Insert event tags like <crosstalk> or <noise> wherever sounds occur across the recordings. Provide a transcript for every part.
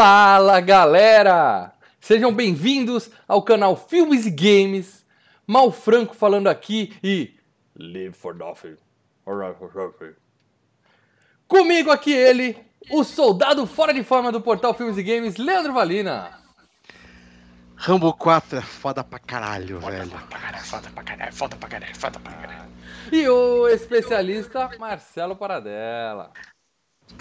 Fala galera! Sejam bem-vindos ao canal Filmes e Games. Mal Franco falando aqui e. Live for nothing. Comigo aqui ele, o soldado fora de forma do portal Filmes e Games, Leandro Valina. Rambo 4 é foda pra caralho, foda velho. Pra caralho, foda pra caralho, foda pra caralho, foda pra caralho. E o especialista Marcelo Paradela.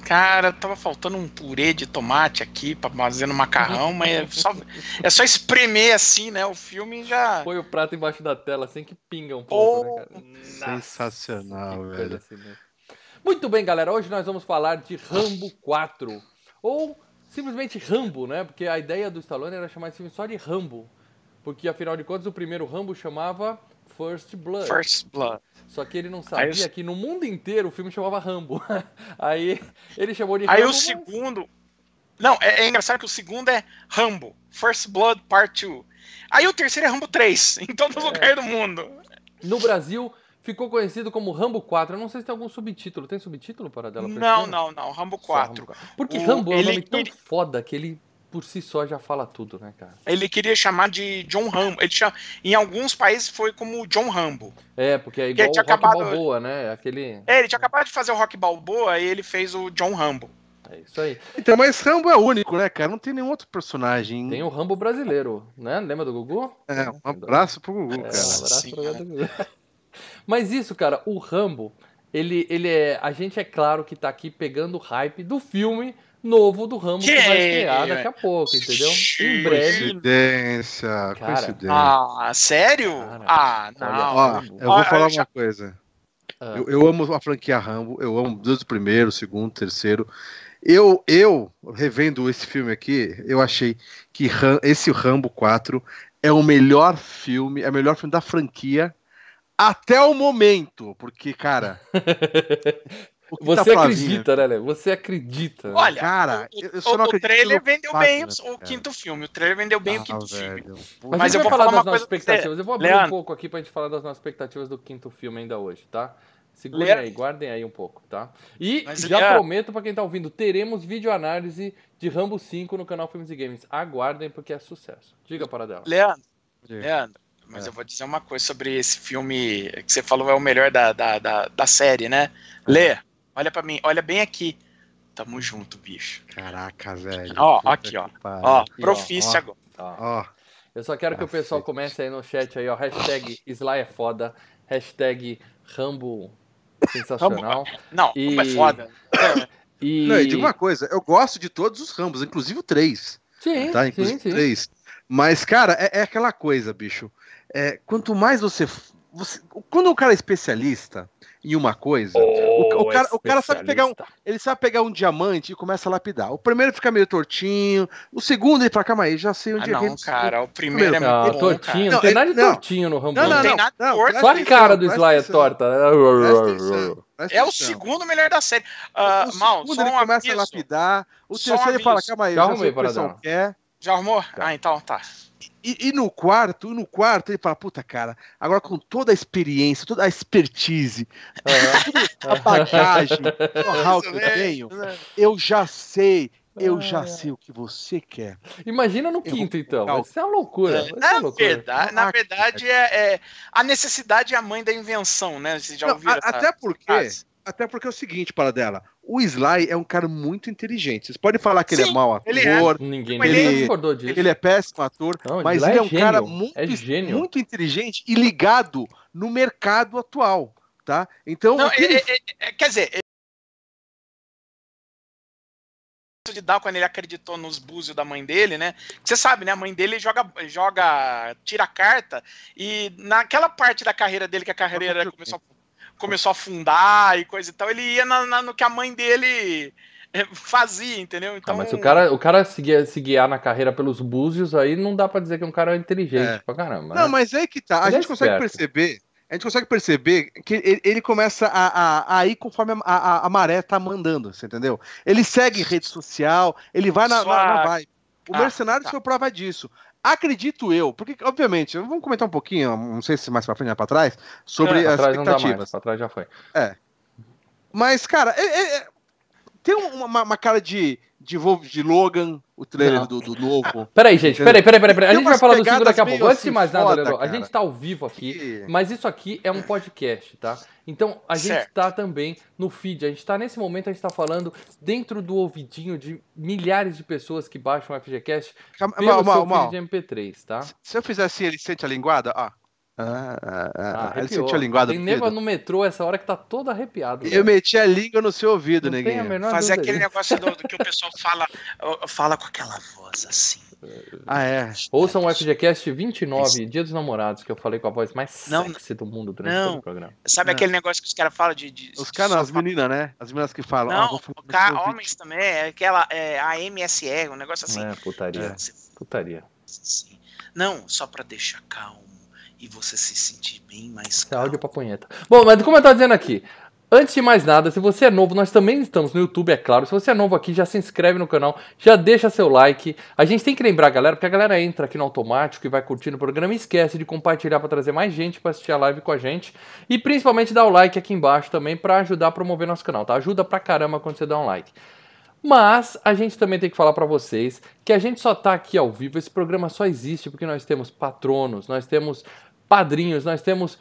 Cara, tava faltando um purê de tomate aqui pra fazer no macarrão, mas é só, <laughs> é só espremer assim, né? O filme já. Põe o prato embaixo da tela, assim que pinga um pouco, oh, né, cara? Sensacional, velho. Assim, né? Muito bem, galera. Hoje nós vamos falar de Rambo 4. Ou simplesmente Rambo, né? Porque a ideia do Stallone era chamar esse filme só de Rambo. Porque afinal de contas o primeiro Rambo chamava First Blood. First Blood. Só que ele não sabia eu... que no mundo inteiro o filme chamava Rambo. <laughs> Aí ele chamou de Rambo. Aí o segundo. Não, é, é, engraçado que o segundo é Rambo, First Blood Part 2. Aí o terceiro é Rambo 3, <laughs> em todos os é. lugares do mundo. No Brasil, ficou conhecido como Rambo 4. Eu não sei se tem algum subtítulo. Tem subtítulo para dela? Não, não, não. Rambo 4. Rambo 4. Porque o... Rambo é um nome tão foda que ele por si só já fala tudo, né, cara? Ele queria chamar de John Rambo. Ele chama... Em alguns países foi como John Rambo. É, porque é igual o Rock acabado... Balboa, né? Aquele... É, ele tinha acabado de fazer o Rock Balboa e ele fez o John Rambo. É isso aí. Então, mas Rambo é único, né, cara? Não tem nenhum outro personagem. Tem o Rambo brasileiro, né? Lembra do Gugu? É, um abraço pro Gugu, é, cara. Um abraço Sim, pro Gugu. <laughs> Mas isso, cara, o Rambo, ele, ele é. A gente é claro que tá aqui pegando o hype do filme novo do Rambo que, que vai estrear daqui a pouco, entendeu? Em breve. Coincidência, cara, coincidência. Ah, sério? Cara, ah, não. Ó, eu vou falar uma coisa. Ah. Eu, eu, amo a franquia Rambo, eu amo desde o primeiro, segundo, terceiro. Eu, eu, revendo esse filme aqui, eu achei que Ram, esse Rambo 4 é o melhor filme, é o melhor filme da franquia até o momento, porque, cara. <laughs> Você tá acredita, né, Léo? Você acredita. Olha, cara, o, eu só não o trailer vendeu bem o, o quinto filme. O trailer vendeu bem ah, o quinto velho. filme. Mas, Mas eu vou falar, falar das nossas expectativas. Eu vou abrir Leandro. um pouco aqui pra gente falar das nossas expectativas do quinto filme ainda hoje, tá? Segurem aí, guardem aí um pouco, tá? E Mas, já Leandro. prometo pra quem tá ouvindo, teremos vídeo análise de Rambo 5 no canal Filmes e Games. Aguardem porque é sucesso. Diga para dela. Leandro, Leandro, mas é. eu vou dizer uma coisa sobre esse filme que você falou é o melhor da, da, da, da série, né? É. Lê, olha para mim, olha bem aqui. Tamo junto, bicho. Caraca, velho. Ó, aqui, ó. Ó, profício agora. Ó. Eu só quero que o pessoal comece aí no chat aí, ó. Hashtag Sly é foda. Hashtag Rambo sensacional. Não, e... Rambo é foda. e... Não, e digo uma coisa, eu gosto de todos os Rambos, inclusive o 3. Sim, tá? Inclusive sim, sim. 3. Mas, cara, é, é aquela coisa, bicho é, quanto mais você, você, Quando o cara é especialista em uma coisa, oh, o, o, cara, o cara sabe pegar um. Ele sabe pegar um diamante e começa a lapidar. O primeiro fica meio tortinho, o segundo ele fala, calma aí, já sei onde ah, é Não, cara, o primeiro, é muito bom, tortinho, não, não tem nada de não, tortinho no Rambo. Não, não, não, tem nada não, torto. Só a cara do Sly é torta. É o segundo melhor da série. Uh, o Mal, segundo ele começa a lapidar, o terceiro ele fala, calma aí, já, já sei o que o quer. Já arrumou? Tá. Ah, então tá. E, e, no quarto, no quarto, ele fala, puta, cara, agora com toda a experiência, toda a expertise, a bagagem, o <laughs> know-how que eu tenho, eu já sei, eu já sei o que você quer. Imagina no quinto, então. Isso é uma loucura. É, na, loucura. Verdade, na verdade, é, é, a necessidade é a mãe da invenção, né? Vocês já ouviram Não, Até porque, frase? Até porque é o seguinte, para dela, o Sly é um cara muito inteligente. Vocês podem falar que Sim, ele é mau ator, ele é. Ninguém ele, discordou disso. Ele é péssimo ator, Não, mas ele é, é um gênio, cara muito, é muito inteligente e ligado no mercado atual, tá? Então, Não, ele... É, é, é, quer dizer, de dar quando ele acreditou nos búzios da mãe dele, né? Você sabe, né? A mãe dele joga, joga, tira carta e naquela parte da carreira dele que a carreira começou a começou a afundar e coisa e tal, ele ia na, na, no que a mãe dele eh, fazia, entendeu? Então, ah, mas o cara, o cara se, guiar, se guiar na carreira pelos búzios, aí não dá para dizer que é um cara inteligente é. pra caramba. Não, né? mas é que tá. A gente é consegue perceber. A gente consegue perceber que ele, ele começa a, a, a, ir conforme a, a, a, maré tá mandando, você entendeu? Ele segue rede social, ele vai na, na, na vibe. O ah, Mercenário tá. foi prova disso. Acredito eu, porque, obviamente, vamos comentar um pouquinho, não sei se mais pra frente ou pra trás, sobre é, as expectativas. Mais, pra trás já foi. É. Mas, cara, é, é, é tem uma, uma, cara de, de, de Logan, o trailer do, do, novo. Peraí, gente, peraí, peraí, peraí. peraí. A gente vai falar do segundo daqui a pouco. Antes de mais nada, Leandro, a gente tá ao vivo aqui, mas isso aqui é um podcast, tá? Então a gente certo. tá também no feed. A gente tá nesse momento, a gente tá falando dentro do ouvidinho de milhares de pessoas que baixam o FGCast pelo mal, mal, mal. de MP3, tá? Se eu fizesse ele sente a linguada, ó. Ah, ah, ah, ah ele sentiu a linguada Tem nego no metrô essa hora que tá todo arrepiado. Eu meti a língua no seu ouvido, neguinho. Fazer aquele negócio do, do, que o <laughs> pessoal fala, fala com aquela voz assim. Ah, é. Ouçam o FGCast 29, Dia dos Namorados, que eu falei com a voz mais não, sexy do mundo durante não. todo o programa. Sabe aquele negócio que os caras falam de, de. Os caras, as meninas, né? As meninas que falam. Não, ah, cara, homens também, é aquela é, a MSR, um negócio assim. É, putaria. É. Putaria. Sim. Não, só pra deixar calmo e você se sentir bem mais Esse calmo. áudio pra punheta. Bom, mas como eu tava dizendo aqui, Antes de mais nada, se você é novo, nós também estamos no YouTube, é claro. Se você é novo aqui, já se inscreve no canal, já deixa seu like. A gente tem que lembrar, galera, porque a galera entra aqui no automático e vai curtindo o programa e esquece de compartilhar para trazer mais gente para assistir a live com a gente. E principalmente dar o like aqui embaixo também para ajudar a promover nosso canal, tá? Ajuda pra caramba quando você dá um like. Mas a gente também tem que falar para vocês que a gente só tá aqui ao vivo, esse programa só existe porque nós temos patronos, nós temos padrinhos, nós temos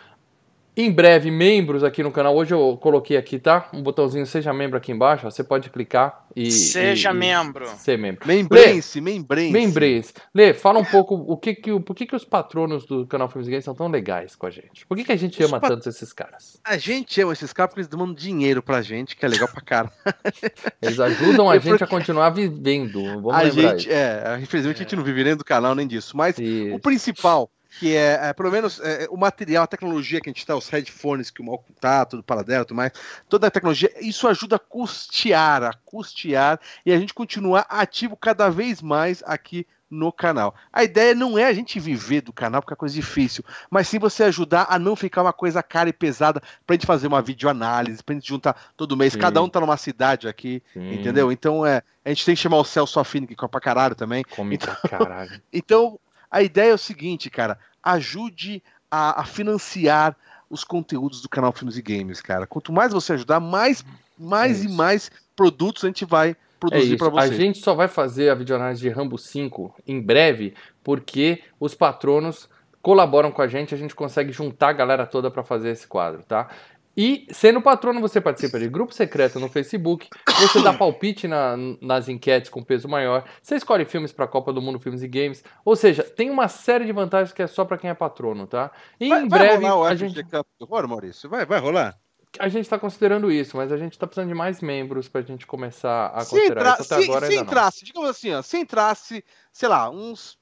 em breve membros aqui no canal. Hoje eu coloquei aqui, tá? Um botãozinho seja membro aqui embaixo, ó. você pode clicar e seja e, membro. E ser membro. Membrense, membrense. Membrense. Lê, fala um pouco o que que por que que os patronos do canal Filmes Games são tão legais com a gente? Por que que a gente os ama pat... tanto esses caras? A gente ama esses caras porque eles dão dinheiro pra gente, que é legal pra cara. <laughs> Eles ajudam a gente a continuar vivendo. Vamos a lembrar gente, isso. É, infelizmente é. a gente não vive nem do canal nem disso, mas isso. o principal que é, é pelo menos é, é, o material, a tecnologia que a gente está, os headphones que o Malcolm tá, tudo paradelo, tudo mais, toda a tecnologia, isso ajuda a custear, a custear e a gente continuar ativo cada vez mais aqui no canal. A ideia não é a gente viver do canal porque é coisa difícil, mas sim você ajudar a não ficar uma coisa cara e pesada pra gente fazer uma videoanálise, pra gente juntar todo mês. Sim. Cada um tá numa cidade aqui, sim. entendeu? Então é, a gente tem que chamar o Celso Affini que é pra caralho também. Come então, pra caralho. <laughs> então a ideia é o seguinte, cara, ajude a, a financiar os conteúdos do canal Filmes e Games, cara. Quanto mais você ajudar, mais, mais é e mais produtos a gente vai produzir é para você. A gente só vai fazer a videoanálise de Rambo 5 em breve, porque os patronos colaboram com a gente, a gente consegue juntar a galera toda para fazer esse quadro, tá? E sendo patrono, você participa de grupo secreto no Facebook, você dá palpite na, nas enquetes com peso maior, você escolhe filmes para a Copa do Mundo, filmes e games. Ou seja, tem uma série de vantagens que é só para quem é patrono, tá? E vai, em breve. Vai rolar o a gente... Cup do Maurício? Vai, vai rolar? A gente está considerando isso, mas a gente está precisando de mais membros para a gente começar a se considerar entra... isso. Até se, agora se entrasse, não. digamos assim, ó, se entrasse, sei lá, uns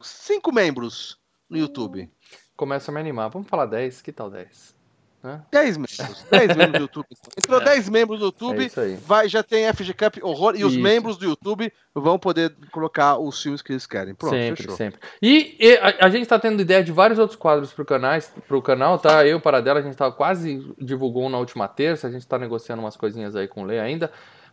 cinco membros no YouTube. Começa a me animar. Vamos falar 10, que tal 10? 10 membros. 10 membros do YouTube. Entrou 10 é. membros do YouTube, é vai, já tem FG Cup Horror e os membros do YouTube vão poder colocar os filmes que eles querem. Pronto, sempre, fechou. sempre. E, e a, a, gente está tendo ideia de vários outros quadros pro, canais, pro canal, tá? Eu, para dela, a gente tá quase divulgou na última terça, a gente está negociando umas coisinhas aí com o Lê ainda.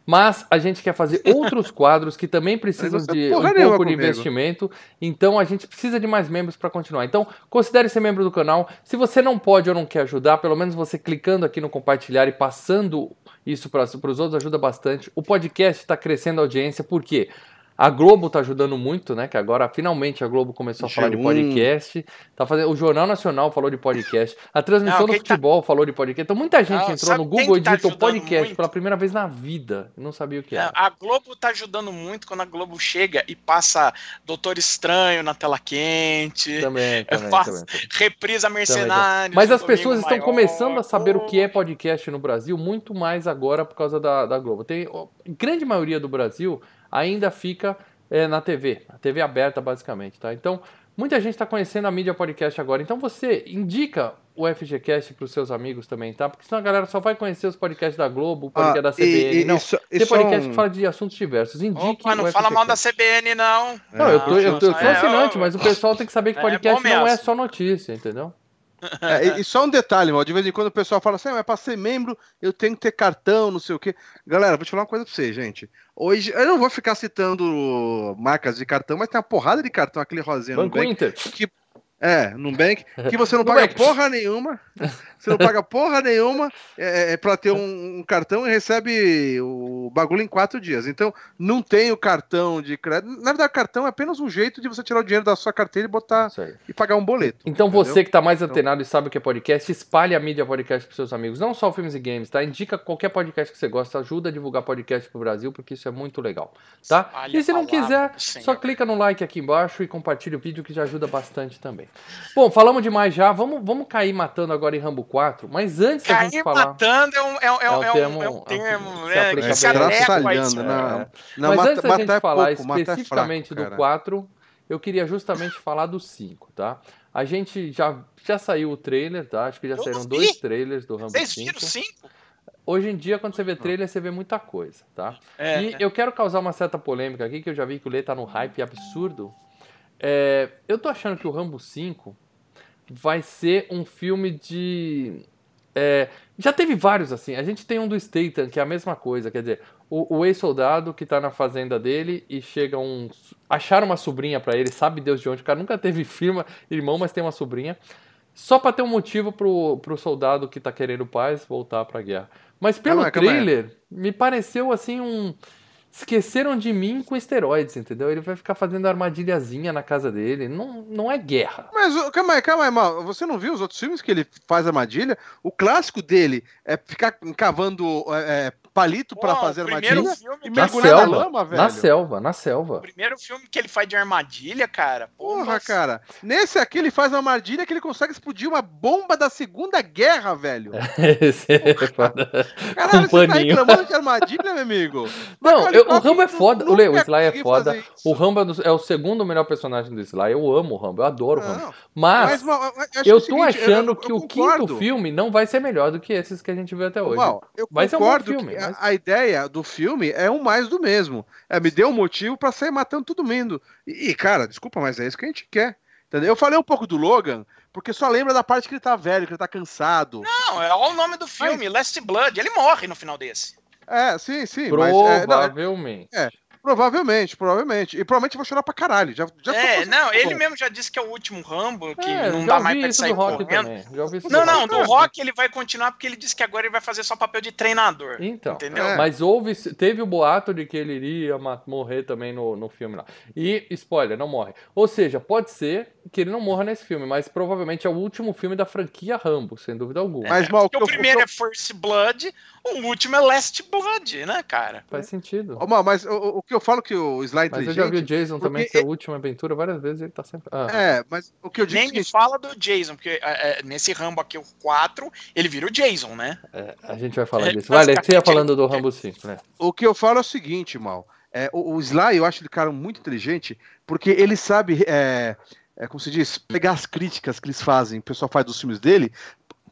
Mas a gente quer fazer <laughs> outros quadros que também precisam de um pouco de investimento. Então a gente precisa de mais membros para continuar. Então considere ser membro do canal. Se você não pode ou não quer ajudar, pelo menos você clicando aqui no compartilhar e passando isso para os outros ajuda bastante. O podcast está crescendo a audiência, por quê? A Globo tá ajudando muito, né? Que agora finalmente a Globo começou a falar de podcast. Tá fazendo, o Jornal Nacional falou de podcast. A transmissão não, do tá futebol tá... falou de podcast. Então muita gente não, entrou no Google e tá digitou podcast muito? pela primeira vez na vida. Não sabia o que era. A Globo tá ajudando muito quando a Globo chega e passa Doutor Estranho na tela quente. Também, <laughs> também, também. Reprisa Mercenários. Mas as pessoas estão começando a saber o que é podcast no Brasil muito mais agora por causa da, da Globo. Tem grande maioria do Brasil ainda fica é, na TV, a TV aberta basicamente, tá? Então, muita gente está conhecendo a mídia podcast agora, então você indica o FGCast para os seus amigos também, tá? Porque senão a galera só vai conhecer os podcasts da Globo, o podcast ah, da CBN, e, e, não. Isso, Tem podcast um... que fala de assuntos diversos. Indique Opa, não fala mal da CBN, não. Não, eu, tô, eu, tô, eu sou assinante, mas o pessoal tem que saber que é podcast é não é só notícia, entendeu? É, e só um detalhe, mal, de vez em quando o pessoal fala assim, ah, mas para ser membro eu tenho que ter cartão, não sei o quê. Galera, vou te falar uma coisa pra vocês, gente. Hoje, eu não vou ficar citando marcas de cartão, mas tem uma porrada de cartão, aquele rosinha Banco no Inter. Que, É, Nubank, que você não <laughs> paga porra nenhuma. Você não paga porra nenhuma é, é para ter um, um, cartão e recebe o bagulho em quatro dias. Então, não tem o cartão de crédito. Na verdade, cartão é apenas um jeito de você tirar o dinheiro da sua carteira e botar e pagar um boleto. Então, entendeu? você que está mais então antenado então... e sabe o que é podcast, espalhe a mídia podcast para seus amigos. Não só filmes e games, tá? Indica qualquer podcast que você gosta, ajuda a divulgar podcast pro Brasil, porque isso é muito legal, tá? Espalhe e se não quiser, só clica no like aqui embaixo e compartilha o vídeo que já ajuda bastante também. Bom, falamos demais já. Vamos, vamos cair matando agora em Rambo 4. Mas antes da gente falar. matando é um, é, um, é, um, termo, é um termo né, que se adequa né? Não, Mas antes da gente é falar pouco, especificamente fraco, do 4, eu queria justamente falar do 5, tá? A gente já, já saiu o trailer, tá? Acho que já eu saíram dois trailers do Rambo Vocês 5. Vocês viram 5? Hoje em dia, quando você vê trailer, você vê muita coisa, tá? É, e é. eu quero causar uma certa polêmica aqui, que eu já vi que o Lê tá no hype absurdo é, eu tô achando que o Rambo 5 vai ser um filme de. É, já teve vários assim. A gente tem um do Statham, que é a mesma coisa. Quer dizer, o, o ex-soldado que tá na fazenda dele e chega um. Acharam uma sobrinha para ele, sabe Deus de onde. O cara nunca teve <laughs> firma, irmão, mas tem uma sobrinha. Só pra ter um motivo pro, pro soldado que tá querendo paz voltar pra guerra. Mas pelo calma, trailer, calma me pareceu assim um esqueceram de mim com esteroides, entendeu? Ele vai ficar fazendo armadilhazinha na casa dele. Não, não é guerra. Mas calma aí, calma aí, mal. Você não viu os outros filmes que ele faz armadilha? O clássico dele é ficar cavando é, é palito para fazer armadilha e mergulhar na lama, velho. Na selva, na selva. O primeiro filme que ele faz de armadilha, cara. Porra, Porra cara. Nesse aqui ele faz uma armadilha que ele consegue explodir uma bomba da Segunda Guerra, velho. <laughs> Esse é foda. Caralho, você tá reclamando de armadilha, meu amigo? <laughs> Não, eu, o Rambo é foda. O, Leo, o Sly é foda. O Rambo é, é o segundo melhor personagem do Sly. Eu amo o Rambo, eu adoro o Rambo. Mas, mas eu, tô seguinte, achando eu, que o quinto filme não vai ser melhor do que esses que a gente viu até hoje. Mal, vai ser um bom filme a, ideia do filme é um mais do mesmo. É, me deu um motivo para sair matando todo mundo. E, cara, desculpa, mas é isso que a gente quer. Entendeu? Eu falei um pouco do Logan, porque só lembra da parte que ele tá velho, que ele tá cansado. Não, é o nome do filme, mas... Last Blood. Ele morre no final desse. É, sim, sim. Provavelmente. Mas, é, não, é, Provavelmente, provavelmente. E provavelmente vou chorar pra caralho. Já, já é, não, ele bom. mesmo já disse que é o último Rambo, que é, não dá mais pra sair correndo. não, não, do Rock ele vai continuar porque ele disse que agora ele vai fazer só papel de treinador. Então, entendeu? É. Mas houve, teve o boato de que ele iria morrer também no, no filme lá. E, spoiler, não morre. Ou seja, pode ser que ele não morra nesse filme, mas provavelmente é o último filme da franquia Rambo, sem dúvida alguma. Mas, mal, o primeiro eu... é First Blood, o último é Last Blood, né, cara? Faz sentido. Oh, mas o, o, que eu falo que o Slide Mas eu já vi o Jason também ser a última aventura várias vezes, ele tá sempre. Ah. É, mas o que eu digo. Nem é fala do Jason, porque é, é, nesse Rambo aqui, o 4, ele vira o Jason, né? É, a gente vai falar é, disso. Vai, você ia falando do Rambo 5, né? O que eu falo é o seguinte, Mal. É, o, o Sly, eu acho ele cara muito inteligente, porque ele sabe. É, é, como se diz, pegar as críticas que eles fazem, o pessoal faz dos filmes dele,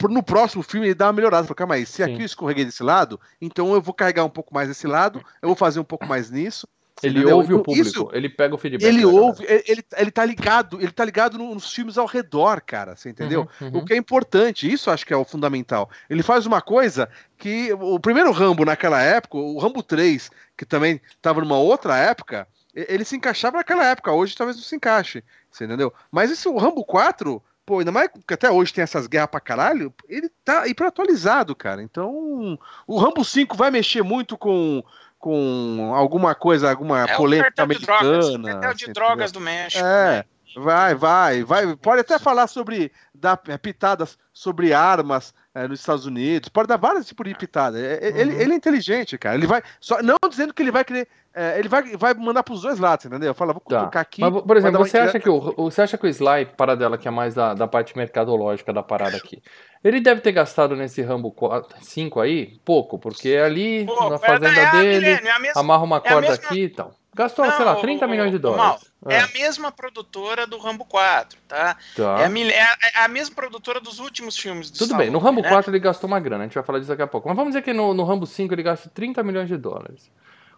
no próximo filme ele dá uma melhorada. Fala, calma aí, se Sim. aqui eu escorreguei desse lado, então eu vou carregar um pouco mais desse lado, eu vou fazer um pouco mais nisso. Ele entendeu? ouve o público, Isso, ele pega o feedback. Ele ouve, ele, ele, ele tá ligado, ele tá ligado nos filmes ao redor, cara, você entendeu? Uhum, uhum. O que é importante, isso acho que é o fundamental. Ele faz uma coisa que o primeiro Rambo naquela época, o Rambo 3, que também tava numa outra época, ele se encaixava naquela época, hoje talvez não se encaixe, você entendeu? Mas esse o Rambo 4, pô, ainda mais que até hoje tem essas guerras pra caralho, ele tá hiper atualizado, cara. Então, o Rambo 5 vai mexer muito com, com alguma coisa, alguma é polêmica americana. O cartel de drogas do México. É. Né? Vai, vai, vai. Pode até falar sobre dar pitadas sobre armas é, nos Estados Unidos. Pode dar vários tipos de pitada. É, é, ele, uhum. ele, é inteligente, cara. Ele vai. Só, não dizendo que ele vai querer. É, ele vai, vai mandar pros dois lados, entendeu? Fala, vou tá. colocar aqui. Mas, por exemplo, você acha, que o, você acha que o Sly, para dela, que é mais da, da parte mercadológica da parada aqui, ele deve ter gastado nesse Rambo 4, 5 aí pouco, porque é ali Pô, na fazenda é dele, é amarra uma corda mesma... aqui e tal. Gastou, não, sei lá, 30 o, milhões de dólares. Mal, é. é. a mesma produtora do Rambo 4, tá? tá. É, a, é, é, a, mesma produtora dos últimos filmes do Tudo Stallone, bem, no Rambo né? 4 ele gastou uma grana, a gente vai falar disso daqui a pouco. Mas vamos dizer que no, no Rambo 5 ele gasta 30 milhões de dólares.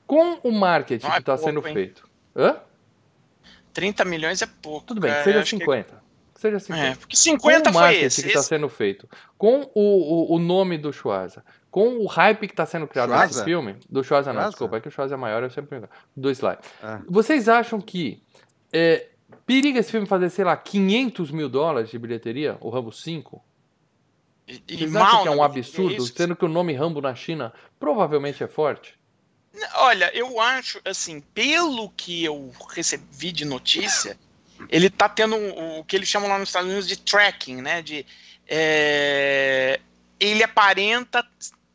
Com o marketing Não que está é sendo hein? feito. Hã? 30 milhões é pouco. Tudo bem, cara, seja 50. Que... Seja 50. É, porque 50 com o marketing esse, que está sendo feito, com o, o, o nome do Schwarza, com o hype que está sendo criado Schwarza? nesse filme, do Schwarza não, desculpa, é que o Schwarza é maior, eu sempre do Sly. Ah. Vocês acham que é, Periga esse filme fazer, sei lá, 500 mil dólares de bilheteria, o Rambo 5? E, e Vocês acham que é um absurdo, sendo que o nome Rambo na China provavelmente é forte? Olha, eu acho, assim, pelo que eu recebi de notícia, ele tá tendo o que eles chamam lá nos Estados Unidos de tracking, né? De, é, ele aparenta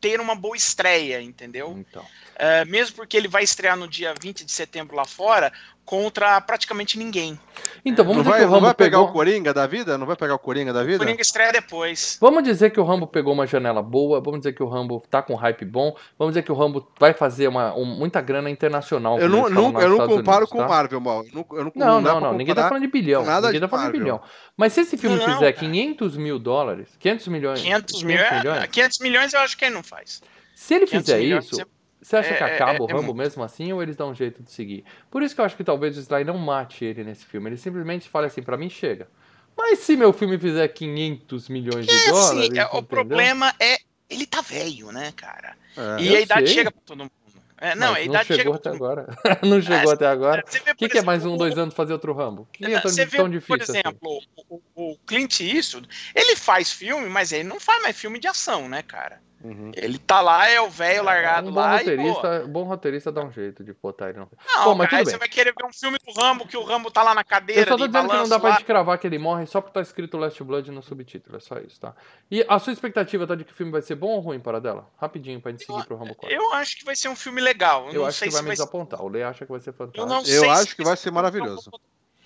ter uma boa estreia, entendeu? Então. É, mesmo porque ele vai estrear no dia 20 de setembro lá fora, contra praticamente ninguém. Então, vamos não dizer vai, que o Rambo vai pegar pegou... o Coringa da vida? Não vai pegar o Coringa da vida? O Coringa estreia depois. Vamos dizer que o Rambo pegou uma janela boa, vamos dizer que o Rambo tá com hype bom, vamos dizer que o Rambo vai fazer uma, um, muita grana internacional. Eu não, não eu não comparo Unidos, com o tá? Marvel, mal. Eu não, eu não, não, não, não ninguém tá falando de bilhão. Nada ninguém tá falando de bilhão. Mas se esse filme não, fizer cara. 500 mil dólares, 500 milhões... 500, 500 mil, é, milhões, 500 milhões eu acho que ele não faz. Se ele fizer isso... Você acha é, que acaba é, o é Rambo é mesmo assim ou eles dão um jeito de seguir? Por isso que eu acho que talvez o Sly não mate ele nesse filme. Ele simplesmente fala assim, para mim chega. Mas se meu filme fizer 500 milhões de é, dólares. Sim, o problema é. Ele tá velho, né, cara? e a idade sei. chega pra todo mundo. É, não, Mas a idade <laughs> não chegou chega até agora. não chegou até agora. O que, que, é mais um, dois anos fazer outro Rambo? Que é tão, você vê, tão difícil? Por assim? exemplo, assim? o, o Clint Eastwood, ele faz filme, mas ele não faz mais filme de ação, né, cara? Uhum. Ele tá lá, é o velho é, largado um bom lá. Roteirista, e, bom roteirista dá um jeito de botar ele. Não, não mas cara, aí você vai querer ver um filme do Rambo que o Rambo tá lá na cadeira. Eu só tô dizendo que não dá pra gente cravar que ele morre só porque tá escrito Last Blood no subtítulo. É só isso, tá? E a sua expectativa tá de que o filme vai ser bom ou ruim para dela? Rapidinho pra gente seguir eu, pro Rambo 4. Eu acho que vai ser um filme legal. Eu, eu acho que vai me desapontar. Ser... O Lê acha que vai ser fantástico. Eu, eu acho que vai ser maravilhoso.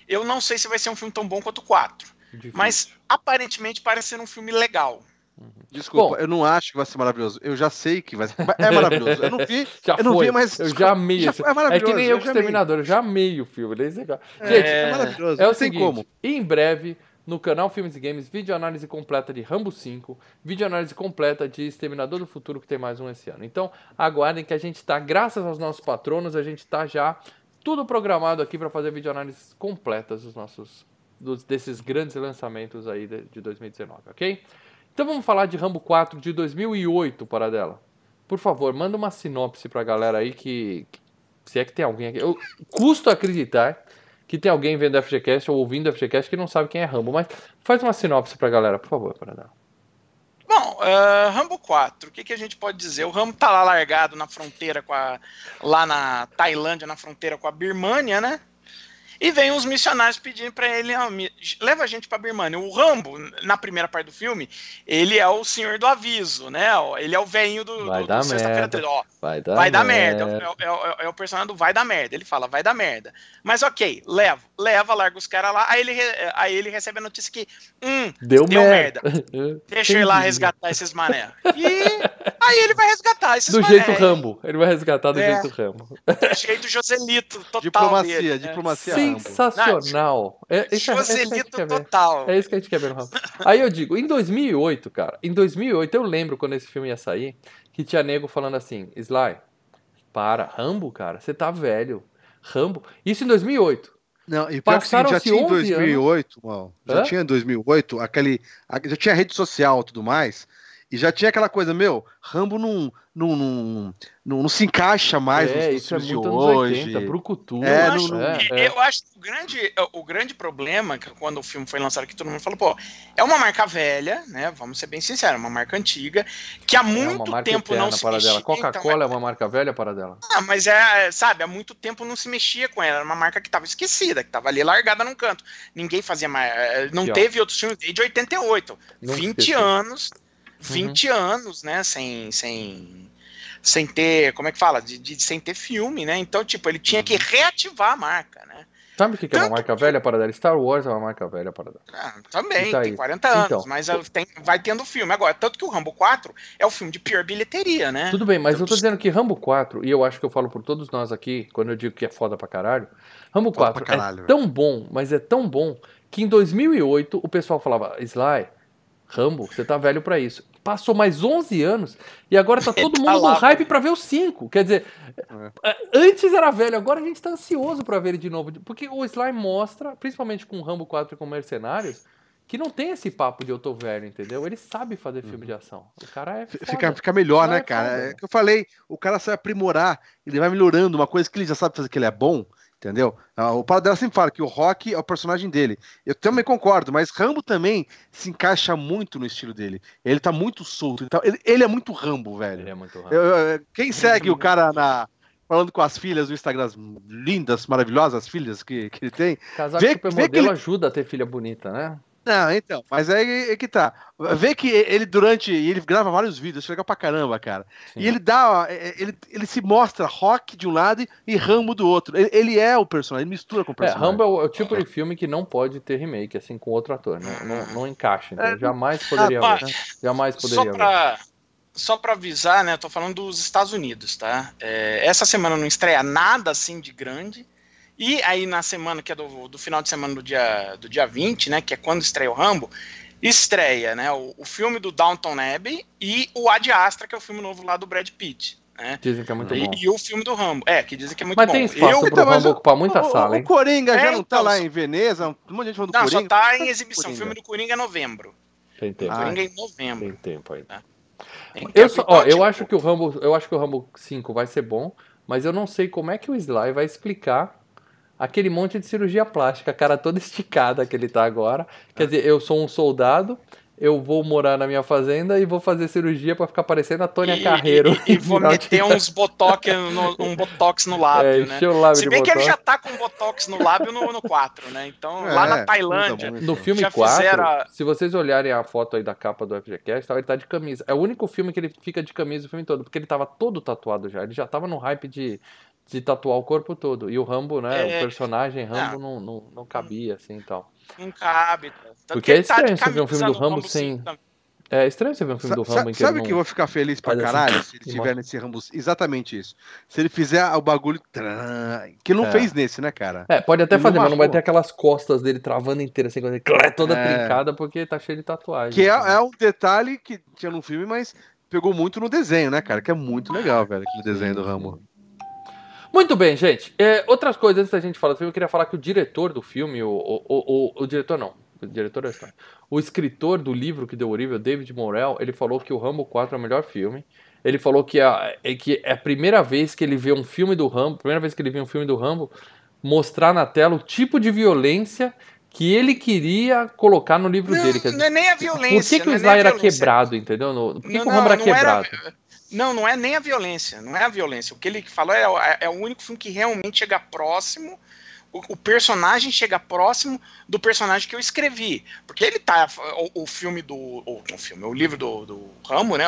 Eu não sei se vai ser um filme tão bom quanto o 4. Difícil. Mas aparentemente parece ser um filme legal. Desculpa, Bom, eu não acho que vai ser maravilhoso. Eu já sei que vai ser. É maravilhoso. Eu não vi. <laughs> já eu não foi. vi, mas. Eu já amei. Já, é, maravilhoso, é que nem eu, eu com o Exterminador. Eu já amei o filme. É, Gente, é, maravilhoso. É o seguinte: como. em breve, no canal Filmes e Games, vídeo análise completa de Rambo 5, vídeo análise completa de Exterminador do Futuro, que tem mais um esse ano. Então, aguardem que a gente tá, graças aos nossos patronos, a gente tá já tudo programado aqui para fazer vídeo análises completas dos nossos dos, desses grandes lançamentos aí de, de 2019, ok? Então vamos falar de Rambo 4 de 2008, para dela. Por favor, manda uma sinopse pra galera aí que, que se é que tem alguém aqui. Eu custo acreditar que tem alguém vendo FGCast ou ouvindo FGCast que não sabe quem é Rambo, mas faz uma sinopse pra galera, por favor, para dela. Bom, uh, Rambo 4, o que, que, a gente pode dizer? O Rambo tá lá largado na fronteira com a. lá na Tailândia, na fronteira com a Birmânia, né? E vem uns missionários pedindo para ele, leva a gente para Birmania. O Rambo, na primeira parte do filme, ele é o senhor do aviso, né? Ele é o velhinho do, vai do, do Sexta-feira 13. Ó, vai dar, vai dar merda. merda. É, é, é, é, o personagem do vai dar merda. Ele fala, vai dar merda. Mas ok, leva, leva, larga os caras lá. Aí ele, aí ele recebe a notícia que, hum, deu, deu merda. merda. <laughs> Deixa eu ir lá resgatar esses mané. <laughs> E aí ele vai resgatar esses Do mané. jeito Rambo. Ele vai resgatar do é. jeito Rambo. Do jeito Joselito, <laughs> total. Diplomacia, dele, né? diplomacia. Sim, Sensacional. É, isso, Joselito é, é total. É isso que a gente quer ver no Rambo. Aí eu digo, em 2008, cara, em 2008 eu lembro quando esse filme ia sair, que tinha nego falando assim, Sly, para, Rambo, cara, você tá velho. Rambo. Isso em 2008. Não, e pior que já tinha em 2008, mal, já Hã? tinha em 2008, aquele, já tinha rede social e tudo mais, e já tinha aquela coisa, meu, Rambo não, não, não, não, não se encaixa mais é, nos isso é muito de hoje. 80, brucutu. É, eu, acho, é, é. eu acho que o grande, o grande problema, que quando o filme foi lançado aqui, todo mundo falou, pô, é uma marca velha, né? Vamos ser bem sinceros, uma marca antiga, que há é muito é tempo não se mexia. Coca-Cola então, é uma marca velha para dela. Ah, mas é, sabe, há muito tempo não se mexia com ela. Era uma marca que estava esquecida, que estava ali largada num canto. Ninguém fazia mais. Eh, não teve outros filmes desde 88. Não 20 esqueci. anos. 20 uhum. anos, né, sem, sem, sem ter, como é que fala? De, de, sem ter filme, né? Então, tipo, ele tinha que uhum. reativar a marca, né? Sabe o que, que é uma marca que... velha para dar? Star Wars é uma marca velha para dar. Ah, também, tá tem 40 anos, então, mas tem, vai tendo filme. Agora, tanto que o Rambo 4 é o filme de pior bilheteria, né? Tudo bem, mas então, eu tô dizendo que Rambo 4, e eu acho que eu falo por todos nós aqui, quando eu digo que é foda pra caralho, Rambo foda 4 caralho, é tão bom, mas é tão bom, que em 2008 o pessoal falava, Sly, Rambo, você tá velho para isso. Passou mais 11 anos e agora tá <laughs> todo tá mundo lá, no hype para ver o 5. Quer dizer, é. é. antes era velho, agora a gente tá ansioso para ver ele de novo. Porque o Sly mostra, principalmente com Rambo 4 e com Mercenários, que não tem esse papo de eu tô velho, entendeu? Ele sabe fazer filme de ação. O cara é. Fica, fica melhor, né, é cara? É que eu falei, o cara sabe aprimorar, ele vai melhorando uma coisa que ele já sabe fazer que ele é bom Entendeu? Ah, o Paladela sempre fala que o Rock é o personagem dele. Eu também concordo, mas Rambo também se encaixa muito no estilo dele. Ele tá muito solto. Então, ele, ele é muito Rambo, velho. Ele é muito Rambo. Eu, eu, quem segue o cara na, falando com as filhas do Instagram, as lindas, maravilhosas filhas que, que ele tem. Casar vê, supermodelo ele... ajuda a ter filha bonita, né? Não, então, mas é, é, que tá. Vê que ele durante. Ele grava vários vídeos, chega pra caramba, cara. Sim. E ele dá. É, é, ele, ele se mostra rock de um lado e Rambo do outro. Ele, ele é o personagem, ele mistura com o personagem. É, Rambo é o, é o, tipo de filme que não pode ter remake, assim, com outro ator. Não, não, não encaixa. Então, é, jamais poderia ah, haver. Né? Jamais poderia só pra, haver. Só pra avisar, né? Tô falando dos Estados Unidos, tá? essa semana não estreia nada assim de grande. E aí na semana que é do, do final de semana do dia, do dia 20, né, que é quando estreia o Rambo, estreia, né, o, o filme do Downton Abbey e o Ad Astra, que é o filme novo lá do Brad Pitt. Né? Dizem que é muito e, bom. E o filme do Rambo. É, que dizem que é muito mas bom. Mas tem espaço eu, pro então, Rambo ocupar muita o, sala, hein? O Coringa é, já não tá então, lá em Veneza? Um monte de gente falando do não, Coringa. Não, só tá em exibição. O filme do Coringa é novembro. Tem tempo. O Coringa é em novembro. Tem tempo ainda. Tá? Eu, só, ó, eu acho que o Rambo, eu acho que o Rambo 5 vai ser bom, mas eu não sei como é que o Sly vai explicar aquele monte de cirurgia plástica, a cara toda <laughs> esticada que ele tá agora. Quer dizer, eu sou um soldado, eu vou morar na minha fazenda e vou fazer cirurgia para ficar parecendo a Tônia Carreiro. E, e vou <laughs> meter uns botox no, um botox no lábio, é, né? O lábio Se bem que ele já tá com botox no lábio no, no 4, né? Então, é, lá na Tailândia. No filme 4, a... se vocês olharem a foto aí da capa do FGCast, ele tá de camisa. É o único filme que ele fica de camisa o filme todo, porque ele tava todo tatuado já. Ele já tava no hype de de tatuar o corpo todo. E o Rambo, né? É, o personagem Rambo não, não, não cabia, assim e tal. Não cabe. Tanto Porque é tá estranho tá você ver um filme do Rambo, Rambo sem. É estranho você ver um filme do Rambo em que Sabe que eu vou ficar feliz pra caralho assim, se ele tiver nesse Rambo? Exatamente isso. Se ele fizer o bagulho. Que não é. fez nesse, né, cara? É, pode até fazer, mas não vai ter aquelas costas dele travando inteira, assim, toda é. trincada, porque tá cheio de tatuagem. Que é, é, um detalhe que tinha no filme, mas pegou muito no desenho, né, cara? Que é muito legal, velho, aquele desenho do Rambo. Muito bem, gente. É, outras coisas antes da gente falar do filme, eu queria falar que o diretor do filme, o, o, o, o diretor não, o diretor é história. O escritor do livro que deu origem, David Morrell, ele falou que o Rambo 4 é o melhor filme. Ele falou que é, é, que é a primeira vez que ele vê um filme do Rambo, primeira vez que ele vê um filme do Rambo, mostrar na tela o tipo de violência que ele queria colocar no livro não, dele. Não é nem a violência. Por que, que o é Sly era quebrado, entendeu? Por que, não, que o Rambo era quebrado? Era... Não, não é nem a violência. Não é a violência. O que ele falou é, é, é o único filme que realmente chega próximo o, o, personagem chega próximo do personagem que eu escrevi. Porque ele tá. O, o filme do. O, o, filme, o livro do, do Ramo, né?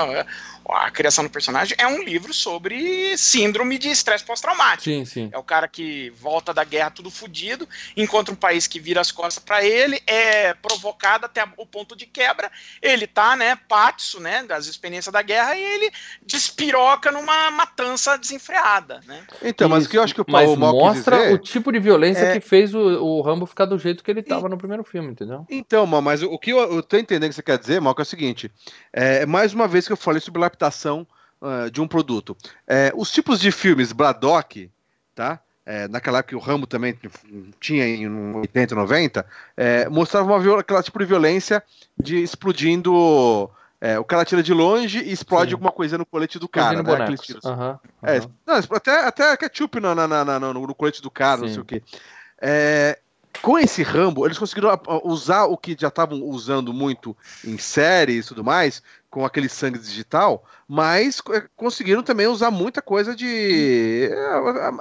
A criação do personagem é um livro sobre síndrome de estresse pós-traumático. Sim, sim. É o cara que volta da guerra tudo fodido, encontra um país que vira as costas para ele, é provocado até o ponto de quebra. Ele tá, né, pátio, né, das experiências da guerra e ele despiroca numa matança desenfreada, né? Então, mas o que eu acho que o Paulo mas mostra dizer... o tipo de violência é... que fez o, o Rambo ficar do jeito que ele estava e... no primeiro filme, entendeu? Então, mas o que eu, eu tô entendendo que você quer dizer, Mal, é o seguinte: é mais uma vez que eu falei sobre adaptação uh, de um produto. É, os tipos de filmes Braddock, tá? É, naquela época que o Rambo também tinha em 80, 90, é, mostrava uma aquela tipo de violência de explodindo. É, o cara tira de longe e explode Sim. alguma coisa no colete do cara. Né? Aqueles tiros. Uhum, uhum. É, não, até, até ketchup no, no, no, no, colete do cara, Sim. não sei o quê. É, com esse Rambo, eles conseguiram usar o que já estavam usando muito em séries e tudo mais, com aquele sangue digital, mas é, conseguiram também usar muita coisa de.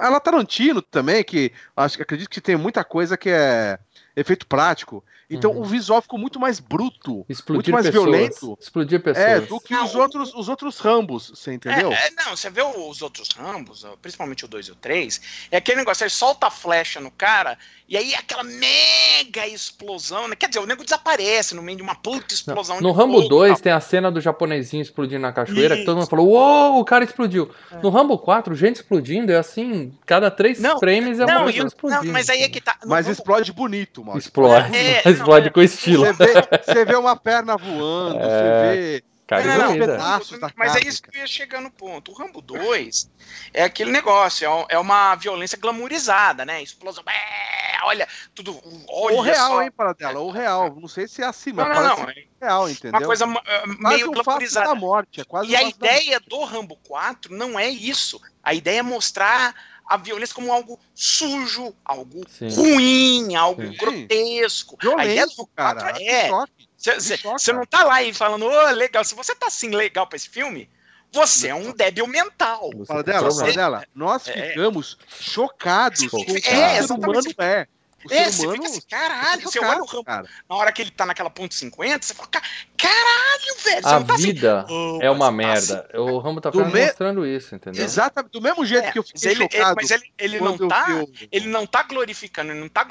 Ela é, Tarantino também, que acho acredito que tem muita coisa que é efeito prático. Então uhum. o visual ficou muito mais bruto, Explodir muito mais pessoas. violento. Explodir pessoas. É, do que não, os, outros, os outros Rambos, você entendeu? É, é, não, você vê os outros Rambos, principalmente o 2 e o 3, é aquele negócio, ele solta a flecha no cara, e aí aquela mega explosão, né? Quer dizer, o nego desaparece no meio de uma puta explosão. Não. No Rambo 2 tem a cena do japonesinho explodindo na cachoeira, Isso. que todo mundo falou, uou, o cara explodiu. É. No Rambo 4, gente explodindo é assim, cada três não, frames é uma pessoa explodindo. Não, mas aí é que tá. Mas Rambo... explode bonito, mano. Explode. É, é. com estilo. Você vê, você vê, uma perna voando, é... você vê. Cara, não, não, pedaços da mas é isso que eu ia chegar no ponto. O Rambo 2 é aquele negócio, é, é uma violência glamourizada, né? Explosão, é, olha, tudo. Olha o real, só. hein, dela, o real. Não sei se é assim, mas não, não, não. real, entendeu? Uma coisa uh, meio um glamourizada. Da morte, é quase e a ideia do Rambo 4 não é isso. A ideia é mostrar a violência como algo sujo, algo Sim. ruim, algo Sim. grotesco. Violento, cara. É. Você não tá lá e falando, ô, oh, legal. Se você tá assim legal pra esse filme, você é um débil mental. Fala dela, fala dela. Nós é. ficamos chocados com o que é, o humano é. O é, ser humano. Assim, caralho, você olha o Rambo cara. na hora que ele tá naquela ponto 50, você fala, caralho, velho. A tá assim, vida assim, oh, é uma merda. Assim. O Rambo tá me... mostrando isso, entendeu? Exatamente, do mesmo jeito é, que eu fiquei ele, chocado. Mas ele, ele não tá. Eu... Ele não tá glorificando, ele não tá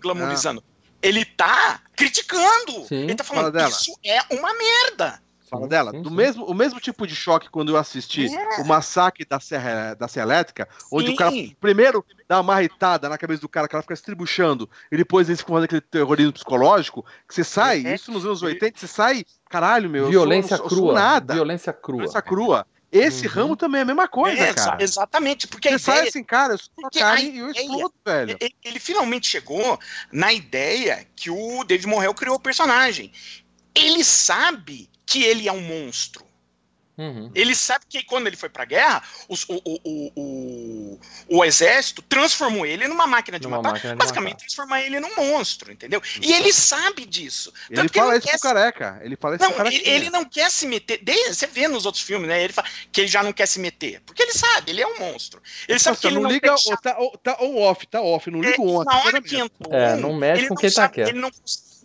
glamorizando. Ah. Ele tá criticando. Sim. Ele tá falando, Fala isso é uma merda. Fala dela. Sim, do sim. Mesmo, o mesmo tipo de choque quando eu assisti é. o massacre da Serra, da Serra Elétrica, onde o cara primeiro dá uma marretada na cabeça do cara, que ela fica se tribuchando, e depois eles ficam fazendo aquele terrorismo psicológico, que você sai, é. isso nos anos 80, você sai, caralho, meu. Violência sou, crua. nada. Violência crua. Violência crua. Esse uhum. ramo também é a mesma coisa, é, cara. Exatamente, porque Você sai assim, cara, eu sou carne e eu explodo, velho. Ele, ele, finalmente chegou na ideia que o David Morrell criou o personagem. Ele sabe que ele é um monstro. Uhum. Ele sabe que quando ele foi pra guerra, os, o, o, o, o, exército transformou ele numa máquina de numa matar, máquina de basicamente matar. transformar ele num monstro, entendeu? E ele sabe disso. Ele fala ele isso pro careca. Ele fala isso não, pro ele, ele, não quer se meter. Você vê nos outros filmes, né? Ele fala que ele já não quer se meter. Porque ele sabe, ele é um monstro. Ele sabe que ele não, não liga. Ou tá, ou, tá on off, tá off, não liga é, o on. Na hora que entrou. É, não mexe com quem tá quieto.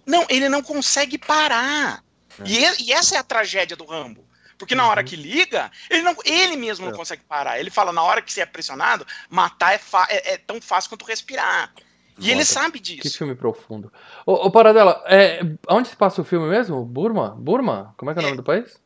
Não, ele não consegue parar. É. E, e, essa é a tragédia do Rambo. Porque na hora uhum. que liga, ele, não, ele mesmo não é. consegue parar. Ele fala, na hora que você é pressionado, matar é, é, é tão fácil quanto respirar. E Nossa, ele sabe disso. Que filme profundo. Ô, ô Paradela, é, onde se passa o filme mesmo? Burma? Burma? Como é que é o nome do país?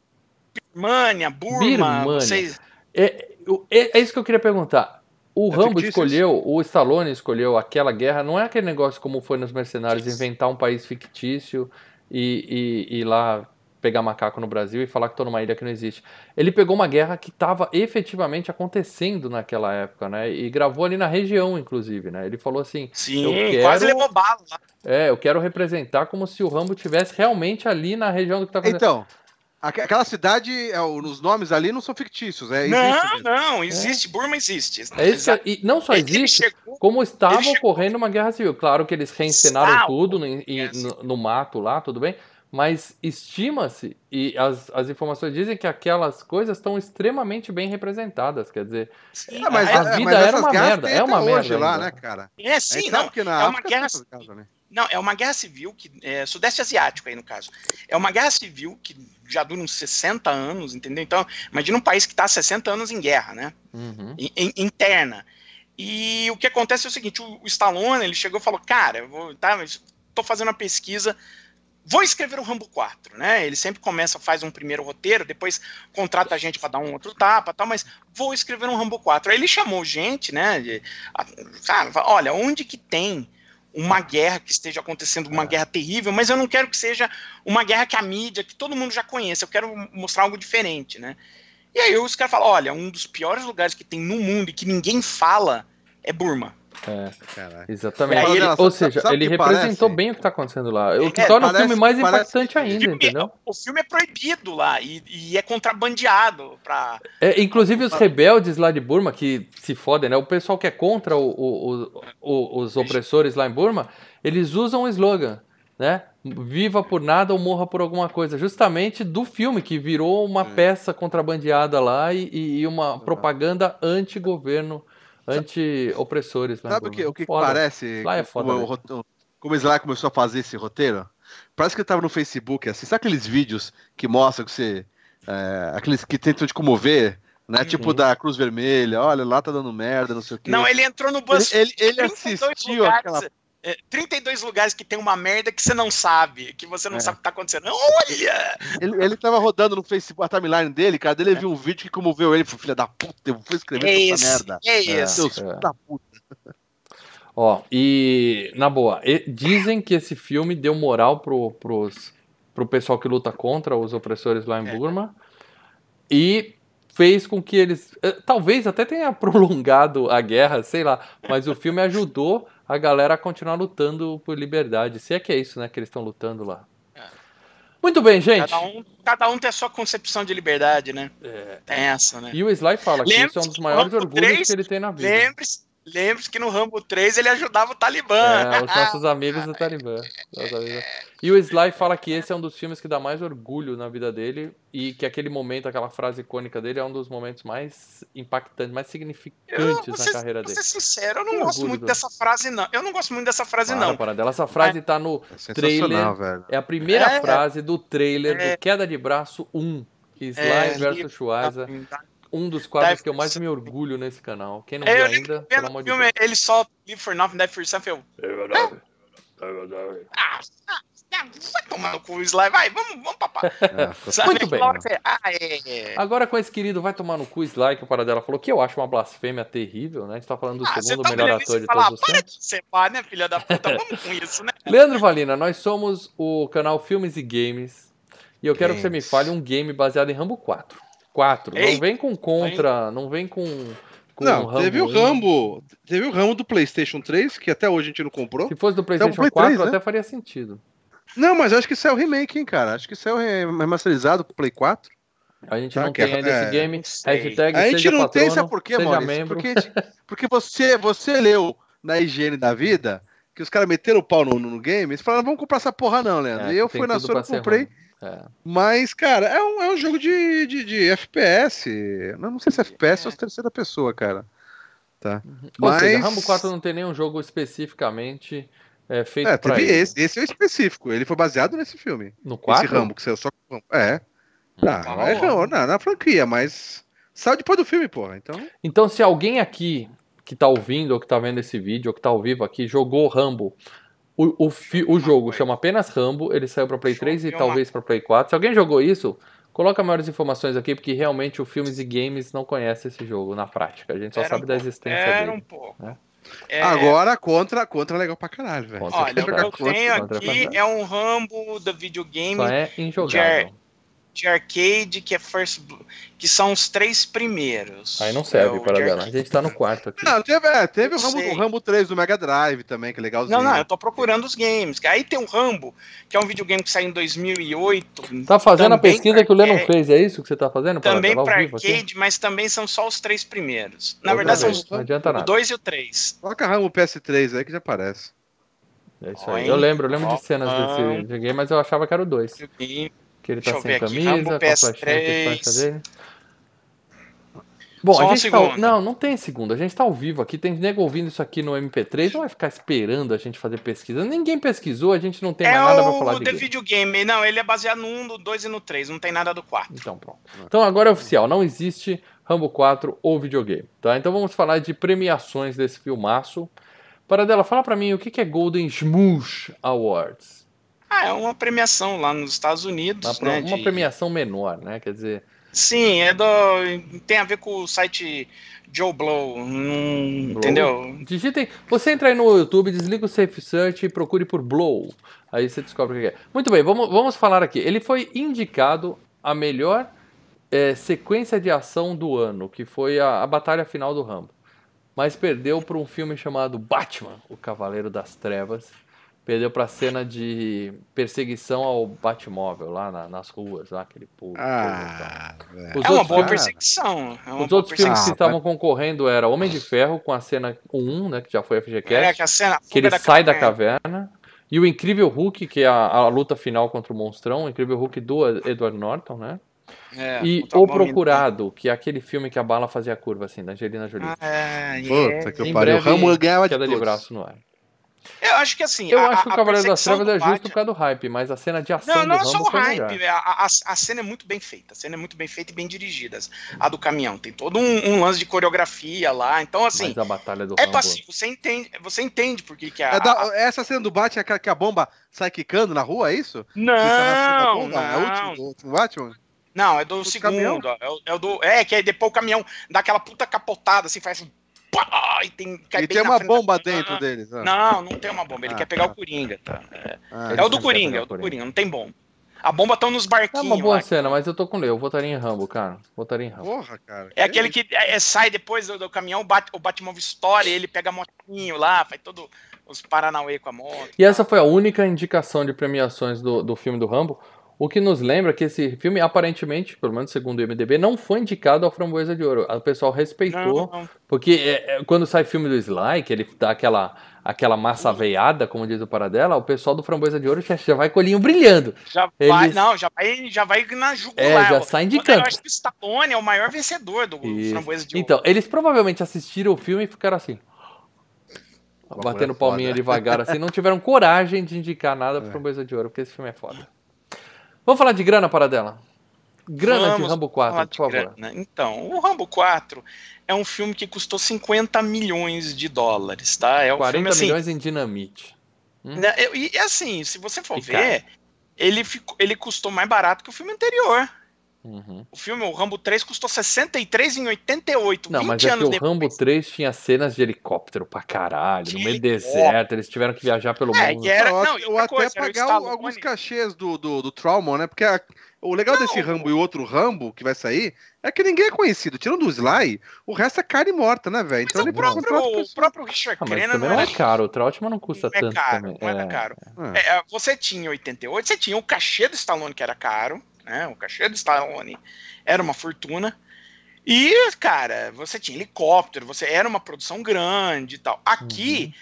Birmania, Burma. Birmania. Vocês... É, é, é, isso que eu queria perguntar. O é Rambo escolheu, o Stallone escolheu aquela guerra, não é aquele negócio como foi nos Mercenários, inventar um país fictício e, e, e lá pegar macaco no Brasil e falar que estou numa ilha que não existe. Ele pegou uma guerra que estava efetivamente acontecendo naquela época, né? E gravou ali na região, inclusive, né? Ele falou assim: Sim, quero... quase levou bala. É, eu quero representar como se o Rambo tivesse realmente ali na região do que está acontecendo. Então. Aquela cidade, é, os nomes ali não são fictícios, é? Não, não, existe, é. Burma existe. É isso e não só existe, chegou, como estava ocorrendo uma guerra civil. Claro que eles reencenaram tudo no, no, no, mato lá, tudo bem, mas estima-se, e as, as informações dizem que aquelas coisas estão extremamente bem representadas, quer dizer, sim, a, a vida era uma merda, é uma merda. lá, né, cara? É, sim, não, é uma guerra... né? Não, é uma guerra civil que. É, Sudeste Asiático aí, no caso. É uma guerra civil que já dura uns 60 anos, entendeu? Então, imagina um país que está há 60 anos em guerra, né? Uhum. In, interna. E o que acontece é o seguinte: o, o Stallone ele chegou e falou, cara, eu vou, tá, tô fazendo uma pesquisa vou escrever o Rambo 4, né? Ele sempre começa, faz um primeiro roteiro, depois contrata a gente para dar um outro tapa, tal, mas vou escrever um Rambo 4. Aí ele chamou gente, né? De, a, cara, olha, onde que tem uma guerra que esteja acontecendo, uma guerra terrível, mas eu não quero que seja uma guerra que a mídia, que todo mundo já conhece, eu quero mostrar algo diferente, né? E aí os caras falam, olha, um dos piores lugares que tem no mundo e que ninguém fala é Burma. É, exatamente. Ele, ou seja, ele representou parece? bem o que está acontecendo lá. O que é, torna parece, o filme mais impactante ainda, filme, entendeu? O filme é proibido lá e, e é contrabandeado pra. É, inclusive os rebeldes lá de Burma, que se fodem, né? O pessoal que é contra o, o, o, os opressores lá em Burma, eles usam o slogan, né? Viva por nada ou morra por alguma coisa, justamente do filme que virou uma peça contrabandeada lá e, e uma propaganda anti-governo anti-opressores. Sabe o que, o que parece? Lá é foda, como, o, como o Sly começou a fazer esse roteiro? Parece que ele tava no Facebook, assim, sabe aqueles vídeos que mostram que você. É, aqueles que tentam te comover, né? Uhum. Tipo da Cruz Vermelha, olha, lá tá dando merda, não sei o quê. Não, ele entrou no bus. Ele, ele, ele assistiu lugares, aquela. É, 32 lugares que tem uma merda que você não sabe, que você não é. sabe o que tá acontecendo. Olha! Ele, ele tava rodando no Facebook, a timeline dele, cara, dele é. viu um vídeo que comoveu ele, filho da puta, eu vou escrever é essa merda. É isso. Deus, é. da puta. Ó, e na boa, dizem que esse filme deu moral pro, pros, pro pessoal que luta contra os opressores lá em é. Burma e fez com que eles. Eh, talvez até tenha <laughs> prolongado a guerra, sei lá, mas o filme ajudou a galera a continuar lutando por liberdade. Se é que é isso, né, que eles estão lutando lá. É. Muito bem, gente. Cada um, cada um tem a sua concepção de liberdade, né? É. Tem essa, né? E o Sly fala que isso é um dos maiores orgulhos 3, que ele tem na vida. Lembre-se Lembre-se que no Rambo 3 ele ajudava o Talibã. É, os nossos amigos do Talibã. E o Sly fala que esse é um dos filmes que dá mais orgulho na vida dele e que aquele momento, aquela frase icônica dele é um dos momentos mais impactantes, mais significantes na carreira dele. Vou ser sincero, eu não que gosto muito do... dessa frase, não. Eu não gosto muito dessa frase, para, não. Para dela. Essa frase é. tá no é trailer. Velho. É a primeira é. frase do trailer é. do Queda de Braço 1. Sly é, versus Schweizer um dos quadros que eu mais me orgulho nesse canal. Quem não é, viu ainda, pelo amor de Deus. Ele só Live for Nothing, Die for Something. Eu... Ah, vai tomar no cu, Sly. Vai, vamos, vamos papar. <laughs> É, Muito bem. Ah, é. Agora com esse querido vai tomar no cu, Sly, que o Paradela falou, que eu acho uma blasfêmia terrível, né? A gente tá falando do ah, segundo tá melhor ator de falar, todos os tempos. Para de pá, né, filha da puta? Vamos com isso, né? <laughs> Leandro Valina, nós somos o canal Filmes e Games. E eu quero Games. que você me fale um game baseado em Rambo 4. 4. Não vem com contra, não vem com. com não, Rambo teve o Rambo. Teve o Rambo do PlayStation 3, que até hoje a gente não comprou. Se fosse do PlayStation Play 4, 3, né? até faria sentido. Não, mas eu acho que isso é o remake, hein, cara. Acho que isso é o remasterizado pro Play 4. A gente tá, não tem ainda é, esse game. Hashtag a gente não patrono, tem, sabe por quê, Maurício? Porque, porque você, você leu na higiene da vida que os caras meteram o pau no, no game e falaram, vamos comprar essa porra não, Leandro. É, e eu fui na sua e comprei. Ruim. É. Mas, cara, é um, é um jogo de, de, de FPS. Não, não sei se é FPS é. ou se é terceira pessoa, cara. Tá. Uhum. Mas... Ou seja, Rambo 4 não tem nenhum jogo especificamente é, feito é, pra esse. Esse é o específico. Ele foi baseado nesse filme. No 4? Esse Rambo que saiu só É. Hum, tá é não, na, na franquia, mas saiu depois do filme, porra. Então... então, se alguém aqui que tá ouvindo ou que tá vendo esse vídeo ou que tá ao vivo aqui jogou Rambo o, o, fi, o jogo chama apenas Rambo, ele saiu para Play 3 e talvez para Play 4. Se alguém jogou isso, coloca maiores informações aqui, porque realmente o Filmes e Games não conhece esse jogo na prática. A gente só Era sabe um da existência Era dele. um pouco. Né? É... Agora, contra, contra é legal pra caralho, velho. Olha, o que eu tenho aqui é um Rambo da videogame. Só é injogável de arcade, que é First que são os três primeiros. Aí não serve é para dela. A gente tá no quarto aqui. Não, teve, é, teve o Rambo, o Rambo 3 do Mega Drive também, que é legalzinho. Não, não, eu tô procurando os games. Aí tem o Rambo, que é um videogame que saiu em 2008. Tá fazendo a pesquisa que o Lennon é, fez, é isso que você tá fazendo? Também para arcade, aqui? mas também são só os três primeiros. Na verdade, são os, o 2 e o 3. Coloca Rambo PS3 aí que já aparece. É isso aí. Eu lembro, eu lembro de cenas desse game, mas eu achava que era o 2. Que ele tá sem camisa, com a flechinha dele. Bom, Só a gente tá... Não, não tem segunda. A gente tá ao vivo aqui, tem nego ouvindo isso aqui no MP3, não vai ficar esperando a gente fazer pesquisa. Ninguém pesquisou, a gente não tem é mais nada pra falar de É o Videogame. Não, ele é baseado no 1, no 2 e no 3, não tem nada do 4. Então, pronto. Então agora é oficial, não existe Rambo 4 ou videogame, tá? Então vamos falar de premiações desse filmaço. Para dela, fala para mim o que é Golden Smoosh Awards. Ah, é uma premiação lá nos Estados Unidos. Uma, né, uma de... premiação menor, né? Quer dizer. Sim, é do. Tem a ver com o site Joe Blow. Hum, Blow? Entendeu? Digitem. Você entra aí no YouTube, desliga o Safe Search e procure por Blow. Aí você descobre o que é. Muito bem, vamos, vamos falar aqui. Ele foi indicado a melhor é, sequência de ação do ano, que foi a, a batalha final do Rambo. Mas perdeu para um filme chamado Batman, o Cavaleiro das Trevas Perdeu pra cena de perseguição ao Batmóvel lá na, nas ruas, lá, aquele pulo. Ah, é uma boa perseguição. É uma os outros filmes que estavam concorrendo era Homem de Ferro, com a cena 1, né, que já foi FGCast. É, que, a cena, que ele da sai caverna. da caverna. E o Incrível Hulk, que é a, a, luta final contra o Monstrão, o Incrível Hulk do Edward Norton, né? É, e O Procurado, que é aquele filme que a bala fazia curva, assim, da Angelina Jolie. Ah, é, Puta que eu pariu. O Ramo ganhava de, de braço no ar. Eu acho que assim. Eu a, acho que o Cavaleiro das Trevas é justo por causa do hype, mas a cena de ação. Não, não é só o hype. A, a, a, cena é muito bem feita. A cena é muito bem feita e bem dirigida. A do caminhão. Tem todo um, um lance de coreografia lá. Então, assim. Mas a batalha do É passivo. Você entende, você entende por que, que a, é da, Essa cena do Batman é que a bomba sai quicando na rua, é isso? Não. Tá não. É o último do Batman? Não, é do, do segundo. É, é, o do, é, que aí depois o caminhão dá aquela puta capotada, assim, faz um pá, e tem, e tem uma bomba da... dentro deles. Ah. Não, não tem uma bomba. Ele ah, quer pegar tá. o Coringa. Tá? É, ah, é o do Coringa, é o do Coringa, não tem bomba. A bomba estão nos barquinhos. É uma boa lá. cena, mas eu tô com ele. Eu votaria em Rambo, cara. Votaria em Rambo. Porra, cara. É aquele que é, é, sai depois do, do caminhão, bate, o Batmóvel estoura, ele pega a motinho lá, faz todo os Paranauê com a moto. E essa foi a única indicação de premiações do, do filme do Rambo. O que nos lembra que esse filme, aparentemente, pelo menos segundo o MDB, não foi indicado ao Framboesa de Ouro. O pessoal respeitou, não, não. porque é, é, quando sai filme do Sly, que ele dá aquela, aquela massa veiada, como diz o Paradela, o pessoal do Framboesa de Ouro já, já vai colinho brilhando. Já Eles... vai, não, já vai, já vai na jugular. É, já sai indicando. Eu acho que o Stallone é o maior vencedor do Isso. Framboesa de Ouro. Então, eles provavelmente assistiram o filme e ficaram assim batendo palminha devagar assim, não tiveram coragem de indicar nada pro é. Framboesa de Ouro, porque esse filme é foda. Vamos falar de grana, para dela. Grana Vamos de Rambo 4, por favor. Grana. Então, o Rambo 4 é um filme que custou 50 milhões de dólares, tá? É um 40 filme, assim, milhões em dinamite. Hum? Né, e assim, se você for ver, ele, ficou, ele custou mais barato que o filme anterior. Uhum. O filme, o Rambo 3, custou 63 em 88. Não, mas é que o depois. Rambo 3 tinha cenas de helicóptero pra caralho, de no meio do deserto, eles tiveram que viajar pelo é, mundo. Era, não, ou até coisa, pagar alguns cachês do, do, do Trauma, né? Porque a, o legal não, desse Rambo e o outro Rambo que vai sair é que ninguém é conhecido. Tirando o Sly, o resto é carne morta, né, velho? Então ele o próprio, o próprio Richard ah, Crenna não, não é caro. O Trautmann não custa não é tanto caro, também. Não é, é caro. É. É, você tinha 88, você tinha o cachê do Stallone que era caro, né? O cachê do Stallone era uma fortuna. E, cara, você tinha helicóptero, você era uma produção grande e tal. Aqui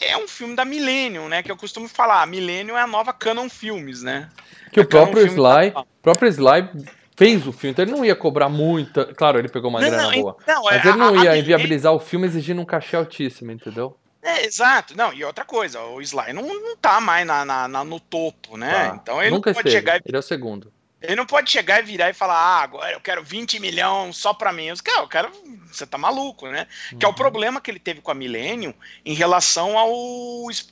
uhum. é um filme da Millennium, né? Que eu costumo falar, a Millennium é a nova Canon Filmes, né? Que o próprio Sly, tá... próprio Sly fez o filme, então ele não ia cobrar muita. Claro, ele pegou uma não, grana não, boa. Não, mas é, ele não a, ia a inviabilizar o filme exigindo um cachê altíssimo, entendeu? É, exato. Não, e outra coisa, o Sly não, não tá mais na, na, na no topo, né? Tá. Então ele Nunca não pode esteve. chegar e... Ele é o segundo. Ele não pode chegar e virar e falar, ah, agora eu quero 20 milhões só pra mim. Os cara, eu quero. Você tá maluco, né? Uhum. Que é o uhum. problema que ele teve com a Millennium em relação ao,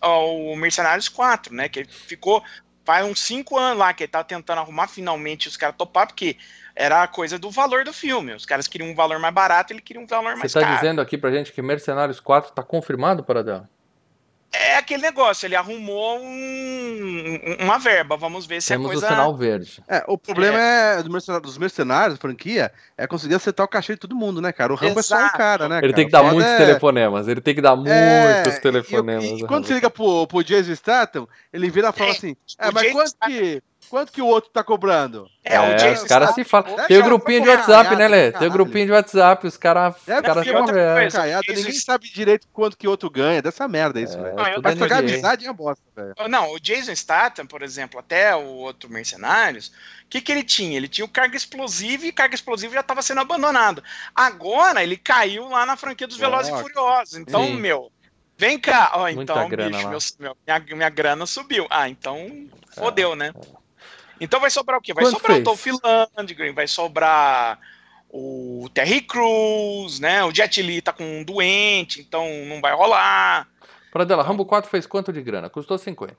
ao Mercenários 4, né? Que ele ficou. Faz uns 5 anos lá que ele tá tentando arrumar finalmente os caras topar, porque era a coisa do valor do filme. Os caras queriam um valor mais barato, ele queria um valor mais Você tá caro. dizendo aqui pra gente que Mercenários 4 tá confirmado para dar? é aquele negócio, ele arrumou um, uma verba, vamos ver se Temos a coisa... o sinal verde. É, o problema é, é dos mercenários, da franquia, é conseguir acertar o cachê de todo mundo, né, cara? O Rambo Exato. é só um cara, né, Ele cara? tem que dar muitos é... telefonemas, ele tem que dar é... muitos telefonemas. E, e, e quando você liga pro, pro Jason Statham, ele vira e fala é, assim, é, mas quanto que... Quanto que o outro tá cobrando? É, o é, os caras se falam. Tem o grupinho de WhatsApp, né, Lê? Tem o grupinho de WhatsApp, os caras é, cara se conversam. Ninguém sabe direito quanto que o outro ganha. Dessa merda isso, é, velho. Mas pagar amizade é bosta, velho. Não, o Jason Statham, por exemplo, até o outro Mercenários, o que, que ele tinha? Ele tinha o carga explosiva e carga explosiva já estava sendo abandonado. Agora ele caiu lá na franquia dos Velozes e Furiosos. Então, Sim. meu, vem cá. Ó, então, bicho, meu, minha, minha grana subiu. Ah, então fodeu, né? É. Então vai sobrar o quê? Vai Quanto sobrar fez? o Dolph Lundgren, vai sobrar o Terry Crews, né? O Jet Li tá com um doente, então não vai rolar. Para dela, Rambo 4 fez quanto de grana? Custou 50.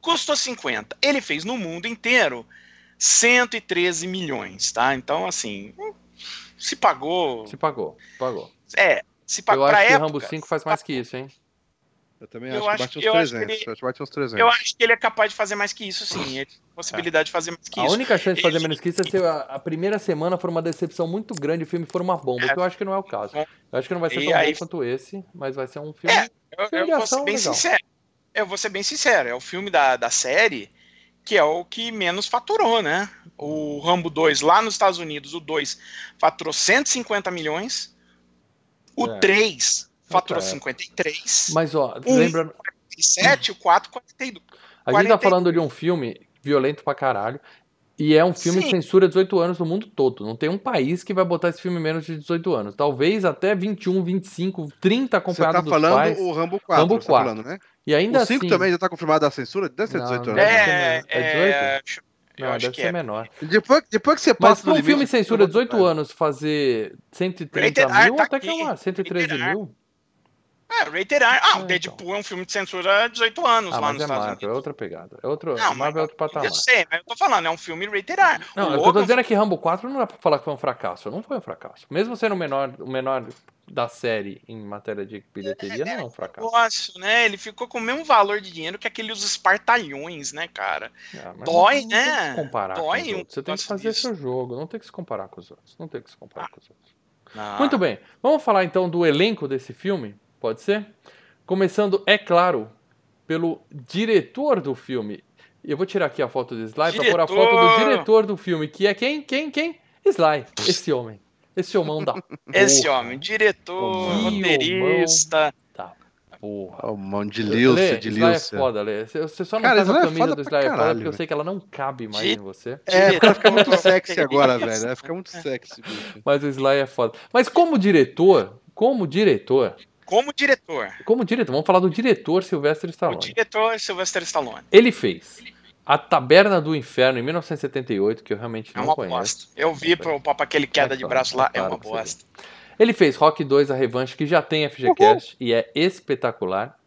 Custou 50. Ele fez no mundo inteiro 113 milhões, tá? Então, assim, se pagou. Se pagou, pagou. É, se pagou. Eu acho que época, Rambo 5 faz mais que isso, hein? Eu também eu acho, que bate uns 300. Acho que, ele, bate uns 300. eu acho que ele é capaz de fazer mais que isso, sim. Ele tem possibilidade é. de fazer mais que a isso. A única chance de fazer ele... menos que isso é se a, a, primeira semana for uma decepção muito grande e o filme for uma bomba, é. que eu acho que não é o caso. Eu acho que não vai ser tão aí... bom quanto esse, mas vai ser um filme. É, eu, filme eu vou ser bem legal. sincero. Eu vou ser bem sincero. É o filme da, da série que é o que menos faturou, né? O Rambo 2 lá nos Estados Unidos, o 2 faturou 150 milhões. O é. 3 faturou é. 53. Mas, ó, um, lembra. 47, o 4, 42. A gente tá falando de um filme violento pra caralho. E é um filme Sim. de censura 18 anos no mundo todo. Não tem um país que vai botar esse filme menos de 18 anos. Talvez até 21, 25, 30 acompanhado dos pais. Você tá falando o Rambo 4, Rambo 4. Tá falando, né? E ainda o 5 assim... também já tá confirmado a censura? Deve ser 18 anos. É, é 18? É... Não, deve ser é. menor. Depois, depois que você passa Mas um filme censura 18 anos fazer 130 mil, tá até que é uma 113 mil. É, Rated R. Ah, o é, Deadpool então. é um filme de censura 18 anos ah, lá nos é Estados Marvel, Unidos. É outra pegada. É outro, não, Marvel é outro patamar. Eu sei, mas eu tô falando, é um filme Rated R. Não, o, eu tô dizendo é que Rambo 4 não dá pra falar que foi um fracasso. Não foi um fracasso. Mesmo sendo o menor, o menor da série em matéria de bilheteria, é, não é um fracasso. Negócio, né? Ele ficou com o mesmo valor de dinheiro que aqueles espartalhões, né, cara? É, Dói, não, né? Não tem que se comparar Dói com os outros. Você tem que fazer disso. seu jogo, não tem que se comparar com os outros. Não tem que se comparar ah. com os outros. Ah. Muito bem. Vamos falar então do elenco desse filme? Pode ser? Começando, é claro, pelo diretor do filme. eu vou tirar aqui a foto do Sly pra pôr a foto do diretor do filme, que é quem? Quem? Quem? Sly, esse homem. Esse homão da <laughs> Esse homem, diretor, roteirista. Tá, porra. O mão de Lilce, de Lilce. é foda, Lê. Você só não Cara, faz a camisa é do Sly é foda porque eu sei que ela não cabe mais em você. É, ela fica muito sexy agora, velho. Ela fica muito sexy, bicho. Mas o Sly é foda. Mas como diretor, como diretor, como diretor. Como diretor, vamos falar do diretor Sylvester Stallone. O diretor Sylvester Stallone. Ele fez A Taberna do Inferno em 1978, que eu realmente é não conheço. Bosta. Eu vi pro papo aquele queda de braço lá, é uma bosta. Ele fez Rock 2 A Revanche, que já tem FGCast Uhul. e é espetacular.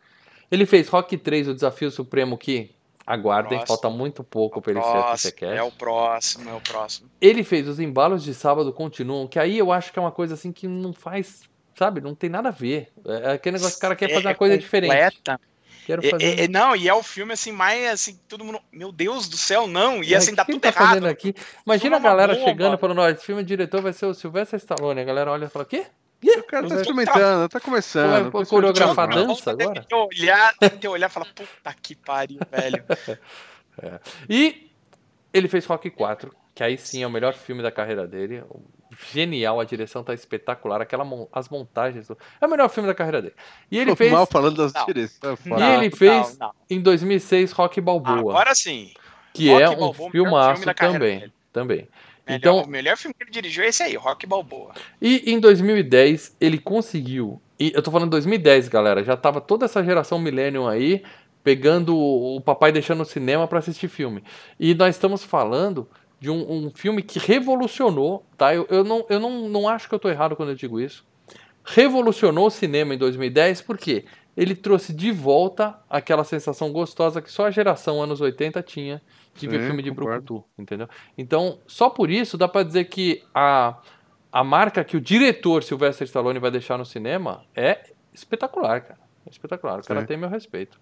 Ele fez Rock 3 O Desafio Supremo, que aguardem, próximo. falta muito pouco para ele ser FGCast. É o próximo, é o próximo. Ele fez Os Embalos de Sábado Continuam, que aí eu acho que é uma coisa assim que não faz sabe? Não tem nada a ver. É, é aquele negócio que o cara quer fazer uma coisa diferente. Quero fazer... É, é, não, e é o filme assim, mais assim, todo mundo, meu Deus do céu, não, e assim, dá tudo tá errado. Fazendo aqui? Imagina a galera bomba. chegando e falando, ó, esse filme diretor vai ser o Sylvester Stallone, a galera olha e fala, quê? O cara tá experimentando, tá começando. Vai coreografar dança agora? Tem que olhar, tem que olhar e falar, puta que pariu, velho. <laughs> é. E ele fez Rock 4, que aí sim é o melhor filme da carreira dele genial, a direção tá espetacular, aquela as montagens. Do... É o melhor filme da carreira dele. E ele fez. Mal falando das direções. E ele fez não, não. em 2006 Rock Balboa. Agora sim. Que Rock é um Balboa, filmaço filme também. Também. Melhor, então, o melhor filme que ele dirigiu é esse aí, Rock Balboa. E em 2010 ele conseguiu. E eu tô falando 2010, galera. Já tava toda essa geração Millennium aí pegando o papai deixando o cinema para assistir filme. E nós estamos falando de um, um, filme que revolucionou, tá? Eu, eu, não, eu não, não acho que eu estou errado quando eu digo isso. Revolucionou o cinema em 2010 porque ele trouxe de volta aquela sensação gostosa que só a geração anos 80 tinha de Sim, ver filme de Brucutu, entendeu? Então, só por isso dá para dizer que a, a marca que o diretor Sylvester Stallone vai deixar no cinema é espetacular, cara. É espetacular. O cara Sim. tem meu respeito.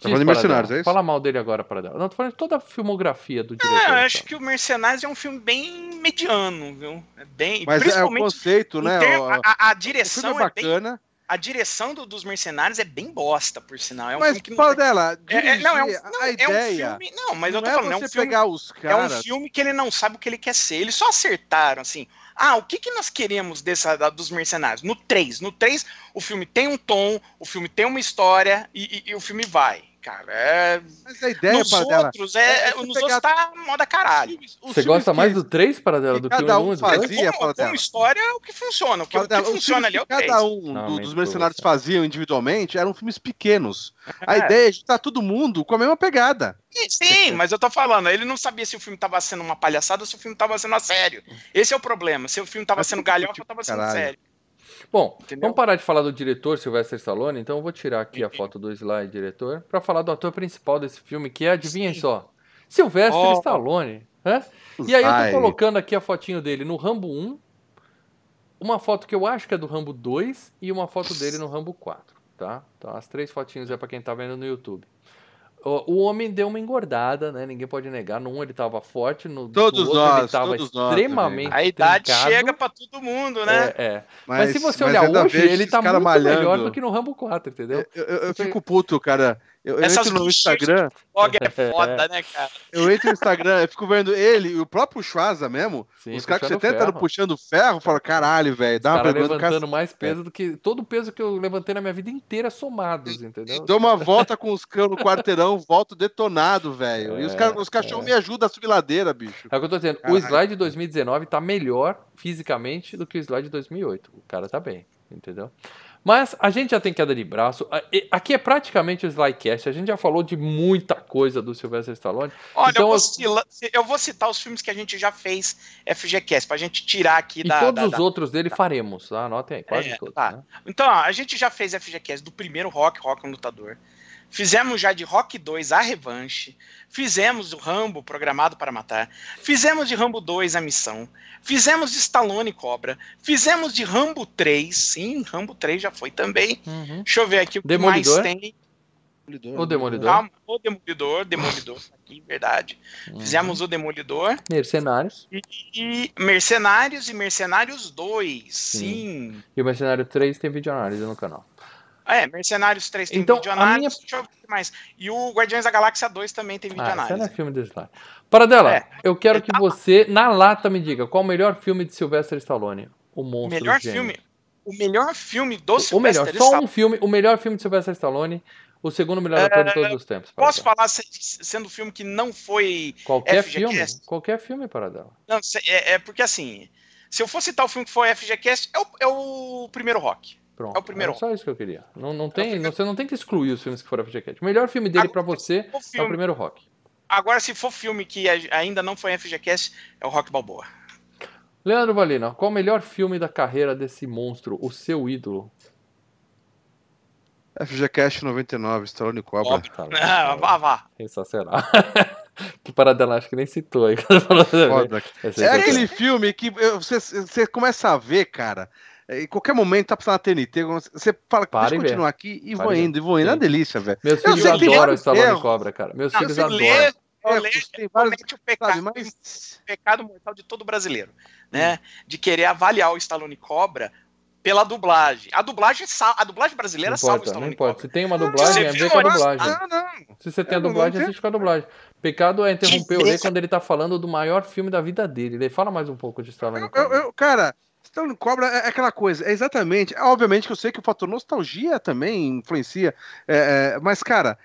Tá falando de Mercenários, é isso? Fala mal dele agora, para dela. Não, tô falando de toda a filmografia do diretor. Ah, eu então. acho que o Mercenários é um filme bem mediano, viu? É bem, Mas é o conceito, né? Termo, a, a, direção é bacana. É bem, a direção do, dos Mercenários é bem bosta, por sinal. É um mas fala tem... dela, dirigir, é, é, não, é um, não, a ideia. É um filme, não, mas eu tô falando, é um filme. Pegar os caras... É um filme que ele não sabe o que ele quer ser. Eles só acertaram, assim. Ah, o que, que nós queremos dessa, da, dos mercenários? No 3. No 3, o filme tem um tom, o filme tem uma história e, e, e o filme vai cara. É... Mas a ideia nos para outros, dela, é, é nos pegar... outros tá moda caralho. Você gosta mais do 3 para dela do que o 1 um fazia como, como história é o que funciona. O que, o que funciona ali é o 3. Cada um Não, dos mercenários faziam individualmente eram filmes pequenos. A é. ideia é de estar todo mundo com a mesma pegada. Sim, mas eu tô falando, ele não sabia se o filme tava sendo uma palhaçada ou se o filme tava sendo a sério. Esse é o problema. Se o filme tava sendo galhofa ou tava sendo sério. Bom, Entendeu? vamos parar de falar do diretor Sylvester Stallone, então eu vou tirar aqui a foto do slide diretor para falar do ator principal desse filme, que é, adivinhem Sim. só, Sylvester oh. Stallone. Né? E aí eu tô colocando aqui a fotinho dele no Rambo 1, uma foto que eu acho que é do Rambo 2 e uma foto dele no Rambo 4, tá? Então as três fotinhos é para quem tá vendo no YouTube. O homem deu uma engordada, né? Ninguém pode negar. No um ele tava forte, no todos outro nós, ele tava extremamente. Nós, a idade trincado. chega para todo mundo, né? É, é. Mas, mas, se você mas olhar hoje, ele tá muito malhando. melhor do que no Rambo 4, entendeu? Eu, eu, eu fico puto, cara. Eu, eu entro no Instagram. Blog é <laughs> foda, né, cara? Eu entro no Instagram, eu fico vendo ele e o próprio Schwaza mesmo. Sim, os caras que você tenta puxando ferro, fala, caralho, velho, dá uma levantando cara... mais peso é. do que todo o peso que eu levantei na minha vida inteira somados, entendeu? E dou uma volta com os cães no quarteirão, volto detonado, velho. É, e os, cara, os cachorros é. me ajudam a subir ladeira, bicho. É o que eu tô dizendo. Caralho. O slide de 2019 tá melhor fisicamente do que o slide de 2008. O cara tá bem, entendeu? Mas a gente já tem queda de braço. Aqui é praticamente o Slycast. A gente já falou de muita coisa do Sylvester Stallone. Olha, então, eu, vou, eu, vou, citar os filmes que a gente já fez FGCast, pra gente tirar aqui e da. todos da, os da... outros dele faremos, tá? Anotem aí, quase é, todos. Tá. Né? Então, ó, a gente já fez FGCast do primeiro Rock, Rock Lutador. Fizemos já de Rock 2 a revanche. Fizemos o Rambo programado para matar. Fizemos de Rambo 2 a missão. Fizemos de Stallone Cobra. Fizemos de Rambo 3. Sim, Rambo 3 já foi também. Uhum. Deixa eu ver aqui o que Demolidor. mais tem. Demolidor, o Demolidor. Calma, o Demolidor, Demolidor, aqui, verdade. Uhum. Fizemos o Demolidor. Mercenários. E, e, Mercenários e Mercenários 2, sim. sim. E o Mercenário 3 tem vídeo análise no canal. É, Mercenários 3 tem então, vídeo análise, minha... deixa eu ver mais. E o Guardiões da Galáxia 2 também tem vídeo ah, análise. Não é filme desse lá. Para dela, é. eu quero que você, na lata, me diga qual o melhor filme de Sylvester Stallone. O Monstro melhor filme O melhor filme do Sylvester O melhor, só um filme, o melhor filme de Sylvester Stallone o segundo melhor ator de todos os tempos. Posso falar sendo filme que não foi. Qualquer FGCast? filme? Qualquer filme, para dela. Não, é, é, porque assim. Se eu fosse citar o filme que foi FGCast, é o, é o primeiro rock. Pronto. É o primeiro. É só isso que eu queria. Não, não tem, é você não tem que excluir os filmes que foram FGCast. O melhor filme dele para você filme, é o primeiro rock. Agora, se for filme que ainda não foi FGCast, é o Rock Balboa. Leandro Valina, qual o melhor filme da carreira desse monstro, o seu ídolo? FGCast 99, Stallone Cobra. Ah, vá, vá. Sensacional. <laughs> que paradela, acho que nem citou aí. <laughs> Foda. É, é aquele filme que você, você começa a ver, cara. Em qualquer momento tá passando na TNT, você fala, deixa eu continuar aqui e vou indo, e vou indo. É uma delícia, velho. Meus filhos adoram o Stallone Cobra, cara. Meus Não, filhos adoram. Lê, lê, tem vários, o pecado, sabe, mas... pecado mortal de todo brasileiro, né? Hum. De querer avaliar o Stallone Cobra pela dublagem. A dublagem, a dublagem brasileira não salva importa, o Stallone Não importa. Se tem uma dublagem, é ver com a dublagem. Ah, não. Se você tem a dublagem, assiste com a dublagem. Pecado é interromper o Lê quando ele tá falando do maior filme da vida dele. Ele fala mais um pouco de Stallone eu, eu, eu, Cara, Stallone Cobra é aquela coisa, é exatamente. É, obviamente que eu sei que o fator nostalgia também influencia, é, é, mas, cara,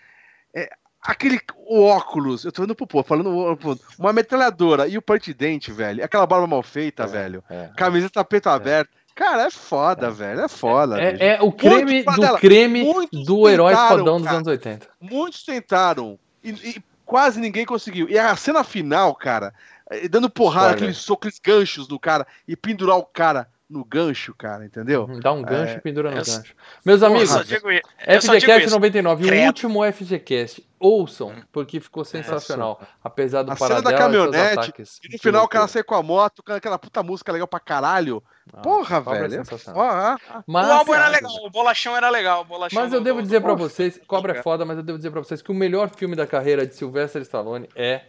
é, aquele o óculos, eu tô indo pro pô, falando uma metralhadora e o parte dente, velho, aquela barba mal feita, é, velho, é. camiseta peito aberto. Cara, é foda, é. velho. É foda. É, é o creme do creme do herói fodão dos anos 80. Muitos tentaram e, e, quase ninguém conseguiu. E a cena final, cara, é, dando porrada, aqueles socos, aqueles ganchos no cara e pendurar o cara no gancho, cara, entendeu? Dá um gancho é, e pendura no eu, gancho. Meus amigos, FGCast 99, Credo. o último FGCast. Ouçam, hum. porque ficou sensacional. É, Apesar do a cena da caminhonete, e no final o cara sai com a moto, com aquela puta música legal pra caralho. Ah, Porra, velho. É ah, ah, mas, o álbum era legal, o bolachão era legal. Bolachão mas eu devo dizer para vocês, Cobra é foda, mas eu devo dizer para vocês que o melhor filme da carreira de Sylvester Stallone é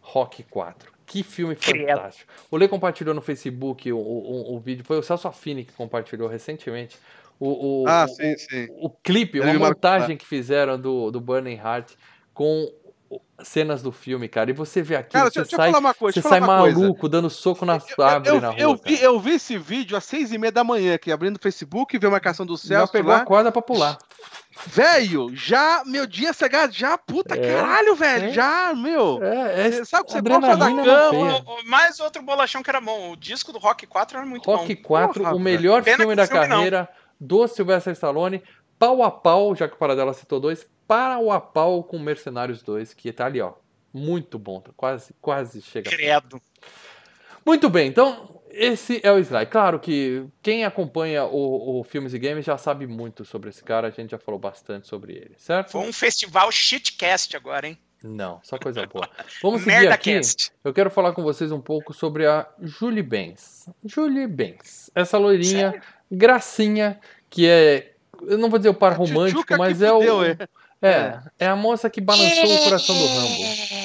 Rock 4. Que filme fantástico. O Lê compartilhou no Facebook o, o, o, vídeo, foi o Celso Affini que compartilhou recentemente. O, o, ah, sim, sim. O, clipe, uma montagem que fizeram do, do Burning Heart com cenas do filme, cara. E você vê aqui, cara, você deixa, sai, deixa coisa, você sai maluco, coisa. dando soco na árvore na rua. Eu vi, eu vi esse vídeo às seis e meia da manhã aqui, abrindo o Facebook, vi a marcação do Celso. Já pegou lá. a corda pra pular. Velho, já, meu dia cegado, já, puta, é, caralho, velho, é. já, meu. É, é sabe que você da cama. Mais outro bolachão que era bom, o disco do Rock 4 era muito Rock bom. Rock 4, Porra, o melhor filme da filme carreira não. do Sylvester Stallone, pau a pau, já que o Paradela citou dois, pau a pau com Mercenários 2, que tá ali, ó, muito bom, quase, quase chega. Credo. Muito bem, então esse é o Sly. Claro que quem acompanha o, o, Filmes e Games já sabe muito sobre esse cara, a gente já falou bastante sobre ele, certo? Foi um festival shitcast agora, hein? Não, só coisa boa. Vamos <laughs> seguir aqui. Eu quero falar com vocês um pouco sobre a Julie Benz. Julie Benz. Essa loirinha, Sério? gracinha, que é. Eu não vou dizer o par romântico, mas é o. é. É, é a moça que balançou o coração do Rambo,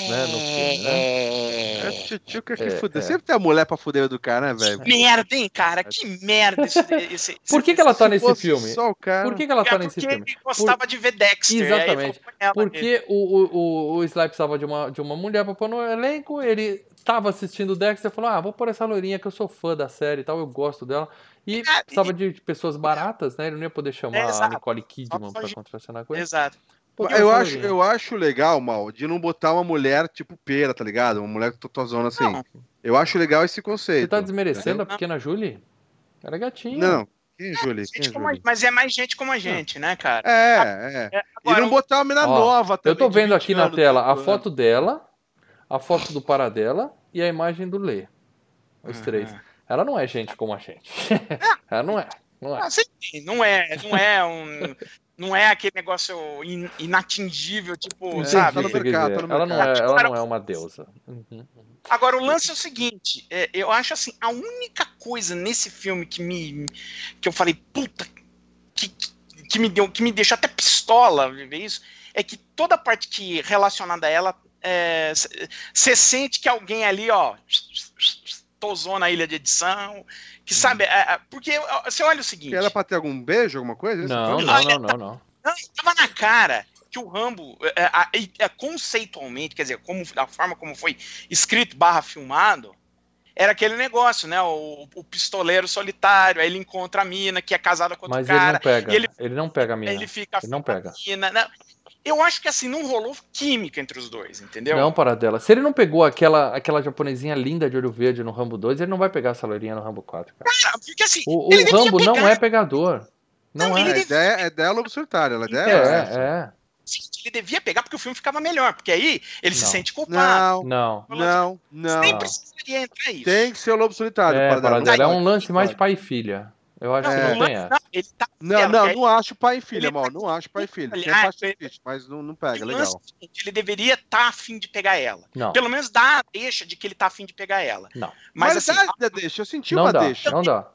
né, no filme, né? É tchutchuca que é, fudeu. É. Sempre tem a mulher pra fuder do cara, né, velho? Que merda, hein, cara? Que merda esse, <laughs> esse, Por que, que ela tá nesse filme? Só o cara. Por que, que ela tá é nesse filme? Porque ele gostava Por... de ver Dexter. Exatamente. Porque o, o, o, o Sly precisava de uma, de uma mulher pra pôr no elenco, ele tava assistindo o Dexter e falou, ah, vou pôr essa loirinha que eu sou fã da série e tal, eu gosto dela. E é, precisava de pessoas baratas, né? Ele não ia poder chamar é, a Nicole Kidman pra contracenar com ele. Exato. Eu acho, eu acho legal, Mal, de não botar uma mulher tipo pera, tá ligado? Uma mulher totozona assim. Não. Eu acho legal esse conceito. Você tá desmerecendo a pequena Julie? Era gatinha. Não. Quem é Julie? Quem é Julie? mas é mais gente como a gente, né, cara? É, é. Agora, e não botar uma menina ó, nova também. Eu tô vendo aqui na tela a foto dela, a foto do Paradela e a imagem do Lê. Os três. Ela não é gente como a gente. <laughs> Ela não é. Não é. Ah, sim, não é, não é um. Não é aquele negócio in, inatingível, tipo, sabe? Tá no mercado, tá no ela, não é, ela não é uma deusa. Uhum. Agora, o lance é o seguinte: é, eu acho assim, a única coisa nesse filme que me. que eu falei, puta, que, que, me, deu, que me deixou até pistola ver isso, é que toda a parte que relacionada a ela, você é, sente que alguém ali, ó tosou na ilha de edição, que sabe, é, é porque você olha o seguinte... Era pra ter algum beijo, alguma coisa? Não, não, não, não, não. Não, tava na cara que o Rambo, é, é, conceitualmente, quer dizer, como, a forma como foi escrito barra filmado, era aquele negócio, né? O, o, pistoleiro solitário, aí ele encontra a mina que é casada com outro Mas cara. Ele não pega. Ele, ele não pega a mina. Ele fica ele não pega. Mina, né? Eu acho que assim, não rolou química entre os dois, entendeu? Não, para dela. Se ele não pegou aquela, aquela japonesinha linda de olho verde no Rambo 2, ele não vai pegar essa loirinha no Rambo 4, cara. cara porque assim. O, o Rambo pegar. não é pegador. Não, não é. A ideia, a ideia é lobo solitário, a ideia é, é, é ele devia pegar porque o filme ficava melhor, porque aí ele não. se sente culpado. Não, não, não. não. Nem precisaria entrar isso. Tem que ser o lobo solitário. É, para dela. é um lance mais pai e filha. Eu acho não, que não, tem essa. Não, ele tá não, não, não acho pai e filha, mal. Tá não acho pai e filha. Tem ah, parte difícil, mas não, não pega, legal. Ele deveria estar tá afim de pegar ela. Não. Pelo menos dá a deixa de que ele tá afim de pegar ela. Não. Mas, mas assim, dá deixa, eu senti não uma dá, deixa. Não dá.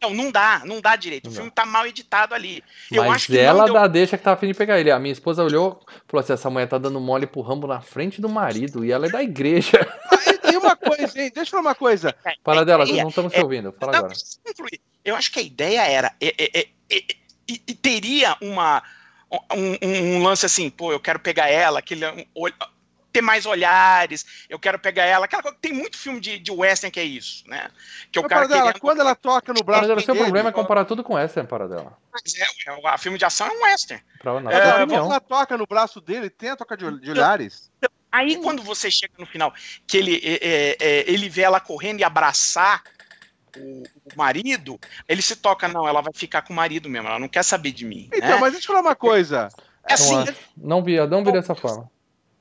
Não, não dá, não dá direito. Não o filme dá. tá mal editado ali. Eu Mas acho que ela deu... dá deixa que tá afim de pegar ele. A minha esposa olhou falou assim: essa mulher tá dando mole pro Rambo na frente do marido e ela é da igreja. E uma coisa, hein? Deixa eu falar uma coisa. É, Para dela, é, não estamos te ouvindo. Fala não, agora. Eu acho que a ideia era. É, é, e teria uma. Um, um, lance assim, pô, eu quero pegar ela, aquele ter mais olhares, eu quero pegar ela. Aquela coisa, tem muito filme de, de western que é isso, né? Que o cara dela, querendo... quando ela toca no braço dela, seu problema é comparar tudo com western, para dela. Mas é, é, a filme de ação é um western. Pra, é, quando ela toca no braço dele, tem a toca de, de olhares. Aí quando você chega no final, que ele, é, é, é, ele vê ela correndo e abraçar o, o, marido, ele se toca, não, ela vai ficar com o marido mesmo, ela não quer saber de mim. Então, né? mas deixa eu falar uma coisa. É assim, não, vi, não vi dessa forma.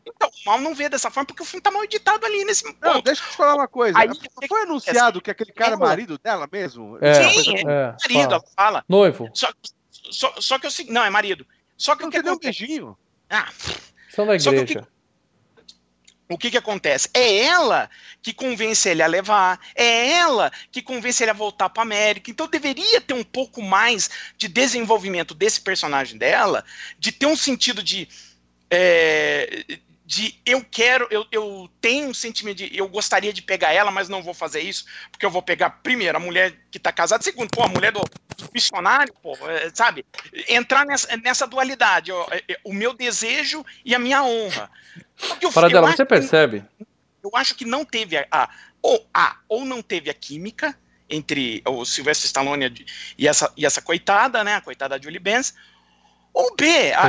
Então, o mal não vê dessa forma porque o filme tá mal editado ali nesse ponto. Não, deixa eu te falar uma coisa. Aí, foi anunciado que aquele cara é marido dela mesmo? É, Sim, é, é marido, ela fala. Noivo. Só, só, só que eu sei. Não, é marido. Só que não o que um beijinho. Ah. São da igreja. O que que acontece? É ela que convence ele a levar, é ela que convence ele a voltar para América. Então deveria ter um pouco mais de desenvolvimento desse personagem dela, de ter um sentido de é, de eu quero, eu, eu tenho um sentimento de eu gostaria de pegar ela, mas não vou fazer isso, porque eu vou pegar, primeiro, a mulher que tá casada, segundo, pô, a mulher do, missionário, pô, é, sabe? Entrar nessa, nessa dualidade, ó, é, é, o meu desejo e a minha honra. Para dela, você percebe? Eu acho que não teve a, a, ou a, ou não teve a química entre o Sylvester Stallone e essa, e essa coitada, né, a coitada Julie Benz, ou B,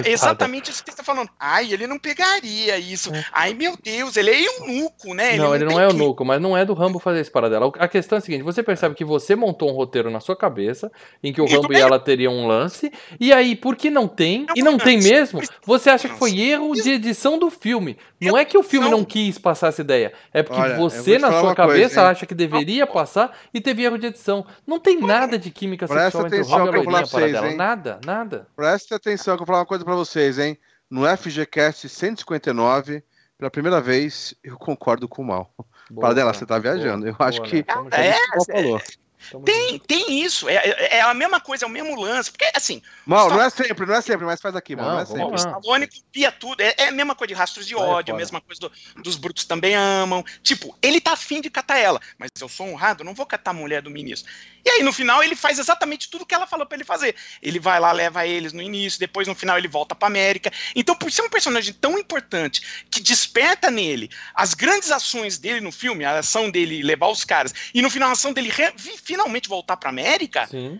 exatamente isso que você está falando. Ai, ele não pegaria isso. É. Ai, meu Deus, ele é eunuco, né? Ele não, ele não é eunuco, mas não é do Rambo fazer isso para dela. A questão é a seguinte: você percebe que você montou um roteiro na sua cabeça em que o Rambo e ela teriam um lance, e aí, por que não tem, e não tem mesmo, você acha que foi erro de edição do filme. Não é que o filme não quis passar essa ideia, é porque Olha, você, na sua cabeça, coisa, acha que deveria passar e teve erro de edição. Não tem nada de química sexual entre o Rambo e a loirinha para dela. Nada, nada. Presta atenção atenção que eu vou falar uma coisa para vocês, hein? No FGCast 159, pela primeira vez, eu concordo com o mal. Para dela, você tá viajando. Eu boa, acho que. Né? É, falou. Tem, tem isso. É, é, é a mesma coisa, é o mesmo lance. Porque, assim. Mal, não é sempre, não é sempre, mas faz aqui, mal. Não, não é sempre. O Stallone copia tudo. É, é, a mesma coisa de rastros de ódio, a mesma coisa do, dos brutos também amam. Tipo, ele tá afim de catar ela, mas eu sou honrado, não vou catar a mulher do ministro. E aí, no final, ele faz exatamente tudo que ela falou para ele fazer. Ele vai lá, leva eles no início, depois, no final, ele volta pra América. Então, por ser um personagem tão importante, que desperta nele as grandes ações dele no filme, a ação dele levar os caras, e no final, a ação dele finalmente voltar pra América. Sim.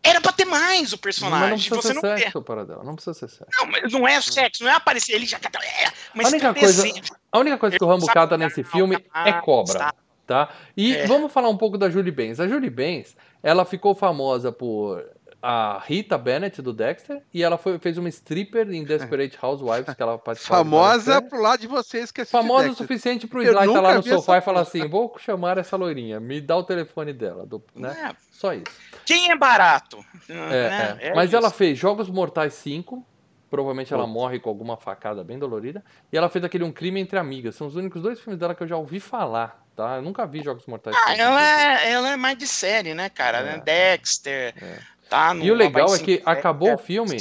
Era pra ter mais o personagem. Mas não precisa você ser não sexo, para dela. Não precisa ser sexo. Não, mas não é sexo, não é aparecer ele já. É, mas a única coisa, a única coisa que o Rambo cata nesse filme é cobra tá? E é. vamos falar um pouco da Julie Benz. A Julie Benz, ela ficou famosa por a Rita Bennett do Dexter e ela foi, fez uma stripper em Desperate <laughs> Housewives que ela participou. Famosa pro lado de vocês que Famosa o suficiente pro Sly estar tá lá no sofá e falar assim: vou chamar essa loirinha, me dá o telefone dela. Do, né? É. Só isso. Quem é barato? É, né? é. Mas isso. ela fez Jogos Mortais 5. Provavelmente ela morre com alguma facada bem dolorida. E ela fez aquele Um Crime Entre Amigas. São os únicos dois filmes dela que eu já ouvi falar tá? Eu nunca vi Jogos Mortais. Ah, ela é, ela é mais de série, né, cara? É. Dexter. É. Tá e o legal é que acabou o filme,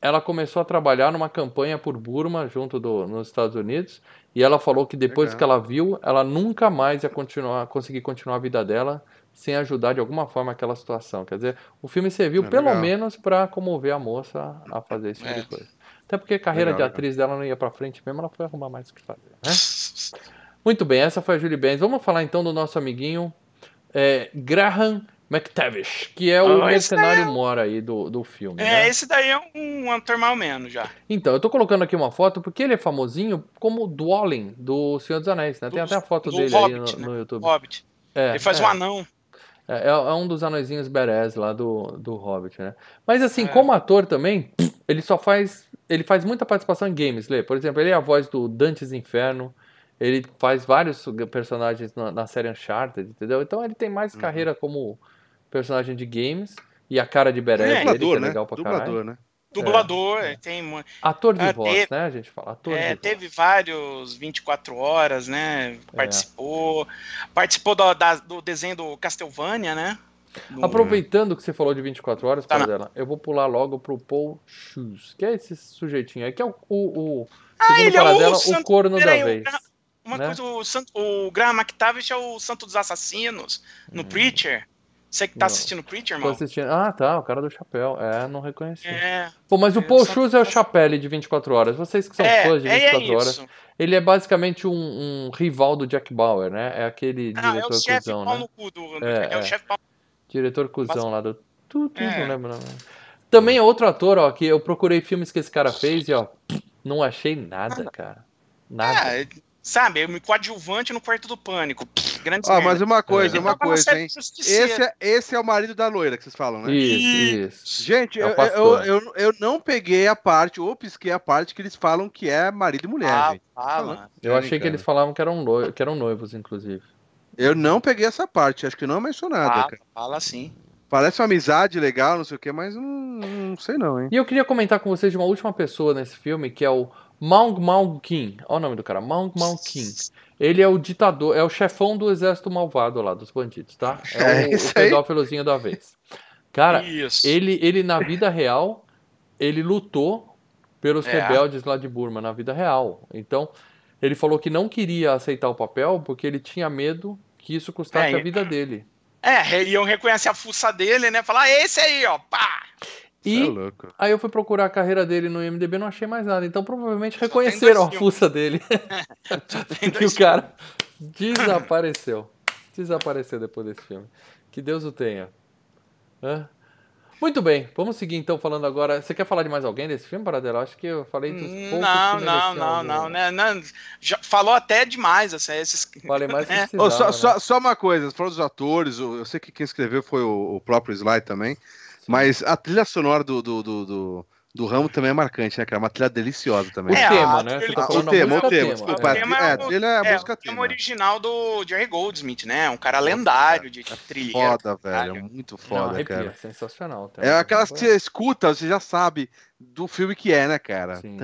ela começou a trabalhar numa campanha por Burma junto do, nos Estados Unidos E ela falou que depois Legal. que ela viu, ela nunca mais ia continuar, conseguir continuar a vida dela sem ajudar de alguma forma aquela situação. Quer dizer, o filme serviu é pelo menos para comover a moça a fazer esse tipo é. de coisa. Até porque a carreira legal, de atriz legal. dela não ia para frente mesmo, ela foi arrumar mais o que fazer. Né? Muito bem, essa foi a Julie Benz. Vamos falar então do nosso amiguinho é, Graham McTavish, que é o oh, mercenário é... mora aí do, do filme. É, né? esse daí é um, um mal menos já. Então, eu tô colocando aqui uma foto porque ele é famosinho como Dwalin do Senhor dos Anéis, né? Tem até a foto dele Hobbit, aí no, no né? YouTube. Hobbit. É, ele faz é. um anão. É, é, é, um dos anõezinhos berés lá do, do Hobbit, né? Mas assim, é. como ator também, <sniffs> ele só faz. Ele faz muita participação em games, Lê. Por exemplo, ele é a voz do Dantes Inferno. Ele faz vários personagens na, na série Uncharted, entendeu? Então ele tem mais uhum. carreira como personagem de games e a cara de Berez é, dele, que é né? legal pra Dublador, caralho. né? Dublador, é. tem. Ator de ah, voz, teve, né? A gente fala. Ator é, teve voz. vários 24 horas, né? É. Participou. É. Participou do, da, do desenho do Castlevania, né? Do... Aproveitando que você falou de 24 horas, tá dela, eu vou pular logo pro Paul Shoes, que é esse sujeitinho aí, que é o, o, o ah, segundo Paradela, é o, o corno da vez. Uma né? coisa, o, Santo, o Graham McTavish é o santo dos assassinos no hum. Preacher. Você que tá assistindo Preacher? Tô assistindo. Ah, tá, o cara do chapéu. É, não reconheci. É. Pô, mas o Paul Shoes é o Chapelle de 24 horas. Vocês que são é, fãs de 24 é, é horas. Ele é basicamente um, um, rival do Jack Bauer, né? É aquele ah, diretor é o chefe cuzão, né? no cu do, é, é, o chefe Diretor cuzão lá do. Tu, tu, não lembro não. Também é outro ator, ó, que eu procurei filmes que esse cara fez e, ó, não achei nada, cara. Nada. É, Sabe, me coadjuvante no quarto do pânico. Grande Ah, mas uma coisa, é. uma então, coisa, hein? Esse é, esse é o marido da loira que vocês falam, né? Isso, isso. Gente, é eu, eu, eu, eu, não peguei a parte, ou pisquei a parte que eles falam que é marido e mulher, ah, gente. Fala. Eu achei que eles falavam que eram, que eram noivos, inclusive. Eu não peguei essa parte, acho que não é mencionada. Ah, fala sim. Parece uma amizade legal, não sei o que, mas não, não sei não, hein? E eu queria comentar com vocês de uma última pessoa nesse filme, que é o Maung Maung Kim. Olha o nome do cara, Maung Maung Kim. Ele é o ditador, é o chefão do exército malvado lá, dos bandidos, tá? <laughs> É, é o, o pedófilozinho da vez. Cara, ele, ele na vida real, ele lutou pelos é. rebeldes lá de Burma, na vida real. Então, ele falou que não queria aceitar o papel porque ele tinha medo que isso custasse é, a vida dele. É, iam reconhecer a fuça dele, né? Falar, esse aí, ó, pá! E é aí eu fui procurar a carreira dele no IMDB não achei mais nada. Então provavelmente reconheceram a fuça dele. <laughs> <laughs> e o cara desapareceu. Desapareceu depois desse filme. Que Deus o tenha. Hã? Muito bem, vamos seguir então falando agora. Você quer falar de mais alguém desse filme, Paradela? Acho que eu falei dos poucos Não, não, não, não, né? não. Já falou até demais, assim, esses... Falei mais que <laughs> é. oh, só, né? só, só, uma coisa, falou dos atores, eu sei que quem escreveu foi o, o próprio Sly também. Mas a trilha sonora do, do, do, do, do Ramo também é marcante, né, cara? Uma trilha deliciosa também. É, o tema, né? Tá o, tema, o tema, desculpa. O tema é, a trilha é a é, música o tema. original do Jerry Goldsmith, né? Um cara lendário de trilha. Foda, velho. Muito foda, Não, cara. Sensacional. Tá? É aquelas que você escuta, você já sabe do filme que é, né, cara? Sim.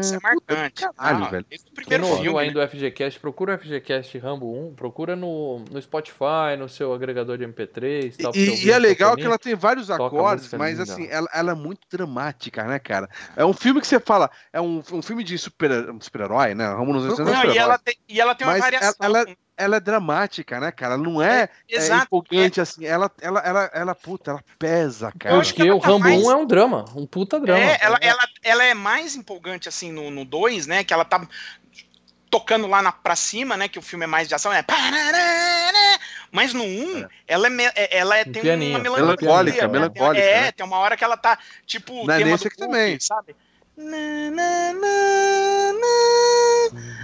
Isso é marcante. Caralho, ah, velho. Esse é o primeiro Quem não filme, ainda né? o FGCast, procura o FGCast Rambo 1, procura no, no Spotify, no seu agregador de MP3 tal. E, e é legal que ela tem vários acordes, mas assim, ela, ela, é muito dramática, né, cara? É um filme que você fala, é um, um filme de super-herói, super né? Rambo nos não, não, e, ela tem, e ela tem uma variação. Ela, ela, ela é dramática, né, cara? Não é, é, é empolgante é. assim. Ela, ela, ela, ela, puta, ela pesa, cara. Porque o tá Rambo mais... 1 é um drama, um puta drama. É, ela, ela, ela é mais empolgante, assim, no 2, né? Que ela tá tocando lá na, pra cima, né? Que o filme é mais de ação, é. Mas no 1, um, é. ela, é, é ela é, tem uma melancolia. Melancólica, né? melancólica. É, né? tem uma hora que ela tá, tipo, Não, tema nesse aqui também. sabe?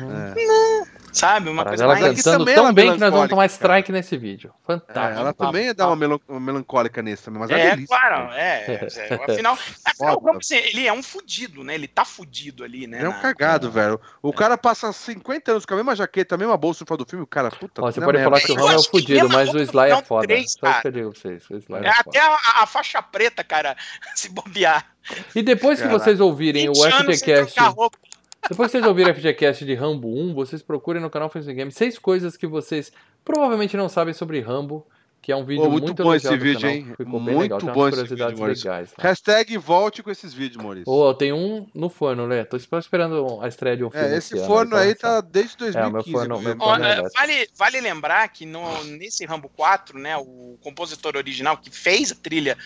Uhum. Sabe? Uma coisa ela mais... cantando tão é bem que nós vamos tomar strike nesse vídeo. Fantástico. É, ela também dá uma, uma melancólica nesse também, mas é, é delícia. Claro, <laughs> é, é, afinal, afinal assim, ele é um fudido, né? Ele tá fudido ali, né? Ele é um cagado, na... velho. O é. cara passa 50 anos com a mesma jaqueta, a mesma bolsa no final do filme, o cara, puta. Ó, você pode falar que o Ron é um fudido, mas o Sly é foda. Só isso que eu digo pra vocês. É, é até a, faixa preta, cara, <laughs> se bobear. E depois que vocês ouvirem o FGCast depois que vocês ouvirem a FGCast de Rambo 1, vocês procurem no canal Facebook Games seis coisas que vocês provavelmente não sabem sobre Rambo que é um vídeo muito, muito bom esse vídeo, hein? Ficou muito legal. Tem bom esse vídeo, Maurício. legais. Tá? Hashtag volte com esses vídeos, Maurício. Oh, tem um no forno, né? Tô esperando a estreia de um filme. É, esse, forno aí tá desde 2015. É, meu forno, meu forno é vale, vale lembrar que no, nesse Rambo 4, né, o compositor original que fez a trilha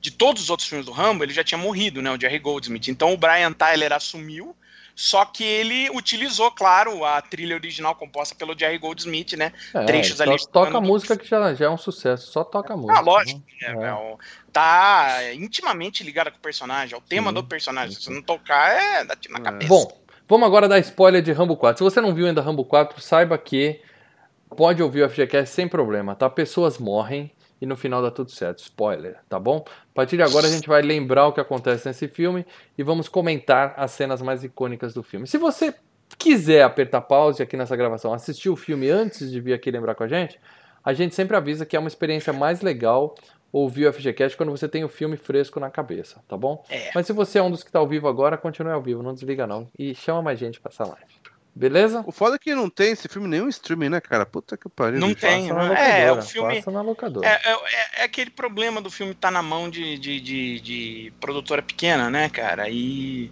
de todos os outros filmes do Rambo, ele já tinha morrido, né, o Jerry Goldsmith. Então o Brian Tyler assumiu só que ele utilizou, claro, a trilha original composta pelo Jerry Goldsmith, né? É, Trechos ali. Toca a música que já, já é um sucesso, só toca a música. Ah, lógico. Né? É, é. tá intimamente ligada com o personagem, é o tema sim, do personagem. Sim. Se não tocar, é dá na é. cabeça. Bom, vamos agora dar spoiler de Rambo 4. Se você não viu ainda Rambo 4, saiba que pode ouvir o FGCast sem problema, tá? Pessoas morrem e no final dá tudo certo. Spoiler, tá bom? A partir de agora a gente vai lembrar o que acontece nesse filme e vamos comentar as cenas mais icônicas do filme. Se você quiser apertar pause aqui nessa gravação, assistir o filme antes de vir aqui lembrar com a gente, a gente sempre avisa que é uma experiência mais legal ouvir o FGCast quando você tem o filme fresco na cabeça, tá bom? É. Mas se você é um dos que está ao vivo agora, continue ao vivo, não desliga não. E chama mais gente para essa live. Beleza? O foda é que não tem esse filme nenhum streaming, né, cara? Puta que pariu. Não tem, né? É, o filme. Passa na locadora. É, é, é, aquele problema do filme estar tá na mão de, de, de, de, produtora pequena, né, cara? E.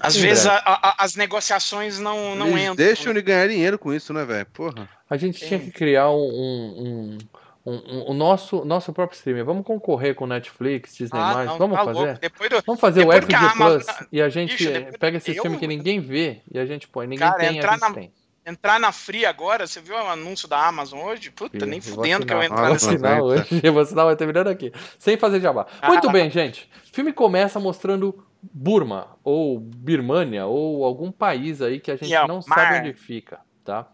Às Sim, vezes a, a, as negociações não, não Eles entram. Deixam ele ganhar dinheiro com isso, né, velho? Porra. A gente Sim. tinha que criar um, um um, o nosso, nosso próprio streaming. Vamos concorrer com Netflix, Disney+. Ah, não, vamos, tá fazer? Do, Vamos fazer o FG Plus e a gente Ixi, pega esse filme que ninguém vê e a gente põe. Ninguém Cara, tem, entrar na, tem. Entrar na Free agora, você viu o anúncio da Amazon hoje? Puta, nem fudendo que eu entrar nessa. Assinar hoje, eu <laughs> vou assinar, vai terminando aqui. Sem fazer jabá. Ah, Muito bem, gente. O filme começa mostrando Burma, ou Birmania, ou algum país aí que a gente não sabe onde fica, tá?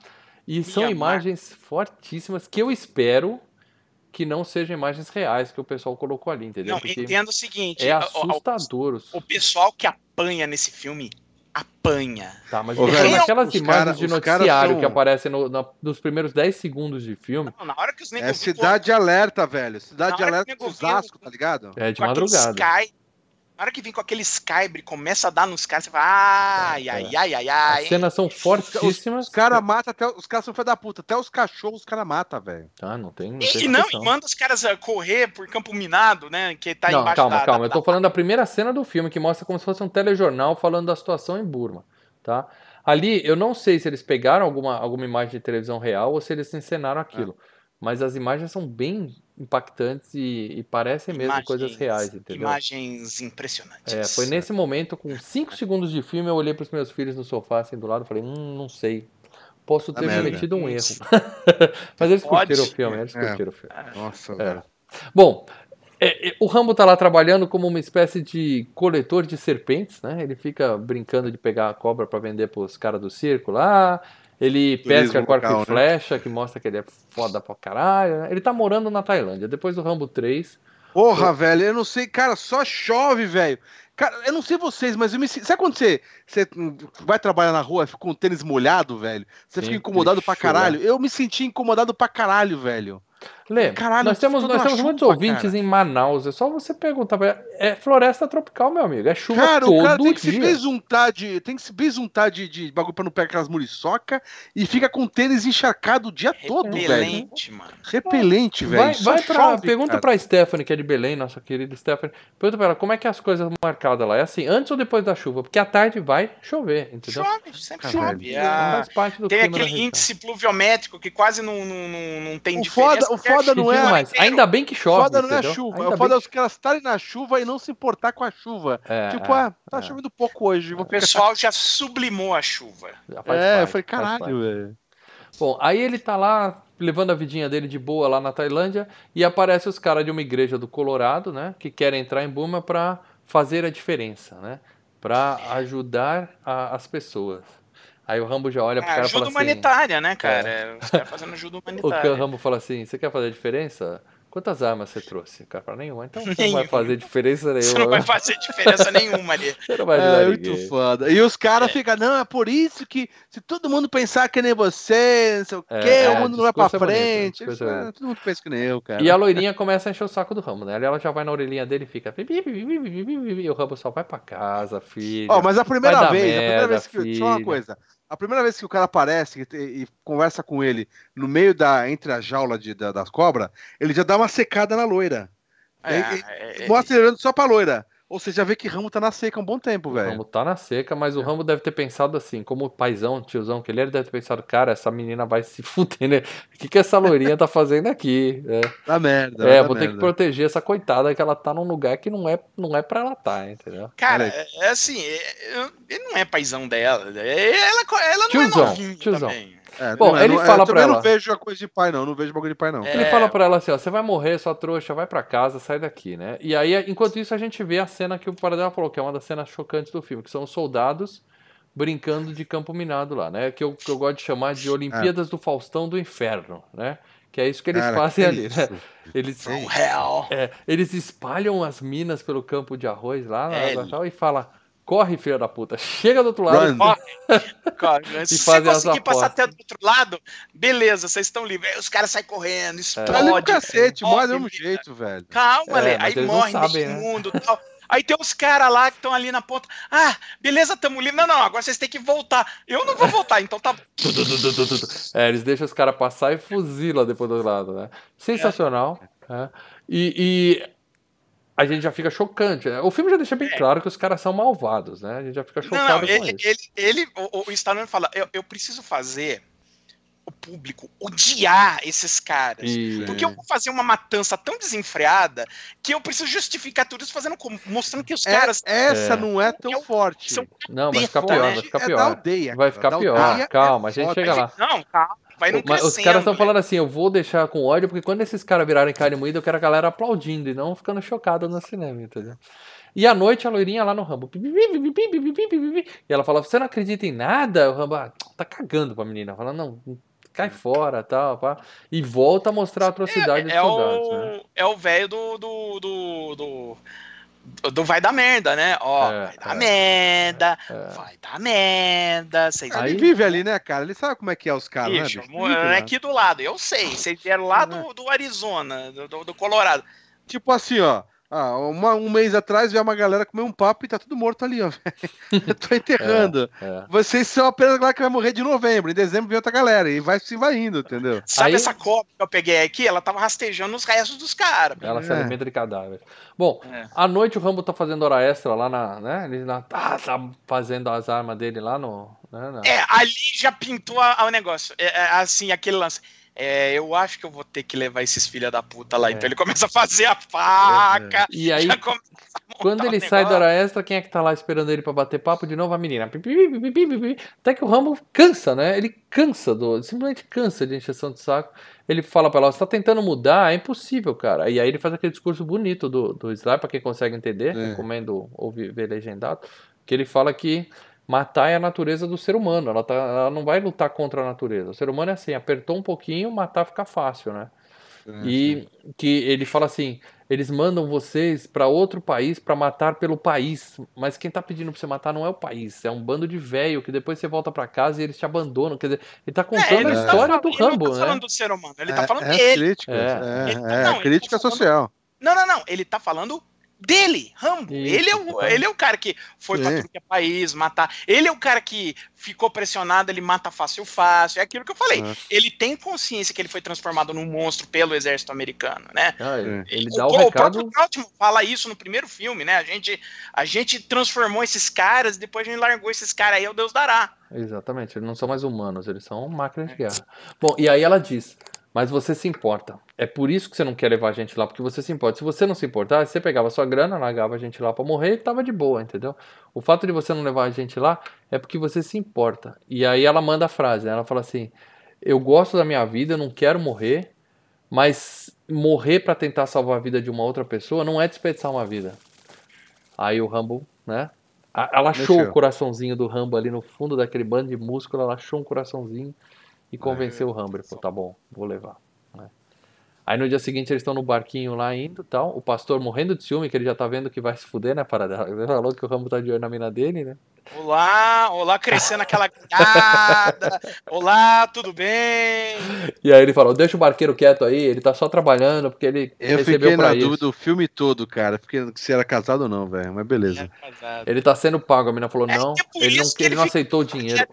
E são imagens fortíssimas que eu espero que não sejam imagens reais que o pessoal colocou ali, entendeu? Não, Porque entendo o seguinte: é assustador. O, o, pessoal que apanha nesse filme apanha. Tá, mas Ô, velho, naquelas imagens cara, de noticiário são... que aparecem no, no, nos primeiros 10 segundos de filme. Não, na hora que os É cidade alerta, velho. Cidade de alerta do Osasco, tá ligado? É de madrugada. Sky, na hora que vem com aquele Skybre, começa a dar nos caras, você fala, ai, ai, ai, ai, ai. As cenas são fortíssimas. Os, caras matam até. Os caras são filha da puta. Até os cachorros os caras matam, velho. Ah, não tem. Não e, tem e não, e manda os caras correr por campo minado, né? Que tá não, embaixo calma, da, calma. Da, eu tô da... falando da primeira cena do filme, que mostra como se fosse um telejornal falando da situação em Burma, tá? Ali, eu não sei se eles pegaram alguma, alguma imagem de televisão real ou se eles encenaram aquilo. Ah. Mas as imagens são bem impactantes e, e parecem mesmo imagens, coisas reais, entendeu? Imagens impressionantes. É, foi nesse momento, com 5 segundos de filme, eu olhei para os meus filhos no sofá, assim, do lado, e falei, hum, não sei. Posso ter cometido um erro. <laughs> Mas eles Pode. curtiram o filme, eles curtiram é. o filme. Nossa, é. Bom, é, é, o Rambo tá lá trabalhando como uma espécie de coletor de serpentes, né? Ele fica brincando de pegar a cobra para vender pros caras do circo lá. Ele pesca com arco e né? flecha, né? que mostra que ele é foda pra caralho. Né? Ele tá morando na Tailândia. Depois do Rambo 3. Porra, eu... velho, eu não sei, cara, só chove, velho. Cara, eu não sei vocês, mas eu me Sabe quando você, você vai trabalhar na rua, fica com um tênis molhado, velho? Você fica incomodado pra caralho? Eu me senti incomodado pra caralho, velho. Lê, Caralho, nós temos, nós temos muitos ouvintes cara. em Manaus. É só você perguntar. É floresta tropical, meu amigo. É chuva cara, todo o cara tem que dia. se besuntar de. Tem que se besuntar de, de bagulho pra não pegar aquelas muriçoca e fica com tênis encharcado o dia Repelente, todo, velho. Repelente, mano. Repelente, velho. Vai, vai pra, chove, pergunta cara. pra Stephanie, que é de Belém, nossa querida Stephanie. Pergunta pra ela como é que é as coisas marcadas lá. É assim, antes ou depois da chuva? Porque à tarde vai chover, entendeu? Chove, sempre chove. Ah, tem aquele índice pluviométrico que quase não, não, não, não tem o diferença. Foda, o foda não é. Mais. Ainda bem que chove. Foda não é a chuva. Ainda o foda é os caras estarem na chuva e não se importar com a chuva. É, tipo, é, ah, tá é. chovendo pouco hoje. O pessoal já sublimou a chuva. é, parte, eu falei, caralho, velho. Bom, aí ele tá lá levando a vidinha dele de boa lá na Tailândia e aparece os caras de uma igreja do Colorado, né, que querem entrar em Burma para fazer a diferença, né, para ajudar a, as pessoas. Aí o Rambo já olha pro é, cara e fala assim... Ajuda humanitária, né, cara? É. Os caras fazendo ajuda <laughs> humanitária. O Rambo fala assim, você quer fazer a diferença? Quantas armas você trouxe? O cara fala, nenhuma. Então você não vai fazer diferença <laughs> nenhuma. Você não vai fazer diferença nenhuma ali. <laughs> Você não vai ajudar é, ninguém. muito foda. E os caras é. ficam, não, é por isso que se todo mundo pensar que nem você, não sei o é, quê, é, o mundo não vai pra frente. Bonito, é, todo mundo pensa que nem eu, cara. E a loirinha começa a encher o saco do Rambo, né? Ela já vai na orelhinha dele e fica... E o Rambo só vai pra casa, filho. Ó, oh, mas a primeira vez, merda, a primeira vez que... Filha. Só uma coisa. A primeira vez que o cara aparece e, e, conversa com ele no meio da. entre a jaula de, da, das cobras, ele já dá uma secada na loira. É, é, é, mostra ele olhando só pra loira. Ou você já vê que Rambo tá na seca há um bom tempo, velho. Rambo tá na seca, mas o Rambo deve ter pensado assim, como paizão, tiozão que ele, ele deve ter pensado, cara, essa menina vai se <laughs> fuder, né? O que, que essa loirinha tá fazendo aqui? É. Dá merda. É, vou merda. ter que proteger essa coitada que ela tá num lugar que não é, não é pra ela tá, entendeu? Cara, é, é assim, é, ele não é paizão dela. É, ela, ela não tiozão, é novinha tiozão. também. É, Bom, é, ele não, fala eu pra ela. Eu não vejo a coisa de pai, não. Não vejo bagulho de pai, não. É. Ele fala pra ela assim, ó, você vai morrer, sua trouxa, vai pra casa, sai daqui, né? E aí, enquanto isso, a gente vê a cena que o Paradela falou, que é uma das cenas chocantes do filme, que são os soldados brincando de campo minado lá, né? Que eu, que eu gosto de chamar de Olimpíadas do Faustão do Inferno, né? Que é isso que eles Cara, fazem que ali, isso? né? Eles, From hell. é, eles espalham as minas pelo campo de arroz lá na É, água tal, e fala, corre, filha da puta, chega do outro lado. Run. <laughs> Cara, <laughs> se conseguir passar até do outro lado, beleza, vocês estão livres. Aí os caras saem correndo, Tá ali pro explode. cacete, morre, do mesmo jeito, velho. Calma, É, Aí morre sabem, né? mundo e tal. Aí tem os caras lá que estão ali na ponta. Ah, beleza, tamo livre. Não, não, agora vocês têm que voltar. Eu não vou voltar, então tá. <laughs> É, eles deixam os caras passar e fuzila depois do outro lado, né? Sensacional. né? E, e a gente já fica chocante. Né? O filme já deixa bem claro que os caras são malvados, né? A gente já fica Não, chocado não, com ele, isso. ele, ele, o, o Stallone fala: eu, eu preciso fazer o público odiar esses caras. E- Porque eu vou fazer uma matança tão desenfreada que eu preciso justificar tudo isso fazendo como? Mostrando que os É, caras essa É. não é tão forte. são Não, vai ficar pior, né? vai ficar É da pior. aldeia. Vai ficar da pior. é Calma, a gente chega lá. Não, calma, vai não Mas os caras estão né? falando assim, eu vou deixar com ódio, porque quando esses caras virarem carne moída, eu quero a galera aplaudindo e não ficando chocada no cinema, entendeu? E à noite a loirinha lá no Rambo. E ela fala, você não acredita em nada? O Rambo, ah, tá cagando pra menina. Fala, não, cai fora, tal, pá. E volta a mostrar a atrocidade dos é soldados, o, né? é o velho do, do, do, do, do vai dar merda, né? Ó, É, vai dar é, merda, é. vai dar merda. Vocês Aí- Ele vive ali, né, cara? Ele sabe como é que é os caras, né, Bicho, bicho? mo- Vive, é né? aqui do lado, eu sei. Vocês vieram lá do, do Arizona, do- do Colorado. Tipo assim, ó. Ah, uma- um mês atrás veio uma galera comer um papo e tá tudo morto ali, ó. <laughs> velho. Eu tô enterrando. É. Vocês são apenas a galera que vai morrer de novembro. Em dezembro vem outra galera. E vai se vai indo, entendeu? Sabe Aí- essa cobra que eu peguei aqui? Ela tava rastejando os restos dos caras. Ela se É. alimenta de cadáver. Bom, É. à noite o Rambo tá fazendo hora extra lá na. Né? Ele lá, tá, tá fazendo as armas dele lá no. Né, na- É, ali já pintou a- a- o negócio. É, é, assim, aquele lance. É, eu acho que eu vou ter que levar esses filha da puta lá. É. Então ele começa a fazer a faca. E aí, já começa a montar quando ele sai da hora extra, quem é que tá lá esperando ele pra bater papo? De novo a menina. Até que o Rambo cansa, né? Ele cansa do. Simplesmente cansa de encheção de saco. Ele fala pra ela: você tá tentando mudar? É impossível, cara. E aí ele faz aquele discurso bonito do, do Sly, pra quem consegue entender, É. recomendo ouvir ver legendado. Que ele fala que matar é a natureza do ser humano. Ela, tá, ela não vai lutar contra a natureza. O ser humano é assim: apertou um pouquinho, matar fica fácil, né? E que ele fala assim: eles mandam vocês pra outro país pra matar pelo país, mas quem tá pedindo pra você matar não é o país, é um bando de velho que depois você volta pra casa e eles te abandonam. Quer dizer, ele tá É, contando ele a não tá história falando- do ele não Rambo, tá né? falando do ser humano, ele tá É- falando é dele. críticas, É. É, Ele tá- é, não, a ele crítica tá falando- social. Não, não, não. Ele tá falando dele, Rambo. Isso, ele, é o, ele é o cara que foi pra Sim. tudo que é país, matar. Ele é o cara que ficou pressionado, ele mata fácil, fácil. É aquilo que eu falei. É. Ele tem consciência que ele foi transformado num monstro pelo exército americano, né? Ah, ele, É. ele O, dá o, o recado. próprio fala isso no primeiro filme, né? A gente, a gente transformou esses caras e depois a gente largou esses caras aí, o Deus dará. Exatamente, eles não são mais humanos, eles são máquinas de guerra. Bom, e aí ela diz: Mas você se importa. É por isso que você não quer levar a gente lá, porque você se importa. Se você não se importar, você pegava sua grana, largava a gente lá pra morrer e tava de boa, entendeu? O fato de você não levar a gente lá é porque você se importa. E aí ela manda a frase, né? ela fala assim: Eu gosto da minha vida, eu não quero morrer, mas morrer pra tentar salvar a vida de uma outra pessoa não é desperdiçar uma vida. Aí o Rambo, né? Ela achou Mexeu. o coraçãozinho do Rambo ali no fundo daquele bando de músculo, ela achou um coraçãozinho e convenceu o Rambo. Ele falou, tá bom, vou levar. né? Aí no dia seguinte eles estão no barquinho lá indo tal. O pastor morrendo de ciúme, que ele já tá vendo que vai se fuder, né, parada? <laughs> Ele falou que o Rambo tá de olho na mina dele, né? Olá, olá, crescendo aquela. Olá, tudo bem? E aí ele falou, deixa o barqueiro quieto aí, ele tá só trabalhando porque ele Eu recebeu fiquei pra na isso. dúvida o filme todo, cara. Fiquei se era casado ou não, velho. Mas beleza. É, casado. Ele tá sendo pago. A mina falou, É não, é ele não, ele ele não fica- aceitou o dinheiro.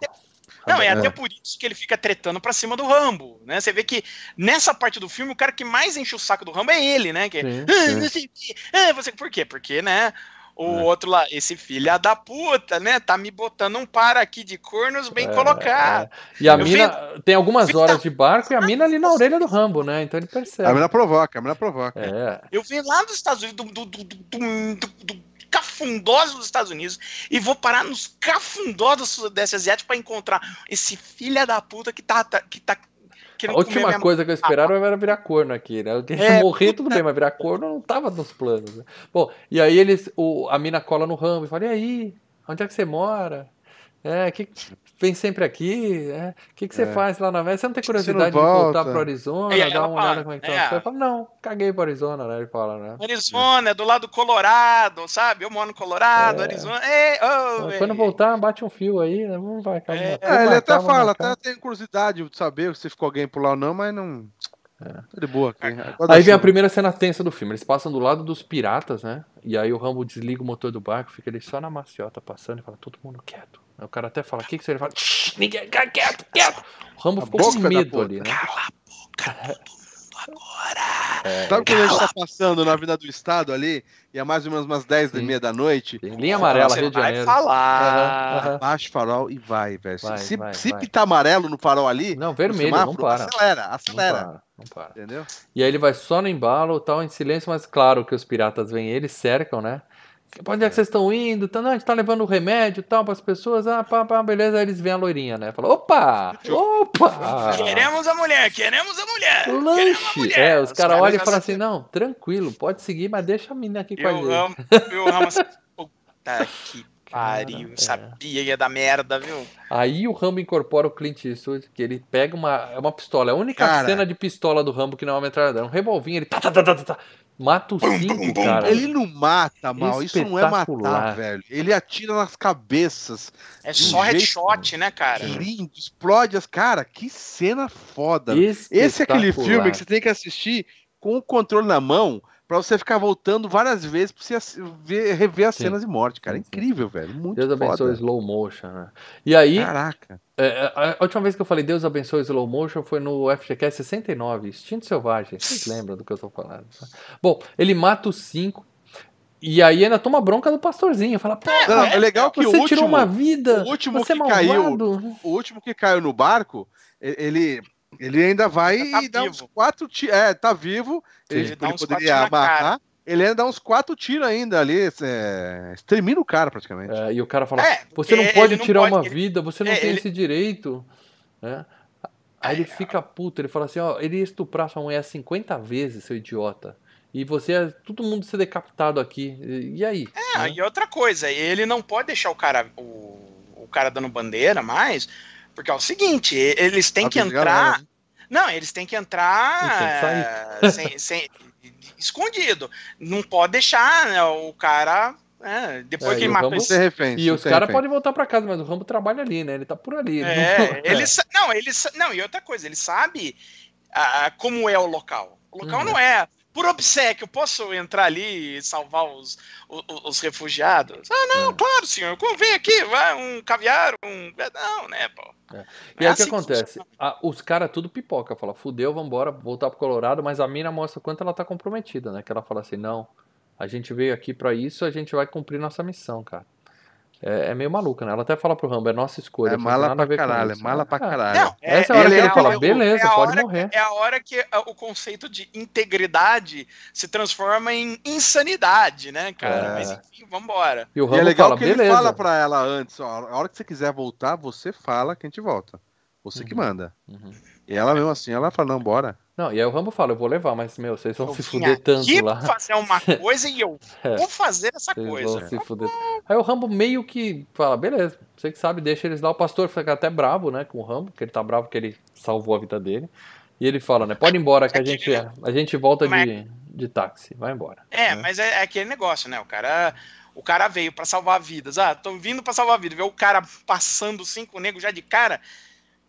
Não, é, é até por isso que ele fica tretando pra cima do Rambo, né? Você vê que nessa parte do filme o cara que mais enche o saco do Rambo é ele, né? Que, sim, ah, não sei o quê. Ah, você, por quê? Porque, né? O é. outro lá, esse filho da puta, né? Tá me botando um par aqui de cornos bem é, colocado. É. E a eu mina vi... tem algumas horas de barco e a mina ali na orelha do Rambo, né? Então ele percebe. A mina provoca, a mina provoca. É. Eu vim lá dos Estados Unidos, do, do, do, do, do cafundós dos Estados Unidos e vou parar nos cafundós do Sudeste Asiático para encontrar esse filho da puta que tá, tá que tá a última coisa que eu esperava era virar corno aqui, né? É, morrer tudo bem, mas virar corno não tava nos planos. Né? Bom, e aí eles, o, a mina cola no ramo e fala: e aí? Onde é que você mora? É, que vem sempre aqui. É. O que, que você é. faz lá na América? Você não tem curiosidade não de voltar pro Arizona, é, dar uma olhada como é que tá? É. Fala, não, caguei pro Arizona, né? Ele fala, né? Arizona, é do lado do Colorado, sabe? Eu moro no Colorado, é. Arizona. Ei, oh, Quando voltar, bate um fio aí, né? Vamos vai, calma. É, é ele até fala, até tem curiosidade de saber se ficou alguém por lá ou não, mas não. É. Tá de boa aqui. Aí vem a primeira cena tensa do filme. Eles passam do lado dos piratas, né? E aí o Rambo desliga o motor do barco, fica ele só na maciota passando e fala, todo mundo quieto. Aí o cara até fala, o que que você fala? Ninguém, fica quieto, quieto. O Rambo ficou com medo ali, né? Cala a boca, todo mundo agora. É, Sabe quando a gente tá passando na Vida do Estado ali, e é mais ou menos umas 10 e meia da noite? Tem linha amarela, Rio de Janeiro. Vai falar. Uhum, uhum. Baixa o farol e vai, velho. Se, vai, se vai. pitar amarelo no farol ali... Não, vermelho, semáforo, não para. Acelera, acelera. Não para, não para. Entendeu? E aí ele vai só no embalo, tal, em silêncio, mas claro que os piratas vêm, eles cercam, né? Pra onde é que vocês estão indo? Tá, não, a gente tá levando remédio e tal pras pessoas. Ah, pá, pá, beleza. Aí eles veem a loirinha, né? Fala, opa! Opa! Queremos a mulher, queremos a mulher! Lanche! A mulher. É, os, os caras olham e falam assim, não, tranquilo, pode seguir, mas deixa a menina aqui com a gente. Amo, eu amo essa... <laughs> Puta que pariu, é. sabia que ia dar merda, viu? Aí o Rambo incorpora o Clint Eastwood, que ele pega uma, é uma pistola. É a única cara, cena de pistola do Rambo que não é uma metralhadora. É um revolvinho, ele tá, tá, tá, tá, tá, Mata o cinco, cara. Ele não mata, mal. Isso não é matar, velho. Ele atira nas cabeças. É só headshot, né, cara? Lindo, explode as. Cara, que cena foda. Esse é aquele filme que você tem que assistir com o controle na mão para você ficar voltando várias vezes pra você ver, rever as sim. cenas de morte, cara. É incrível, velho. Muito Deus foda. abençoe slow motion, né? E aí. Caraca. É, é, a última vez que eu falei Deus abençoe slow motion foi no FGCast 69, Instinto Selvagem. Vocês lembram do que eu tô falando? Tá? Bom, ele mata os cinco. E aí ainda toma bronca do pastorzinho. Fala, pô, não, é legal que você o último, tirou uma vida. O último que é caiu, o último que caiu no barco, ele ele ainda vai tá e dá uns quatro tiros. É, tá vivo. Ele, ele, ele poderia amarrar. Ele ainda dá uns quatro tiros ainda ali, é, extermina o cara praticamente. É, e o cara fala: é, Você não pode tirar não pode, uma ele, vida, você não é, tem ele... esse direito. Né? Aí ele fica puto, ele fala assim: Ó, ele ia estuprar sua mulher 50 vezes, seu idiota. E você, todo mundo ser decapitado aqui. E aí? É, né? e outra coisa, ele não pode deixar o cara, o, o cara dando bandeira mais, porque é o seguinte, eles têm que entrar. Né? Não, eles têm que entrar <laughs> sem, sem, escondido. Não pode deixar né, o cara. É, depois é, que ele matou. refém, e os caras podem voltar para casa, mas o Rambo trabalha ali, né? Ele tá por ali. É, ele não, ele não, e outra coisa, ele sabe ah, como é o local. O local uhum. não é por obsequio, posso entrar ali e salvar os, os, os refugiados? Ah, não, claro, senhor. Vem aqui, vai um caviar, um. Não, né, pô. É. E aí o assim que acontece? A, os caras tudo pipoca, fala, fudeu, vambora, voltar pro Colorado, mas a mina mostra quanto ela tá comprometida, né? Que ela fala assim, não, a gente veio aqui para isso, a gente vai cumprir nossa missão, cara. É, é, meio maluca, né? Ela até fala pro Rambo, é nossa escolha. É mala pra caralho, é mala pra caralho. Não, é, Essa é a hora que ele é fala, beleza, é pode morrer. É a hora que o conceito de integridade se transforma em insanidade, né, cara? É. Mas enfim, vambora. E o Rambo e é legal fala, que beleza. ele fala pra ela antes, ó, a hora que você quiser voltar, você fala que a gente volta. Você uhum. que manda. Uhum. E ela mesmo assim, ela fala, não, bora. Não, e aí o Rambo fala, eu vou levar, mas, meu, vocês vão eu se fuder tanto lá. fazer uma <laughs> coisa e eu é. vou fazer essa vocês coisa. Vão se fuder. Aí o Rambo meio que fala, beleza, você que sabe, deixa eles lá. O pastor fica até bravo, né, com o Rambo, porque ele tá bravo que ele salvou a vida dele. E ele fala, né, pode ir embora que a gente, a gente volta de, de táxi, vai embora. É, né? mas é, é, aquele negócio, né, o cara... O cara veio para salvar vidas. Ah, tô vindo para salvar vidas. Ver o cara passando cinco negros já de cara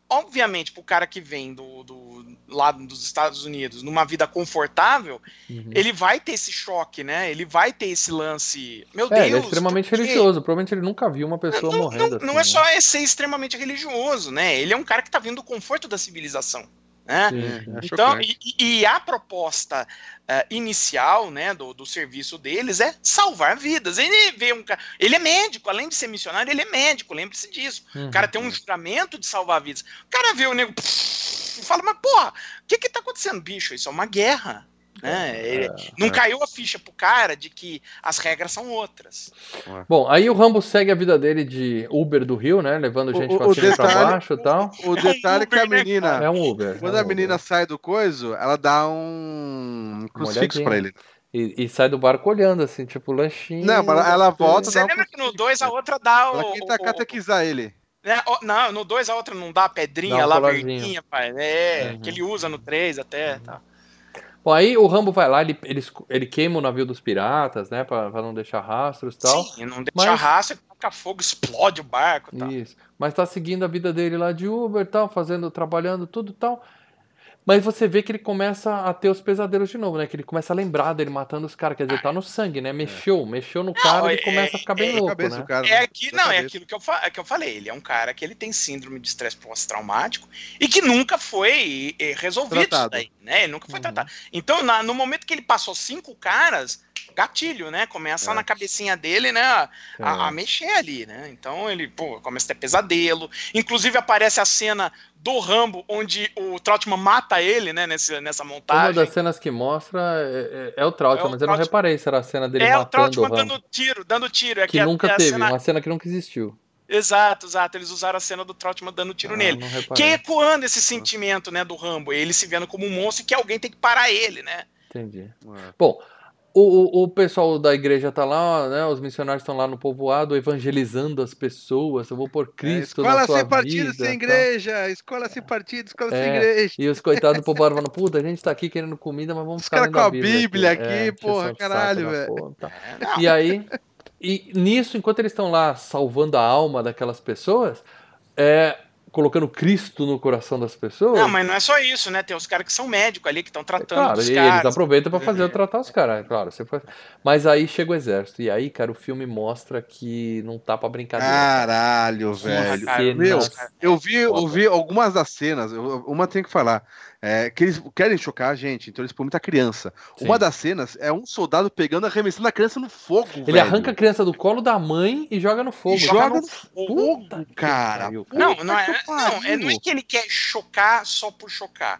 obviamente, pro cara que vem do, do lado dos Estados Unidos numa vida confortável, uhum. ele vai ter esse choque, né? Ele vai ter esse lance. Meu é, Deus. Ele é extremamente religioso. Provavelmente ele nunca viu uma pessoa não, morrendo. Não, assim, não é né? só ser extremamente religioso, né? Ele é um cara que tá vindo do conforto da civilização. Né? Sim, é então, e, e, a proposta uh, inicial né, do, do serviço deles é salvar vidas. Ele vê um ele é médico, além de ser missionário, ele é médico, lembre-se disso. Uhum. O cara tem um juramento de salvar vidas. O cara vê o nego e fala, mas porra, o que que tá acontecendo, bicho? Isso é uma guerra. Né? É, não é. caiu a ficha pro cara de que as regras são outras. Bom, aí o Rambo segue a vida dele de Uber do Rio, né? Levando gente o, pra cima pra baixo e tal. O, o detalhe é que a né, menina. É um Uber. Quando é um a menina Uber. sai do coiso, ela dá um crucifixo pra ele. E, e, sai do barco olhando, assim, tipo, lanchinho. Não, mas ela volta. Você lembra um que no 2 a outra dá o. Ela tenta catequizar ele. É, não, no 2 a outra não dá a pedrinha lá, verdinha, pai. É, uhum. que ele usa no 3 até. Uhum. Tá. Bom, aí o Rambo vai lá, ele, ele, ele queima o navio dos piratas, né? Pra, pra não deixar rastros e tal. Sim, não deixa mas... rastro, toca fogo, explode o barco e tal. Isso. Mas tá seguindo a vida dele lá de Uber e tal, fazendo, trabalhando, tudo e tal. Mas você vê que ele começa a ter os pesadelos de novo, né? Que ele começa a lembrar dele matando os caras. Quer dizer, tá no sangue, né? Mexeu, é. mexeu no cara e é, começa a ficar bem é, louco, cabeça, né? Cara, é que, não, é aquilo que eu, é que eu falei. Ele é um cara que ele tem síndrome de estresse pós-traumático e que nunca foi eh, resolvido tratado. daí, né? Ele nunca foi uhum. tratado. Então, na, no momento que ele passou cinco caras, gatilho, né? Começa é. na cabecinha dele, né? A, é. a, mexer ali, né? Então ele, pô, começa a ter pesadelo. Inclusive aparece a cena do Rambo, onde o Trautmann mata ele, né, nessa, nessa montagem. Uma das cenas que mostra é, é, é o Trautmann, é mas eu não reparei se era a cena dele é matando o Trautmann dando tiro, dando tiro. É que, que nunca teve, cena... uma cena que nunca existiu. Exato, exato. Eles usaram a cena do Trautmann dando tiro ah, nele. Que é ecoando esse sentimento, né, do Rambo. Ele se vendo como um monstro e que alguém tem que parar ele, né? Entendi. É. Bom, o, o, pessoal da igreja tá lá, né? Os missionários estão lá no povoado evangelizando as pessoas. Eu vou por é, Cristo é, escola na sua sem partido, sem tá? igreja. Escola sem partido, escola é, sem igreja. E os coitados do povoado falando, puta, a gente tá aqui querendo comida, mas vamos ficar lendo com a Bíblia, aqui, aqui é, porra, caralho, velho. Tá. E aí, e nisso, enquanto eles estão lá salvando a alma daquelas pessoas, é, colocando Cristo no coração das pessoas. Não, mas não é só isso, né? Tem os caras que são médicos ali, que estão tratando claro, os caras. Eles aproveitam para fazer é. tratar os caras, é claro. Você. Mas aí chega o exército. E aí, cara, o filme mostra que não tá pra brincadeira. Caralho, velho. Cara, Meu, eu vi, eu vi algumas das cenas, uma tem que falar. É, que eles querem chocar a gente, então eles põem muita criança. Sim. Uma das cenas é um soldado pegando, arremessando a criança no fogo. Ele velho. arranca a criança do colo da mãe e joga no fogo. E joga no fogo, cara. Não, não é, não, é, não é que ele quer chocar só por chocar.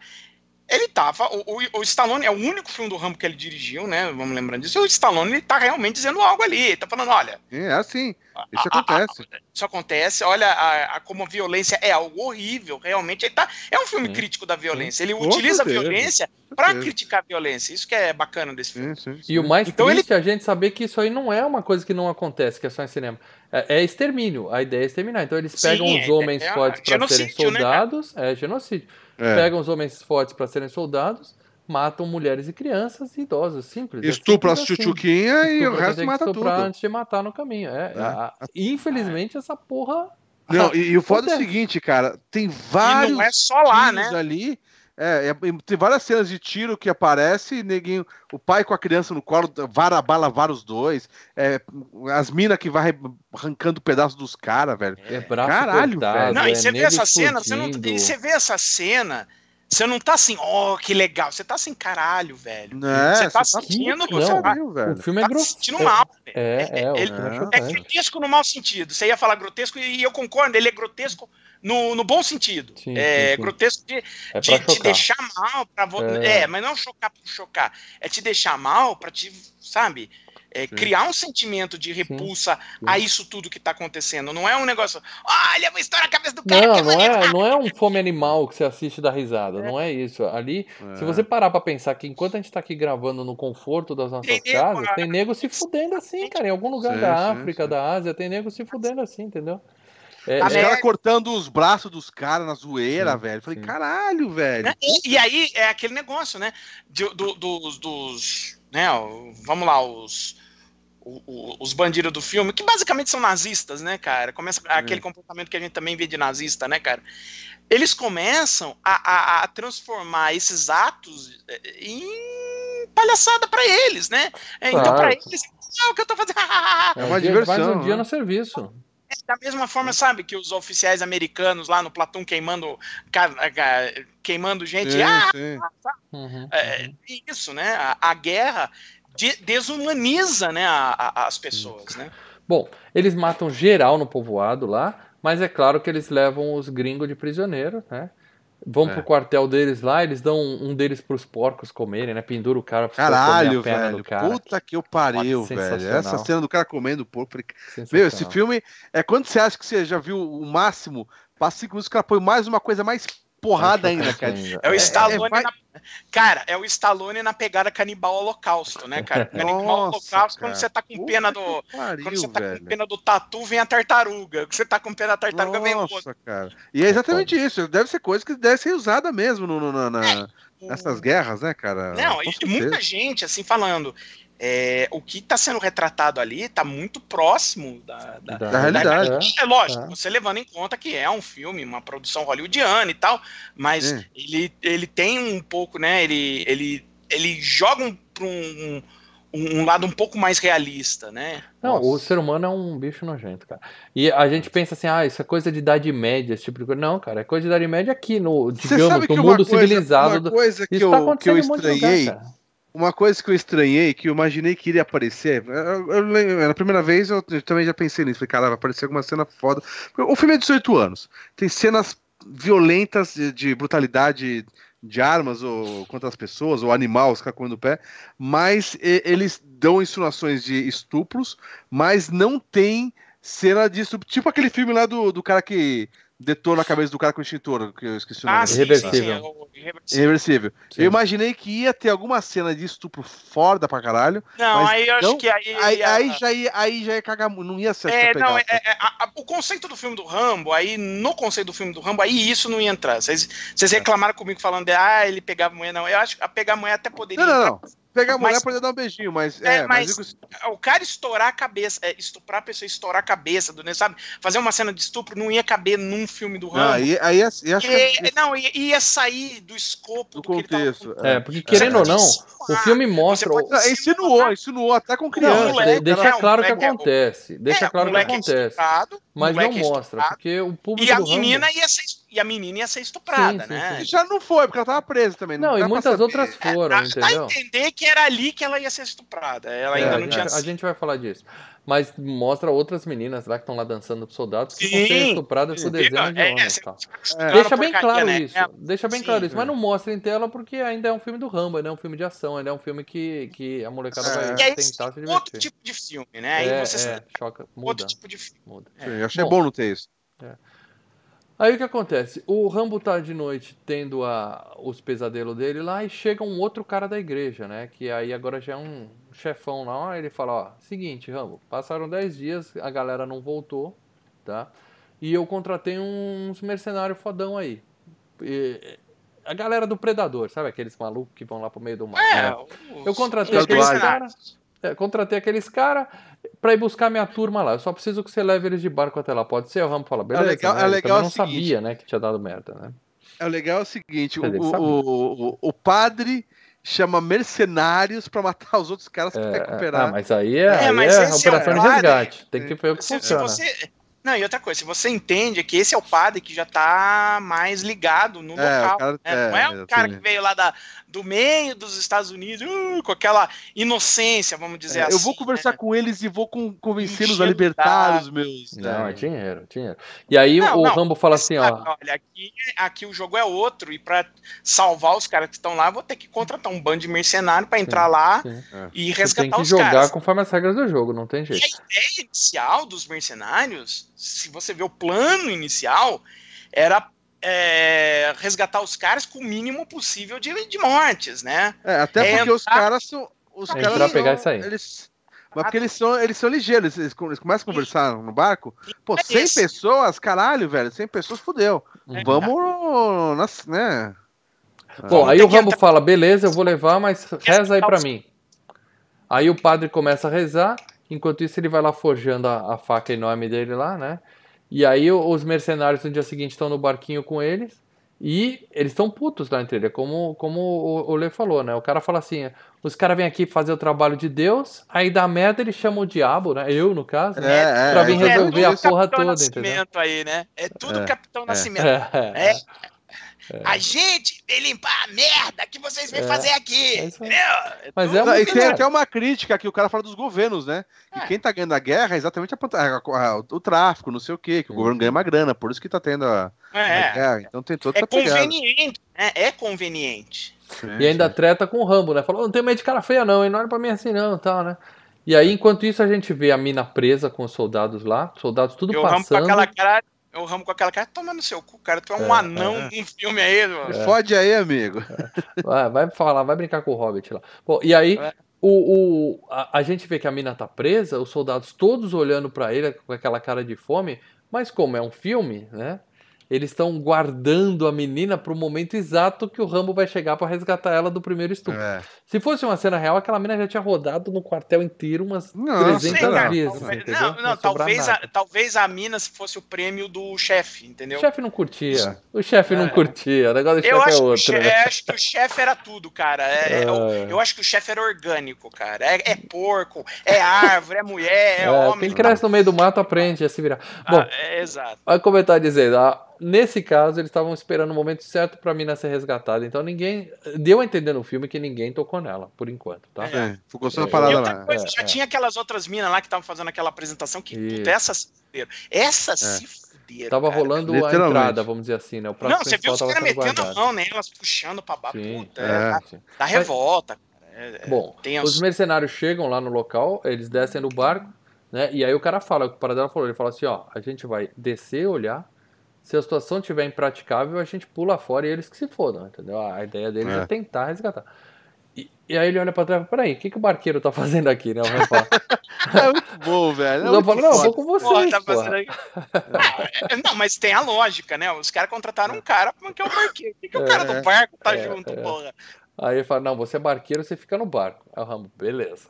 Ele tava. O, o, o, Stallone é o único filme do Rambo que ele dirigiu, né? Vamos lembrando disso. O Stallone ele tá realmente dizendo algo ali. Ele tá falando: olha. É assim. Isso a, acontece. A, a, isso acontece. Olha a, como a violência é algo horrível. Realmente. Ele tá, é um filme sim. crítico da violência. Ele Com utiliza certeza. a violência para criticar a violência. Isso que é bacana desse filme. Sim, sim, e o mais então triste ele... é a gente saber que isso aí não é uma coisa que não acontece, que é só em cinema. É, é extermínio. A ideia é exterminar. Então eles pegam os é, homens é, fortes para serem né, soldados. Né, é genocídio é. Pegam os homens fortes para serem soldados, matam mulheres e crianças e idosos, simples. É Estupra as assim. tchutchuquinha e o resto mata tudo. antes de matar no caminho. É, é. A, infelizmente, essa porra... Não, <laughs> e, e o foda é o seguinte, cara, tem vários e não é só lá, né? ali é, é, tem várias cenas de tiro que aparece, neguinho, o pai com a criança no colo, vara bala, vara os dois, é, as minas que vai arrancando pedaços dos caras, velho. É, braço Caralho, cortado, velho. Não, e você vê essa cena, você, não, você vê essa cena, você não tá assim, ó, oh, que legal. Você tá assim, caralho, velho. É, você tá sentindo. Não, você tá, velho. O filme é tá mal. É, é, é, é, é, é grotesco no mau sentido. Você ia falar grotesco e eu concordo, ele é grotesco no, no bom sentido. Sim, é sim, sim. grotesco de, é de te deixar mal para é. é, mas não chocar por chocar. É te deixar mal para te, sabe? É, criar um sentimento de repulsa a isso tudo que está acontecendo. Não é um negócio, olha, vou estourar a cabeça do cara. Não, não é, não é um fome animal que você assiste da risada. É. Não é isso. Ali, é. se você parar para pensar que enquanto a gente está aqui gravando no conforto das nossas tem casas, nego, tem nego se fudendo assim, cara. Em algum lugar da África, da Ásia, tem nego se fudendo assim, entendeu? É, os é... caras cortando os braços dos caras na zoeira, sim, velho. Falei, sim. caralho, velho. E, e, aí é aquele negócio, né? Do, do, dos, dos. Né, vamos lá, os o, o, os bandidos do filme, que basicamente são nazistas, né, cara? Começa é. aquele comportamento que a gente também vê de nazista, né, cara? Eles começam a, a, a transformar esses atos é, em palhaçada para eles, né? É, então, claro. Então, para eles, ah, o que eu tô fazendo? <laughs> é uma diversão. Mais um dia né? no serviço. É, da mesma forma, sabe, que os oficiais americanos lá no Platão queimando, queimando gente. Sim, ah, sim. Uhum, é, uhum. Isso, né? A, a guerra de, desumaniza né, a, a, as pessoas, né? Bom, eles matam geral no povoado lá, mas é claro que eles levam os gringos de prisioneiro, né? Vão é. pro quartel deles lá, eles dão um, deles pros porcos comerem, né? Pendura o cara pra Caralho, comer a velho. Cara. Puta que eu pariu, velho. Essa cena do cara comendo o porco. Meu, esse filme é quando você acha que você já viu o máximo, passa cinco minutos, o cara põe mais uma coisa mais porrada ainda, cara. É o Stallone é, é, na... Cara, é o Stallone na pegada canibal holocausto, né, cara? <laughs> Canibal Nossa, holocausto, cara. quando você tá com pena do. Pariu, quando você tá velho. com pena do tatu, vem a tartaruga. Quando você tá com pena da tartaruga, Nossa, vem o outro. cara. E é exatamente isso. Deve ser coisa que deve ser usada mesmo no, no na, é. nessas guerras, né, cara? Não, muita gente, assim, falando é, o que está sendo retratado ali está muito próximo da, da, da, da realidade. Da, é lógico, é. você levando em conta que é um filme, uma produção hollywoodiana e tal, mas ele, ele tem um pouco, né? Ele, ele, ele joga um, para um, um, um, lado um pouco mais realista, né? Não, Nossa. o ser humano é um bicho nojento, cara. E a gente pensa assim, ah, isso é coisa de idade média, esse tipo de coisa. Não, cara, é coisa de idade média aqui, no, digamos, no mundo coisa, civilizado. Uma coisa que, isso tá eu, tá que eu estranhei. Lugar, uma coisa que eu estranhei, que eu imaginei que iria aparecer, eu, eu, eu, na primeira vez eu, também já pensei nisso, falei, cara, vai aparecer alguma cena foda. O filme é 18 anos, tem cenas violentas de, de brutalidade de armas ou contra as pessoas, ou animal, os o pé, mas e, eles dão insinuações de estupros, mas não tem cena de estupro, tipo aquele filme lá do, do cara que detona a cabeça do cara com o extintor, que eu esqueci o nome. Ah, sim, irreversível. Sim, sim, irreversível. Eu imaginei que ia ter alguma cena de estupro foda pra caralho. Não, aí eu não, acho que aí. Aí, ia... aí, já, ia, aí já ia cagar. Não ia ser é, não, é, é, a, a, O conceito do filme do Rambo, aí, no conceito do filme do Rambo, aí isso não ia entrar. Vocês, vocês é. reclamaram comigo falando de ah, ele pegava mulher, não. Eu acho que a pegar mulher até poderia. Não, não, não pegar a mulher mas, poder dar um beijinho, mas. É, é mas, mas o cara estourar a cabeça, é, estuprar a pessoa, estourar a cabeça, do, sabe? Fazer uma cena de estupro não ia caber num filme do Rambo. aí, aí, aí ia, que... Não, ia, ia, sair do escopo do, do contexto. Tava... É, porque querendo ou não, o filme mostra. Pode... Não, insinuou, insinuou até com criança. Não, moleque, deixa claro o que é acontece. Deixa é, claro o que acontece. Mas não mostra, porque o público. E a menina ia ser e a menina ia ser estuprada, sim, sim, né? Sim. Já não foi, porque ela tava presa também. Não, não e muitas outras foram, é, entendeu? Dá entender que era ali que ela ia ser estuprada. Ela é, ainda não tinha. A gente vai falar disso. Mas mostra outras meninas lá que estão lá dançando com soldados que vão ser estupradas por dezenas de é, homens. É, Deixa bem claro né? isso. Deixa bem claro isso. Mas não mostra em tela porque ainda é um filme do Rambo, ainda é um filme de ação, ainda é um filme que, que a molecada vai tentar se divertir. Outro tipo de filme, né? Aí você choca, muda. Outro tipo de filme. Muda. Sim, eu achei bom, bom não ter isso. É. Aí o que acontece? O Rambo tá de noite tendo a, os pesadelos dele lá e chega um outro cara da igreja, né? Que aí agora já é um chefão lá. Ele fala: Ó, seguinte, Rambo, passaram 10 dias, a galera não voltou, tá? E eu contratei uns mercenários fodão aí. E, a galera do Predador, sabe aqueles malucos que vão lá pro meio do mar? É, né? eu contratei aqueles caras. É, contratei aqueles caras pra ir buscar minha turma lá. Eu só preciso que você leve eles de barco até lá. Pode ser? O Ramo fala, beleza. É legal, né? é legal eu não seguinte, sabia, né, que tinha dado merda, né? É legal é o seguinte, o, o, o, o, padre chama mercenários pra matar os outros caras que é, recuperar. Ah, mas aí é, é, aí é operação de resgate. Tem que ver o que se, funciona. Se você, não, e outra coisa, se você entende que esse é o padre que já tá mais ligado no é, local. Cara, né? é, não é o cara que veio lá da, do meio dos Estados Unidos, uh, com aquela inocência, vamos dizer é, assim. Eu vou conversar né? com eles e vou convencê-los a libertar os meus. Não, é dinheiro, dinheiro. E aí não, o não, Rambo fala assim, ó. Olha, aqui, aqui o jogo é outro, e para salvar os caras que estão lá, vou ter que contratar um bando de mercenário para entrar sim, lá sim. e resgatar os caras. Tem que jogar caras. conforme as regras do jogo, não tem jeito. E a ideia inicial dos mercenários se você vê o plano inicial, era é, resgatar os caras com o mínimo possível de, de mortes, né? É, até é porque os caras são. Os é, caras pegar isso aí. Eles, mas porque eles são, eles são ligeiros, eles, eles começam a conversar no barco. Pô, 100 é pessoas, caralho, velho, 100 pessoas fudeu. É. Vamos, né? Bom, aí o Rambo fala, beleza, eu vou levar, mas reza aí pra mim. Aí o padre começa a rezar Enquanto isso, ele vai lá forjando a, a faca enorme dele lá, né? E aí os mercenários no dia seguinte estão no barquinho com eles. E eles estão putos lá entre eles, como, como o, o Lê falou, né? O cara fala assim: os caras vêm aqui fazer o trabalho de Deus, aí dá merda eles chamam o diabo, né? Eu, no caso, né? É, pra vir é, resolver é a porra toda, entendeu? Aí, né? É tudo é, Capitão é. Nascimento. <laughs> É. É. A gente vem limpar a merda que vocês vêm é. fazer aqui. É entendeu? É Mas é e tem até uma crítica que o cara fala dos governos, né? Que é. quem tá ganhando a guerra é exatamente a, a, a, o tráfico, não sei o quê, que o governo ganha uma grana, por isso que tá tendo a, guerra. Então tem toda É conveniente, né? É conveniente. Sim, e ainda sim. treta com o Rambo, né? Falou, não tem medo de cara feia, não, hein? Não olha pra mim assim, não, tal, né? E aí, enquanto isso, a gente vê a mina presa com os soldados lá, soldados tudo e passando. O Rambo com aquela cara o Ramo com aquela cara, toma no seu cu, cara, tu é um é, anão é. um filme aí, mano. É. Fode aí, amigo. É. Vai, vai falar, vai brincar com o Hobbit lá. Bom, e aí, é. o, o, a, a, gente vê que a mina tá presa, os soldados todos olhando para ele com aquela cara de fome, mas como é um filme, né? Eles estão guardando a menina para o momento exato que o Rambo vai chegar para resgatar ela do primeiro estupro. É. Se fosse uma cena real, aquela menina já tinha rodado no quartel inteiro umas não, 300 sim, vezes. Talvez, não, não, não talvez, a, talvez a mina fosse o prêmio do chefe, entendeu? O chefe não curtia. O chefe é. não curtia. O negócio do chefe é outro. Che, né? acho que o chefe era tudo, cara. É, é. Eu, é. eu, acho que o chefe era orgânico, cara. É, é, porco, é árvore, é mulher, é, homem. Quem cresce no meio do mato aprende a se virar. Bom, ah, exato. Olha como ele tá dizendo. A, Nesse caso, eles estavam esperando o momento certo para a mina ser resgatada. Então ninguém. Deu a entender no filme que ninguém tocou nela, por enquanto, tá? É, ficou só uma parada lá. Coisa, é, já é. tinha aquelas outras minas lá que estavam fazendo aquela apresentação que, puta, essas se fuderam. Essas é. se fuderam. Tava cara. rolando a entrada, vamos dizer assim, né? O Não, você viu os caras metendo a mão nelas, puxando pra baixo. Puta, é, revolta. É, é, Bom, os... os mercenários chegam lá no local, eles descem do barco, né? E aí o cara fala, o paradela falou, ele fala assim, ó, a gente vai descer, olhar, se a situação estiver impraticável, a gente pula fora e eles que se fodam, entendeu? A ideia deles é, é tentar resgatar. E, e, aí ele olha pra trás e fala, peraí, o que, que o barqueiro tá fazendo aqui, né? O <laughs> é muito bom, velho. É eu falo, não, eu vou com vocês, tá não, não, mas tem a lógica, né? Os caras contrataram um cara que é o barqueiro. Por que, que é, o cara do barco tá é, junto, é. porra? Aí ele fala, não, você é barqueiro, você fica no barco. Aí o Rambo, beleza.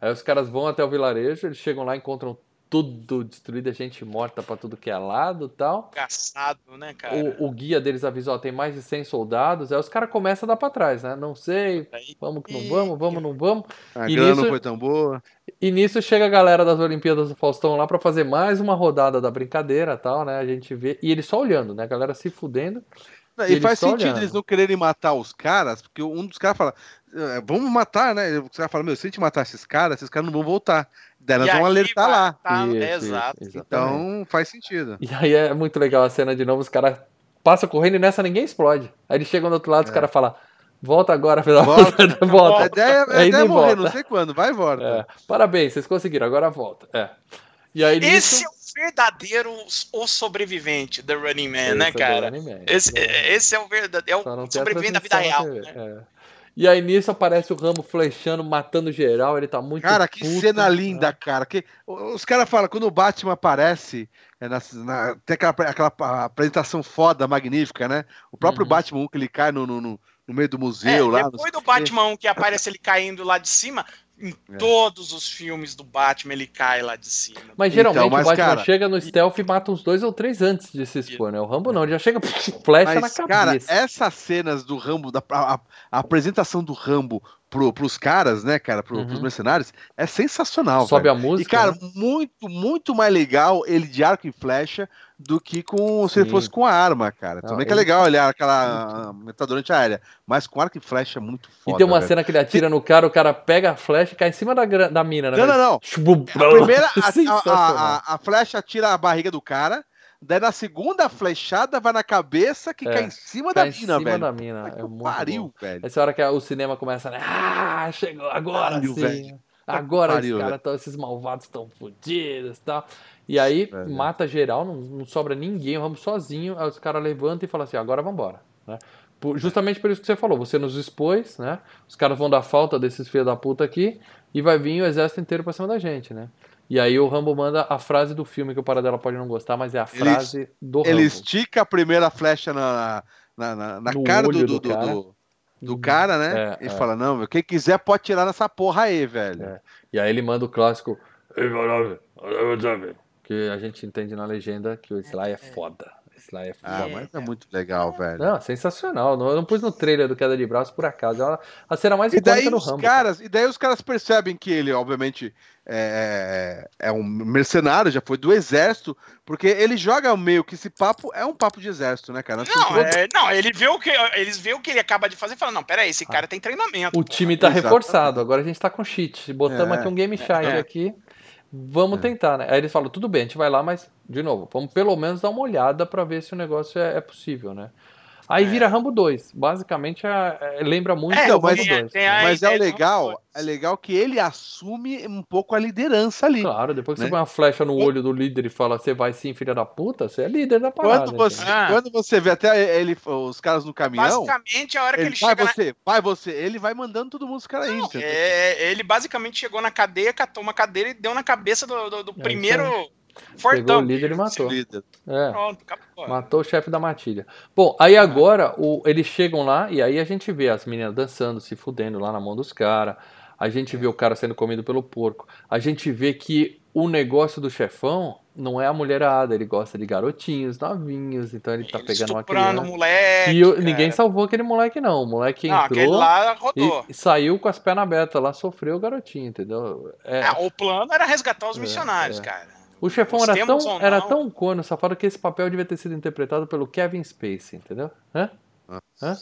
Aí os caras vão até o vilarejo, eles chegam lá, encontram tudo destruído, a gente morta para tudo que é lado tal. Caçado, né, cara? O, o, guia deles avisou, ó, tem mais de 100 soldados, aí os caras começam a dar pra trás, né? Não sei, vamos que não vamos, vamos, não vamos. A e grana nisso, não foi tão boa. E nisso chega a galera das Olimpíadas do Faustão lá para fazer mais uma rodada da brincadeira tal, né? A gente vê, e eles só olhando, né? A galera se fudendo. E, e faz sentido olhando. eles não quererem matar os caras, porque um dos caras fala, é, vamos matar, né? O cara fala, meu, se a gente matar esses caras, esses caras não vão voltar. Daí nós vamos alertar lá. Tá, isso, exato. Isso, então faz sentido. E aí é muito legal a cena de novo, os caras passam correndo e nessa ninguém explode. Aí eles chegam do outro lado, é. os caras falam. Volta agora, filho volta. <laughs> volta. volta. A ideia, a ideia é morrer, volta. não sei quando, vai e volta. É. Parabéns, vocês conseguiram, agora volta. É. E aí, Esse nisso... é o verdadeiro o sobrevivente The Running Man, esse né, é cara? Man, esse, é. esse, é o verdadeiro, é o sobrevivente da vida real. Né? É. E aí nisso aparece o Rambo flechando, matando geral, ele tá muito Cara, que puto, cena linda, cara. Que, os caras falam, quando o Batman aparece, é na, na, tem aquela, aquela apresentação foda, magnífica, né? O próprio uhum. Batman que ele cai no, no, no meio do museu é, lá. Depois do Batman que aparece ele caindo lá de cima, em é. todos os filmes do Batman ele cai lá de cima. Mas geralmente então, mas, o Batman cara, chega no stealth e mata uns dois ou três antes de se expor, né? O Rambo não, ele já chega flecha mas, na cabeça. Cara, essas cenas do Rambo, da, a, a apresentação do Rambo pro, pros caras, né, cara, pro, uhum. pros mercenários, é sensacional. Sobe velho. a música. E, cara, né? muito, muito mais legal ele de arco e flecha do que com se ele fosse com a arma, cara. Também que é legal olhar aquela metadora antiaérea, mas com arco e flecha é muito foda. E tem uma velho. cena que ele atira no cara, o cara pega a flecha e cai em cima da, da mina, né? Não, não, não. A primeira, <laughs> a, a, a, a flecha atira a barriga do cara, Daí na segunda flechada vai na cabeça que é, cai em cima da mina, velho. Em cima da mina. É muito pariu, bom. velho. Essa hora que o cinema começa, né? Ah, chegou agora pariu, sim. Velho. Agora pariu, os caras, esses malvados estão fodidos e tal. E aí é, mata geral, não, não, sobra ninguém, vamos sozinho. Aí os caras levantam e falam assim: agora vambora. Né? Por, justamente por isso que você falou, você nos expôs, né? Os caras vão dar falta desses filhos da puta aqui e vai vir o exército inteiro pra cima da gente, né? E aí o Rambo manda a frase do filme que o Paradela pode não gostar, mas é a frase ele, do Rambo. Ele estica a primeira flecha na, na, na, na cara, do, do, do, cara. do, do cara, né? É, e é. fala, não, quem quiser pode tirar nessa porra aí, velho. É. E aí ele manda o clássico, que a gente entende na legenda que o Sly é foda. Lá é ah, foda. Ah, mas é muito legal, velho. Não, sensacional. Não, eu não pus no trailer do Queda de Braço por acaso. É a cena mais e daí os Rambo. Caras, e daí os caras percebem que ele, obviamente, é, é um mercenário, já foi do exército, porque ele joga meio que esse papo é um papo de exército, né, cara? Não, é, não ele vê o que eles vê o que ele acaba de fazer e fala: não, peraí, esse ah. cara tem treinamento. O time tá Exatamente. reforçado, agora a gente tá com cheat. Botamos é. aqui um Game Shine é. aqui. Vamos é. tentar, né? Aí eles falam, tudo bem, a gente vai lá, mas, de novo, vamos pelo menos dar uma olhada para ver se o negócio é, é possível, né? Aí é. vira Rambo 2. Basicamente, é, é, lembra muito é, o Rambo 2. Mas é legal, é legal que ele assume um pouco a liderança ali. Claro, depois que né? você põe uma flecha no olho do líder e fala, você vai sim, filha da puta, você é líder da parada. Quando você, ah. quando você vê até ele, os caras no caminhão... Basicamente, a hora que ele, ele vai chega... você, na... vai você, ele vai mandando todo mundo os caras indo. É, ele basicamente chegou na cadeia, catou uma cadeira e deu na cabeça do, do, do primeiro... Fortão. Pegou o líder e matou. Líder. É. Pronto, Matou o chefe da matilha. Bom, aí agora o, eles chegam lá e aí a gente vê as meninas dançando, se fudendo lá na mão dos caras. A gente vê o cara sendo comido pelo porco. A gente vê que o negócio do chefão não é a mulherada, ele gosta de garotinhos, novinhos, então ele tá ele pegando uma criança. moleque. E eu, ninguém salvou aquele moleque, não. O moleque não, entrou lá rodou. E, saiu com as pernas abertas lá, sofreu o garotinho, entendeu? É, é, o plano era resgatar os é, missionários, é. cara. O chefão era tão, era tão corno, safado, que esse papel devia ter sido interpretado pelo Kevin Spacey, entendeu? Hã? Hã?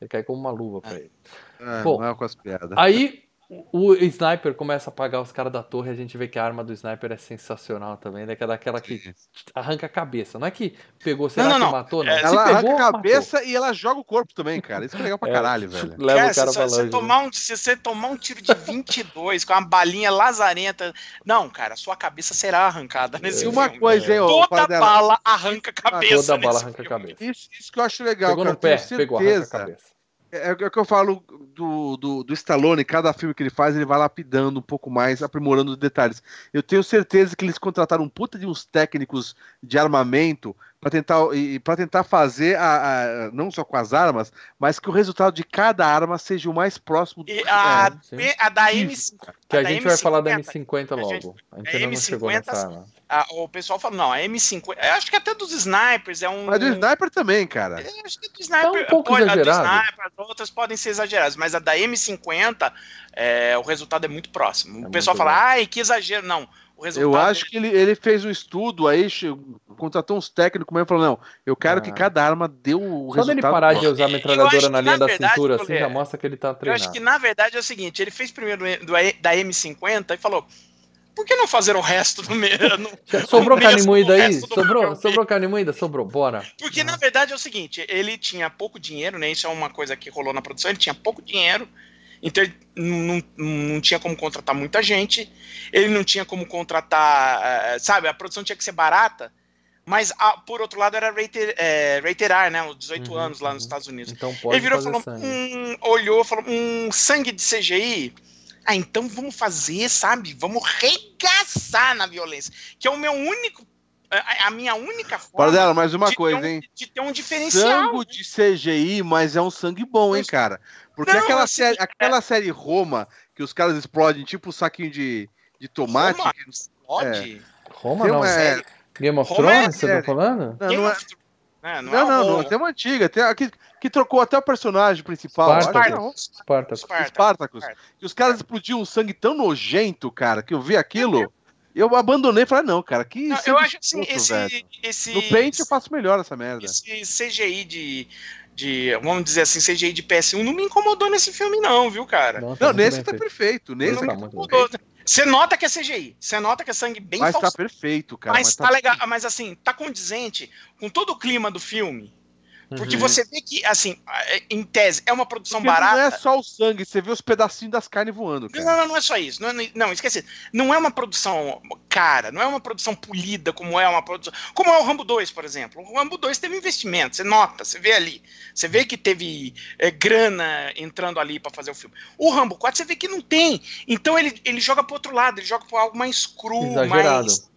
Ele cai como uma luva pra ele. É, Bom, não é com as piadas. Aí o sniper começa a apagar os caras da torre, a gente vê que a arma do sniper é sensacional também, né? Que é daquela que arranca a cabeça. Não é que pegou, será não, não, que matou? Não. É, ela pegou, arranca a cabeça matou. e ela joga o corpo também, cara. Isso é legal pra é, caralho, velho. <laughs> Leva cara, o cara se, pra se, tomar um, se você tomar um tiro de 22 com uma balinha lazarenta. Não, cara, sua cabeça será arrancada nesse é. Uma coisa, hein, Toda bala arranca a cabeça. Toda bala arranca a cabeça. Isso, isso que eu acho legal, pegou cara. No pé, pegou, arranca a cabeça é, é o que eu falo do, do, do Stallone, cada filme que ele faz, ele vai lapidando um pouco mais, aprimorando os detalhes. Eu tenho certeza que eles contrataram um puta de uns técnicos de armamento para tentar e para tentar fazer a, a, não só com as armas, mas que o resultado de cada arma seja o mais próximo do, a, é, a da M50. Que a, a gente M50, vai falar da M50 logo. A gente, a ainda M50, não chegou nessa arma o pessoal fala, não, a M50. Eu acho que até dos snipers é um. Mas do sniper também, cara. Eu acho que do sniper. É um pouco pode, exagerado. A do sniper, outras podem ser exageradas, mas a da M50, é, o resultado é muito próximo. É o pessoal fala, bom. ai, que exagero. Não. O resultado eu acho que ele, ele fez um estudo aí, contratou uns técnicos mesmo e falou: não, eu quero ah. que cada arma dê o resultado. Quando ele parar de usar a metralhadora na linha da verdade, cintura, assim, já mostra que ele tá treinando. Eu acho que na verdade é o seguinte: ele fez primeiro do, da M50 e falou por que não fazer o resto do <laughs> <laughs> mesmo? sobrou carne moída aí? Sobrou, sobrou carne moída? Sobrou, bora. Porque na verdade é o seguinte: ele tinha pouco dinheiro, né? Isso é uma coisa que rolou na produção. Ele tinha pouco dinheiro, então ele não, não tinha como contratar muita gente, ele não tinha como contratar, eh, sabe? A produção tinha que ser barata. Mas, por outro lado, era é, rated R, né? Os 18 uhum, anos lá nos uhum. Estados Unidos. Então pode ele virou e falou: hum, olhou falou: um sangue de CGI ah, então vamos fazer, sabe? Vamos regaçar na violência. Que é o meu único. A minha única forma. dela, mais uma coisa, um, hein? De ter um diferencial. Sangue de CGI, mas é um sangue bom, hein, cara? Porque não, aquela, assim, série, é... aquela série Roma, que os caras explodem tipo um saquinho de, de tomate. Roma? Que... Explode? É. Roma não, é... Game of Thrones, é você tá falando? Não, não é... É, não, não, não, não, tem uma antiga, tem aqui que trocou até o personagem principal. Spartacus. Spartacus. Spartacus. E os caras explodiam um sangue tão nojento, cara, que eu vi aquilo. Eu abandonei e falei, não, cara, que. Não, eu acho assim, esse, esse. No Paint eu faço melhor essa merda. Esse CGI de. De, vamos dizer assim, CGI de PS1 não me incomodou nesse filme, não, viu, cara? Não, não nesse tá perfeito. Nesse não tá me incomodou. Você nota que é CGI, você nota que é sangue bem Mas falso. tá perfeito, cara. Mas, mas tá, tá legal, mas assim, tá condizente com todo o clima do filme. Porque uhum. você vê que, assim, é, em tese, é uma produção Porque barata. Não é só o sangue, você vê os pedacinhos das carnes voando. Cara. Não, não, não é só isso. Não, não, esqueci. Não é uma produção cara, não é uma produção polida como é uma produção. Como é o Rambo 2, por exemplo. O Rambo 2 teve investimento, você nota, você vê ali. Você vê que teve é, grana entrando ali para fazer o filme. O Rambo 4 você vê que não tem. Então ele, ele joga pro outro lado, ele joga pro algo mais cru, Exagerado. mais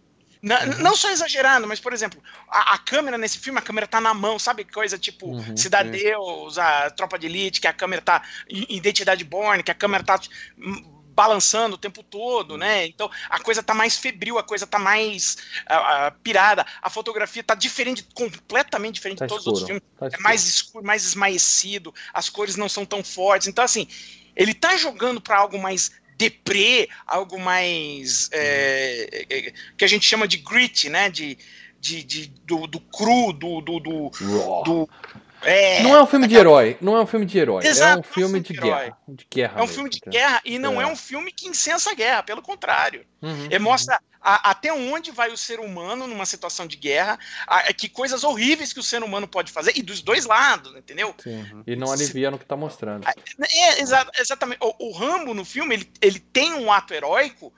não, uhum. não só exagerando, mas, por exemplo, a, a, câmera nesse filme, a câmera tá na mão, sabe? Coisa tipo uhum, Cidade a Tropa de Elite, que a câmera tá. Identidade Born, que a câmera tá balançando o tempo todo, né? Então a coisa tá mais febril, a coisa tá mais uh, uh, pirada, a fotografia tá diferente, completamente diferente tá de todos escuro, os outros filmes. Tá é mais escuro, mais esmaecido, as cores não são tão fortes. Então, assim, ele tá jogando para algo mais deprê, algo mais é, é, que a gente chama de grit, né? De, de, de do, do, cru, do, do, do, do é, não é um filme de herói, não é um filme de herói, Exato, é um filme, de, guerra, de guerra. É um mesmo, filme de guerra e não é. é. um filme que incensa a guerra, pelo contrário. Uhum, Ele mostra uhum. a, até onde vai o ser humano numa situação de guerra, a, que coisas horríveis que o ser humano pode fazer, e dos dois lados, entendeu? Sim, uhum. E não alivia no que está mostrando. É, exa exatamente. O, o Rambo no filme, ele, ele tem um ato heróico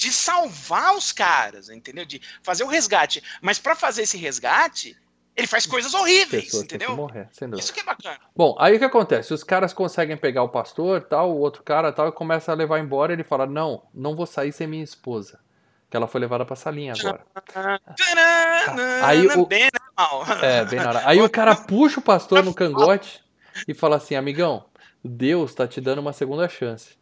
de salvar os caras, entendeu? De fazer o resgate. Mas para fazer esse resgate, ele faz coisas horríveis, Pessoas entendeu? Que morrer, Isso que é bacana. Bom, aí o que acontece? Os caras conseguem pegar o pastor, tal, o outro cara, tal, e começa a levar embora. Ele fala: Não, não vou sair sem minha esposa. Que ela foi levada pra salinha agora. Tá. Aí o... Bem É, bem na hora. Aí o cara puxa o pastor no cangote e fala assim: Amigão, Deus tá te dando uma segunda chance.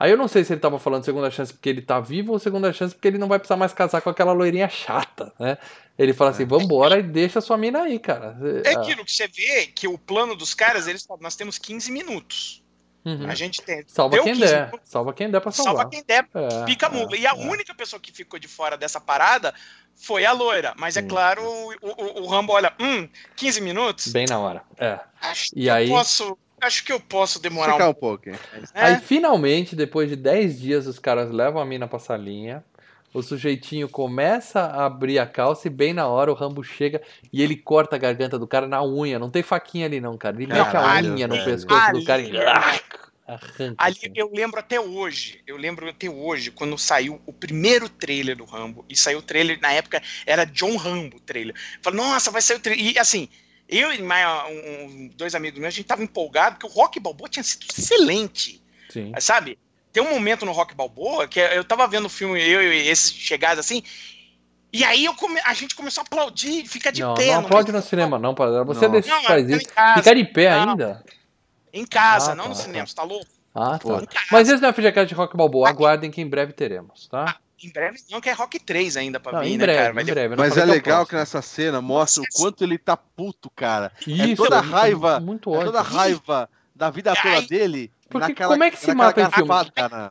Aí eu não sei se ele tava falando segunda chance porque ele tá vivo ou segunda chance porque ele não vai precisar mais casar com aquela loirinha chata, né? Ele fala assim, é. vambora e deixa sua mina aí, cara. É aquilo que você vê, que o plano dos caras, eles nós temos 15 minutos. Uhum. A gente tem. Salva quem der. Minutos, salva quem der pra salvar. Salva quem der, é, pica é, mula. E a é. única pessoa que ficou de fora dessa parada foi a loira. Mas é claro, o, o, o Rambo olha, hum, 15 minutos? Bem na hora. É. Acho e aí... eu posso acho que eu posso demorar Ficar um, um pouco. É. Aí finalmente, depois de 10 dias, os caras levam a mina pra salinha. O sujeitinho começa a abrir a calça e bem na hora o Rambo chega e ele corta a garganta do cara na unha. Não tem faquinha ali não, cara. Ele mete a unha no pescoço ali, do cara e arranca. Ali assim. eu lembro até hoje, eu lembro até hoje, quando saiu o primeiro trailer do Rambo, e saiu o trailer, na época era John Rambo o trailer. Falei, nossa, vai sair o trailer. E assim, eu e mais um, dois amigos meus, a gente tava empolgado, porque o Rock Balboa tinha sido excelente. Sim. Sabe? Tem um momento no Rock Balboa que eu tava vendo o filme, eu e esses chegados assim, e aí come... a gente começou a aplaudir, fica de não, pé. Não, aplaude no cinema, não, padre. Você não. Não, faz isso. Ficar de pé não. ainda? Em casa, ah, não tá, no cinema, você tá louco? Ah, tá. Mas esse não é FGCast de Rock Balboa, aguardem que em breve teremos, tá? Em breve não, que é Rock 3 ainda pra não, vir, em né, breve, cara? Mas, em breve, mas é legal que nessa cena mostra o quanto ele tá puto, cara. É Isso, é toda a raiva, muito é toda a raiva da vida toda dele porque naquela, como é que se mata em filme?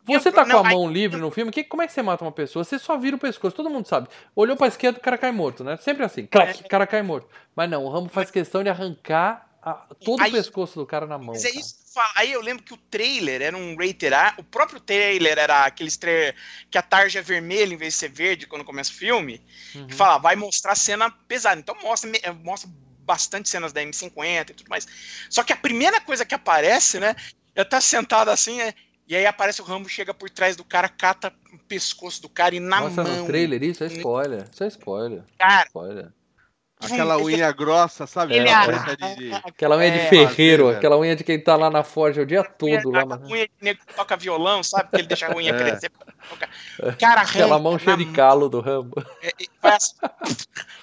Você tá com a mão livre no filme, que, como é que você mata uma pessoa? Você só vira o pescoço, todo mundo sabe. Olhou pra esquerda, o cara cai morto, né? Sempre assim, clac, o cara cai morto. Mas não, o Rambo faz questão de arrancar a, todo aí, o pescoço do cara na mão. Mas é isso falo. Aí eu lembro que o trailer era um rated R, o próprio trailer era aquele trailer que a tarja é vermelha em vez de ser verde quando começa o filme, uhum. que fala, vai mostrar cena pesada. Então mostra, mostra bastante cenas da M50 e tudo mais. Só que a primeira coisa que aparece, né, eu tá sentado assim, é, e aí aparece o Rambo, chega por trás do cara, cata o pescoço do cara e na Nossa, mão. no trailer isso é spoiler. Isso é spoiler. Cara, spoiler. Aquela unha grossa, sabe? É, é, de... Aquela unha de é, ferreiro, aquela unha de quem tá lá na forja o dia todo. Lá, mas... unha de nego que toca violão, sabe? Que ele deixa a unha é. crescer. Cara, arranca. <laughs> Aquela mão cheia de calo do Rambo. É,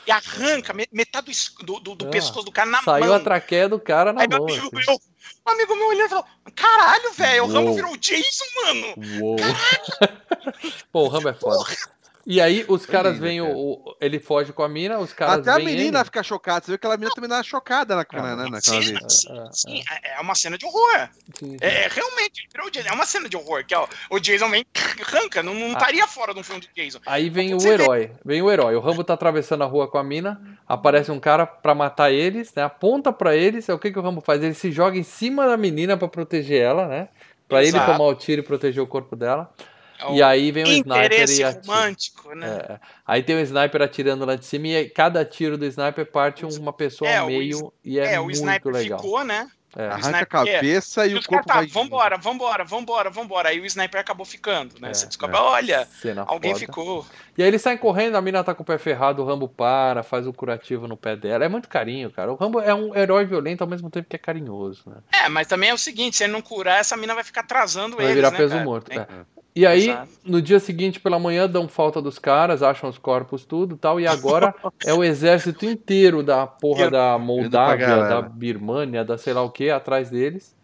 e arranca metade do, do, do ah, pescoço do cara na saiu mão. Saiu a traqueia do cara na Aí, mão. Meu, assim. meu, um amigo meu olhando e falou: Caralho, velho, o Rambo virou o Jason, mano. Uou. <laughs> Pô, o Rambo é foda. Porra. E aí os caras vêm, o, ele foge com a mina, os caras Até a menina ele. fica chocada, você vê que aquela menina também dá chocada na, ah, né, naquela sim, vez. Sim, sim, é, é uma cena de horror. Sim, é, é, realmente, é uma cena de horror, que ó, o Jason vem, arranca, não, não ah. estaria fora de um filme de Jason. Aí vem o herói, vem o herói, o Rambo tá atravessando a rua com a mina, aparece um cara pra matar eles, né, aponta pra eles, é o que que o Rambo faz? Ele se joga em cima da menina pra proteger ela, né, pra Exato. ele tomar o tiro e proteger o corpo dela. É e aí vem o sniper e atira. romântico, né? É. Aí tem o sniper atirando lá de cima e cada tiro do sniper parte uma pessoa é, ao meio e é, é muito o sniper legal. ficou, né? É. Arranca a cabeça é. e, e o corpo tá, vai... Vambora, vambora, vambora, vambora. Aí o sniper acabou ficando, né? É, Você descobre, é. olha, Cena alguém foda. ficou. E aí ele sai correndo, a mina tá com o pé ferrado, o Rambo para, faz o curativo no pé dela. É muito carinho, cara. O Rambo é um herói violento ao mesmo tempo que é carinhoso, né? É, mas também é o seguinte, se ele não curar, essa mina vai ficar atrasando ele. Vai virar né, peso cara? morto, é. E aí, Exato. no dia seguinte pela manhã, dão falta dos caras, acham os corpos, tudo tal. E agora <laughs> é o exército inteiro da porra Eu, da Moldávia, da Birmânia, da sei lá o que, atrás deles.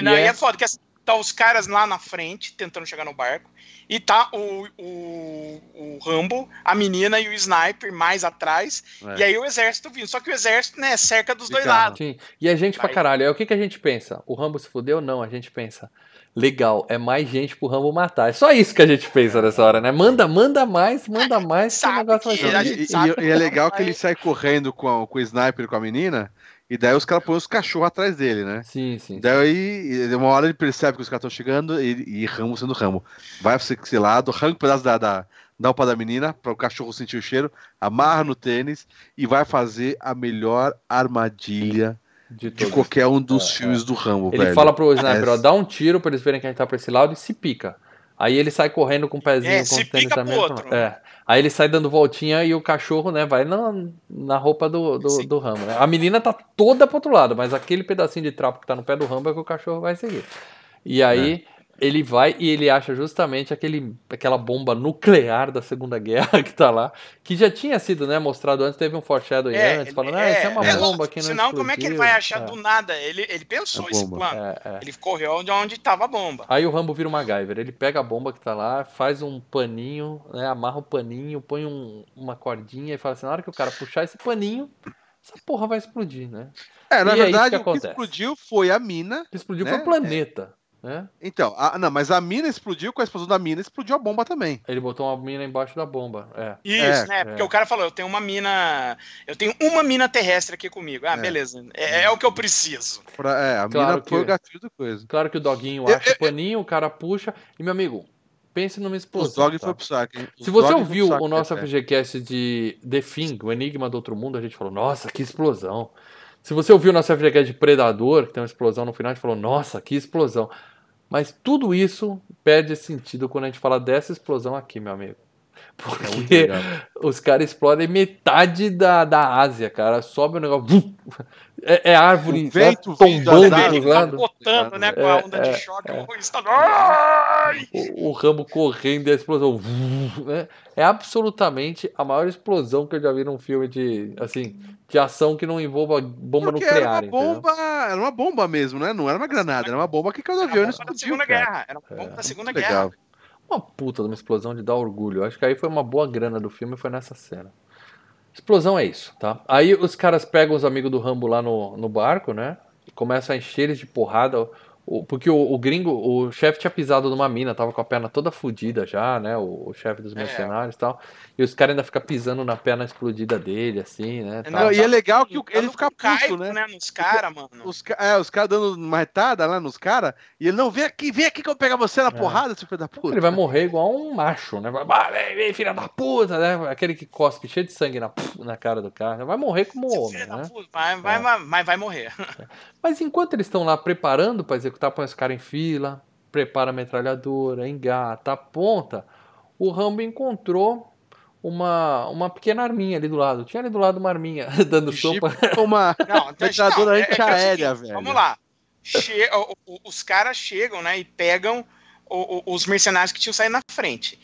Não, e é... é foda, que assim, tá os caras lá na frente, tentando chegar no barco, e tá o, o, o Rambo, a menina e o sniper mais atrás, é. e aí o exército vindo. Só que o exército, né, cerca dos dois lados. Sim. E a gente aí. pra caralho. Aí o que, que a gente pensa? O Rambo se fudeu? Não, a gente pensa. Legal, é mais gente pro Rambo matar. É só isso que a gente pensa nessa hora, né? Manda, manda mais, manda <laughs> mais, que o negócio vai ser. E, e, e, é legal que ele sai correndo com, a, com o sniper com a menina. E daí os caras põem os cachorros atrás dele, né? Sim, sim. Daí, uma hora ele percebe que os caras estão chegando e, e Ramo sendo Ramo. Vai pra esse lado, arranca um pedaço da, da, da da menina para o cachorro sentir o cheiro, amarra no tênis e vai fazer a melhor armadilha de, de qualquer um dos é, filmes é. do Rambo, Ele velho. fala pro sniper, ó, dá um tiro para eles verem que a gente tá pra esse lado e se pica. Aí ele sai correndo com o pezinho, é, com o tênis também. Outro. É. Aí ele sai dando voltinha e o cachorro, né, vai na, na roupa do, do, do Rambo, né? A menina tá toda pro outro lado, mas aquele pedacinho de trapo que tá no pé do Rambo é que o cachorro vai seguir. E aí é ele vai e ele acha justamente aquele, aquela bomba nuclear da Segunda Guerra <laughs> que tá lá, que já tinha sido né, mostrado antes, teve um foreshadowing é, antes, falando, ah, isso é uma é, bomba que não Senão, explodiu. como é que ele vai achar é. do nada? Ele, ele pensou esse plano. É, é. Ele correu onde, onde tava a bomba. Aí o Rambo vira o MacGyver, ele pega a bomba que tá lá, faz um paninho, né, amarra o paninho, põe um, uma cordinha e fala assim, na hora que o cara puxar esse paninho, essa porra vai explodir, né? É, na e verdade, o que explodiu foi a mina. O que explodiu né? foi o planeta. É? Então, a, não, mas a mina explodiu, com a explosão da mina explodiu a bomba também. Ele botou uma mina embaixo da bomba. É. Isso, é, né? Porque é. o cara falou: eu tenho uma mina. Eu tenho uma mina terrestre aqui comigo. Ah, é. beleza. É, é, o que eu preciso. Pra, é, a claro mina que, foi o gatilho do coisa. Claro que o doguinho acha o paninho, o cara puxa. E, meu amigo, pense numa explosão. O dog tá? foi pro saco, hein? Se você ouviu o nosso FGCast de The Thing, o Enigma do Outro Mundo, a gente falou: nossa, que explosão. Se você ouviu o nosso FGCast de Predador, que tem uma explosão no final, a gente falou: nossa, que explosão. Mas tudo isso perde sentido quando a gente fala dessa explosão aqui, meu amigo. Porque é os caras explodem metade da, da Ásia, cara. Sobe o negócio. É, é árvore o vento tombando dos lados. né? Com a onda é, de choque. É. O, o Rambo correndo e a explosão. Né? É absolutamente a maior explosão que eu já vi num filme de, assim, de ação que não envolva bomba Porque nuclear. Era uma bomba, era uma bomba mesmo, né? Não era uma granada, era uma bomba que causa avião explodiu. Segunda Guerra. Era uma bomba da Segunda Guerra uma puta de uma explosão de dar orgulho. Acho que aí foi uma boa grana do filme, foi nessa cena. Explosão é isso, tá? Aí os caras pegam os amigos do Rambo lá no, no barco, né? Começam a encher eles de porrada. O, porque o, o, gringo, o chefe tinha pisado numa mina, tava com a perna toda fodida já, né? O, o chefe dos é. mercenários e tal. E os caras ainda ficam pisando na perna explodida dele, assim, né? Não, e é legal que ele fica puto, né? né? Nos caras, mano. Os, é, os caras dando marretada lá nos caras. E ele não, vem aqui, vem aqui que eu pegar você na é. porrada, seu filho da puta. Ele vai morrer igual um macho, né? Vai, vem, filha da puta, né? Aquele que cospe cheio de sangue na, na cara do cara. Vai morrer como homem, né? Vai, vai, é. vai, vai morrer. Mas enquanto eles estão lá preparando para executar, põe os caras em fila, prepara a metralhadora, engata, aponta, o Rambo encontrou uma, uma pequena arminha ali do lado. Tinha ali do lado uma arminha <laughs> dando sopa. Uma <laughs> não, metralhadora é, antiaérea, é, velho. Vamos lá. Che os caras chegam, né, e pegam os mercenários que tinham saído na frente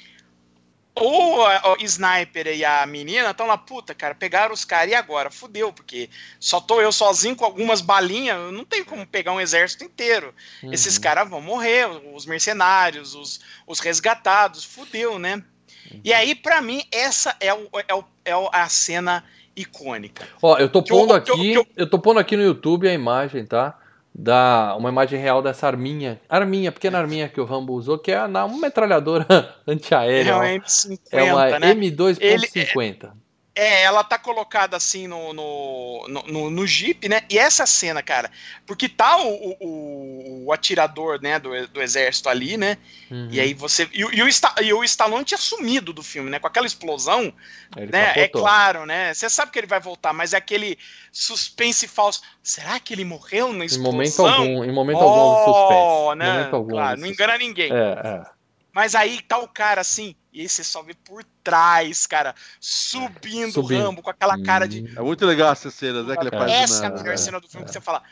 o, o Sniper e a menina estão lá, puta, cara, pegaram os caras e agora? Fudeu, porque só tô eu sozinho com algumas balinhas, não tenho como pegar um exército inteiro. Uhum. Esses caras vão morrer, os mercenários, os, os resgatados, fudeu, né? Uhum. E aí, para mim, essa é, o, é, o, é a cena icônica. Ó, eu tô pondo eu, aqui, eu, eu, eu tô pondo aqui no YouTube a imagem, tá? Da uma imagem real dessa arminha, arminha, pequena arminha que o Rambo usou, que é uma metralhadora antiaérea. É uma M50, é uma né? M2.50. É, ela tá colocada assim no, no, no, no, Jeep, né? E essa cena, cara, porque tá o, o, o atirador, né, do, do exército ali, né? Uhum. E aí você. E, e, o, e o Stallone tinha sumido do filme, né? Com aquela explosão, ele né? É claro, né? Você sabe que ele vai voltar, mas é aquele suspense falso. Será que ele morreu na explosão? Em momento algum, em momento oh, algum suspense. Né? Momento algum, claro, não engana ninguém. É, é. Mas aí tá o cara assim, e aí você só vê por trás, cara, subindo, subindo. o Rambo com aquela cara de. É muito legal essa cena, né? Que ele é. Essa é a melhor cena do filme é. que você fala.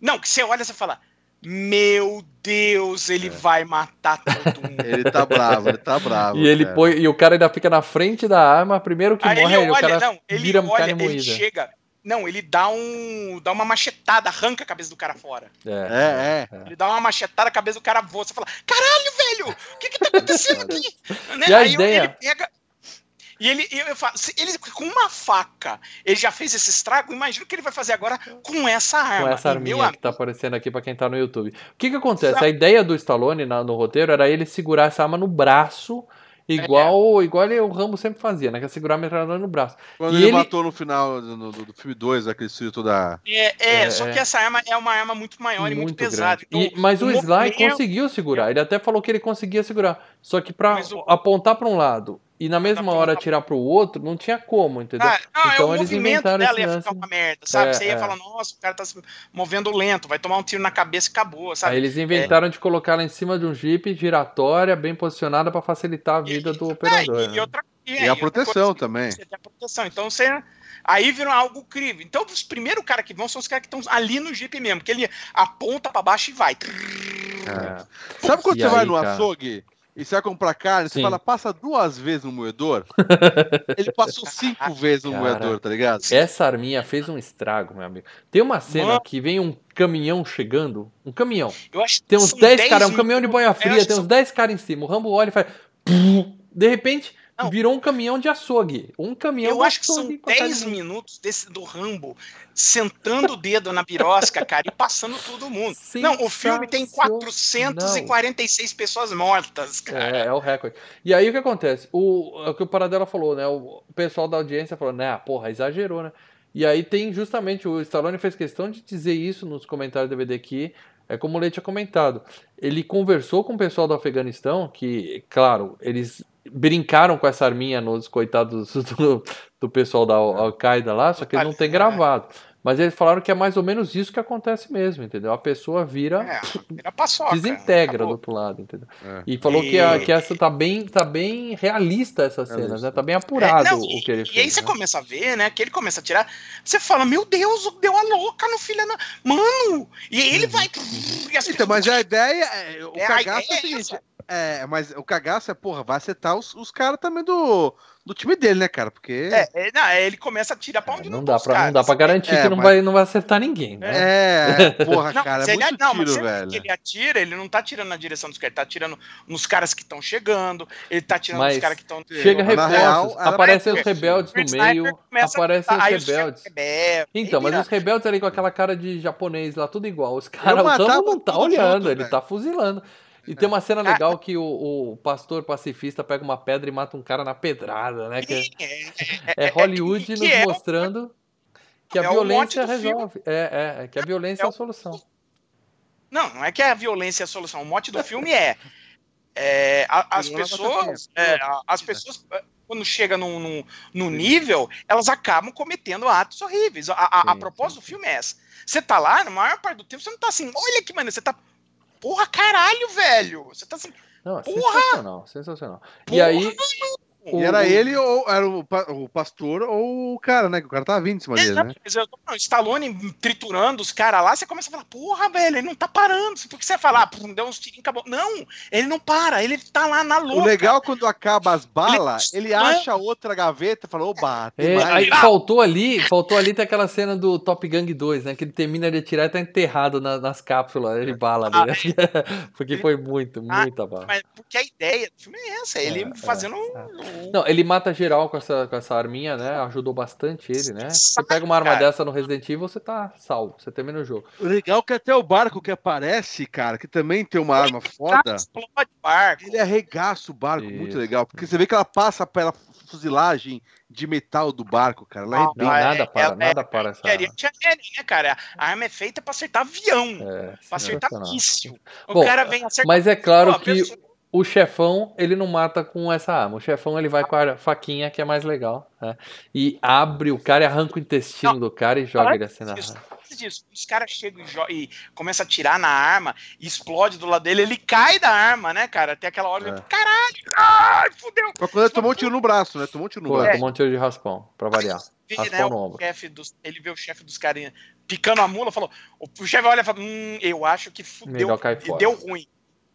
Não, que você olha e você fala. Meu Deus, ele é. vai matar todo <laughs> mundo. ele tá bravo, ele tá bravo. E ele põe, e o cara ainda fica na frente da arma, primeiro que aí morre, ele olha, o cara não, ele vira olha, ele chega Não, ele dá um. dá uma machetada, arranca a cabeça do cara fora. É, é. é. Ele dá uma machetada, a cabeça do cara voa. Você fala, caralho, velho! O que que tá acontecendo aqui? <laughs> né? E a Aí ideia... ele pega. E ele, eu, eu falo, se ele com uma faca, ele já fez esse estrago, imagina o que ele vai fazer agora com essa arma. Com essa arminha meu... que tá aparecendo aqui para quem tá no YouTube. O que que acontece? A ideia do Stallone na, no roteiro era ele segurar essa arma no braço Igual, é. igual ele, o Rambo sempre fazia, né? Que é segurar a metralhadora no braço. Quando e ele, ele, matou no final do, do, do filme 2, aquele sujeito da. É, é, é, só que essa arma é uma arma muito maior muito e muito pesada. Então, e, mas o Sly conseguiu segurar. Ele até falou que ele conseguia segurar. Só que pra o... apontar para um lado e na mesma hora atirar pro outro, não tinha como, entendeu? Ah, não, então é eles inventaram dela ia ficar uma merda, sabe? É, Você ia é. falar, nossa, o cara tá se movendo lento, vai tomar um tiro na cabeça e acabou, sabe? Aí eles inventaram é. de colocar ela em cima de um jeep giratória, bem posicionada para facilitar a vida e, do operador. e, né? outra, e, e a proteção também. Você tem a proteção, então você... Aí viram algo crível. Então, os primeiros caras que vão são os caras que estão ali no Jeep mesmo, que ele aponta para baixo e vai. É. Sabe quando e você aí, vai no cara? açougue e você vai comprar carne, Sim. você fala, passa duas vezes no moedor. <laughs> Ele passou cinco vezes no Cara, moedor, tá ligado? Essa arminha fez um estrago, meu amigo. Tem uma cena Mano. que vem um caminhão chegando, um caminhão. tem uns 10 caras, um caminhão de banha fria, tem uns 10 caras em cima. O Rambo olha e faz. De repente, não. Virou um caminhão de açougue. Um caminhão Eu acho que são 10 minutos desse do Rambo sentando o dedo na birosca, cara, e passando todo mundo. Não, o filme tem 446 não. pessoas mortas, cara. É, é o recorde. E aí o que acontece? O, é o que o Paradela falou, né? O pessoal da audiência falou, né? Porra, exagerou, né? E aí tem justamente, o Stallone fez questão de dizer isso nos comentários do DVD aqui, é como o Leite tinha comentado. Ele conversou com o pessoal do Afeganistão, que, claro, eles brincaram com essa arminha nos coitados <laughs> do, do pessoal da Al-Qaeda lá, só que não tem gravado. Mas eles falaram que é mais ou menos isso que acontece mesmo, entendeu? A pessoa vira. É, vira paçoca, desintegra acabou. do outro lado, entendeu? É. E falou e... Que, a, que essa tá bem, tá bem realista essa cena, né? Tá bem apurado é, não, o que ele e, fez. E aí você né? começa a ver, né? Que ele começa a tirar. Você fala, meu Deus, deu a louca no filho. Mano! E aí ele uhum. vai. Então, mas a ideia. É, o é, cagaço é o seguinte. É, mas o cagaço é, porra, vai acertar os, os caras também do, do time dele, né, cara? Porque. É, é não, é, ele começa a tirar pra onde não, não dá pra, Não dá pra garantir é, que não, vai, não vai acertar ninguém, né? É, <laughs> porra, não, cara, é muito ele, não, tiro, mas velho. Que ele atira, ele não tá tirando na direção dos caras, ele tá atirando nos caras que estão chegando, ele tá tirando mas nos caras que estão. Chega reforços, aparecem os rebeldes no meio, aparecem os rebeldes. Então, mas os rebeldes ali com aquela cara de japonês lá, tudo igual. Os caras, o Rambo não tá olhando, ele tá fuzilando. E tem uma cena legal que o, o, pastor pacifista pega uma pedra e mata um cara na pedrada, né? Que é, é, é, é Hollywood nos mostrando que a violência resolve. É, é, que a violência é, a solução. Não, não é que a violência é a solução. O mote do filme é, é as pessoas, é, as pessoas quando chega num, num, num, nível, elas acabam cometendo atos horríveis. A, a, a propósito do filme é essa. Você tá lá, na maior parte do tempo, você não tá assim, olha que maneiro, você tá Porra, caralho, velho! Você tá assim. Não, porra! Sensacional, sensacional. Porra, e aí. O, e era ele ou era o, o, pastor ou o cara, né? Que o cara tava vindo em cima dele, né? Não, Stallone triturando os caras lá, você começa a falar, porra, velho, ele não tá parando. Porque você fala, ah, deu uns tirinhos, acabou. Não, ele não para, ele tá lá na louca. O legal quando acaba as balas, ele, ele acha outra gaveta e fala, oba, é, aí faltou ali, faltou ali ter aquela cena do Top Gang 2, né? Que ele termina de atirar e tá enterrado na, nas cápsulas de bala dele. Ah, <laughs> porque foi muito, ah, muita bala. Mas porque a ideia do filme é essa, ele é, fazendo é. Não, ele mata geral com essa, com essa arminha, né? Ajudou bastante ele, né? Você pega uma arma dessa no Resident Evil, você tá salvo, você termina o jogo. O legal é que até o barco que aparece, cara, que também tem uma arma foda. Ele arregaça o barco, Isso. muito legal. Porque você vê que ela passa pela fuzilagem de metal do barco, cara. Ela não, não, nada é, para, é, nada para essa arma. né, cara? A arma é feita para acertar avião, é, pra acertar míssil. O Bom, cara vem acertar. Mas é claro que pessoa o chefão, ele não mata com essa arma. O chefão, ele vai com a faquinha, que é mais legal. Né? E abre o cara e arranca o intestino não, do cara e joga ele assim na disso, disso, os caras chegam e, e começam a tirar na arma, e explode do lado dele, ele cai da arma, né, cara? Até aquela hora, é. ele, caralho, ai, fudeu. Mas quando ele tomou um tiro no braço, né? Tomou um tiro no Pô, braço. Tomou um tiro de raspão, pra variar. Vê, né, o chefe dos, ele vê o chefe dos carinhas picando a mula, falou, o chefe olha e fala, hum, eu acho que fudeu, deu ruim.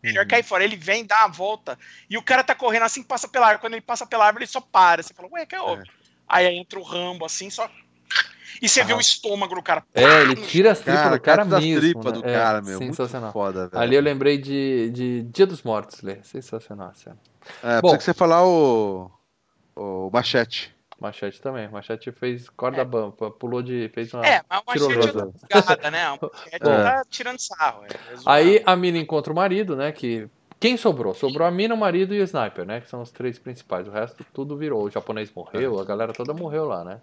Melhor uhum. cair fora. Ele vem, dá a volta, e o cara tá correndo assim, passa pela árvore. Quando ele passa pela árvore, ele só para. Você fala, ué, que é óbvio. É. Aí entra o Rambo assim, só. e você ah. vê o estômago do cara. É, ele tira as tripas do cara, cara mesmo. tripas né? do cara, meu. Sensacional. foda, velho. Ali eu lembrei de, de Dia dos Mortos, Lê. Sensacional, sério. É, Bom, que você falar o. O Machete. Machete também. Machete fez corda é. bamba, pulou de. fez uma. É, mas o Machete é garrada, né? O Machete é. tá tirando sarro. É, Aí a mina encontra o marido, né? Que. Quem sobrou? Sobrou a mina, o marido e o sniper, né? Que são os três principais. O resto tudo virou. O japonês morreu, a galera toda morreu lá, né?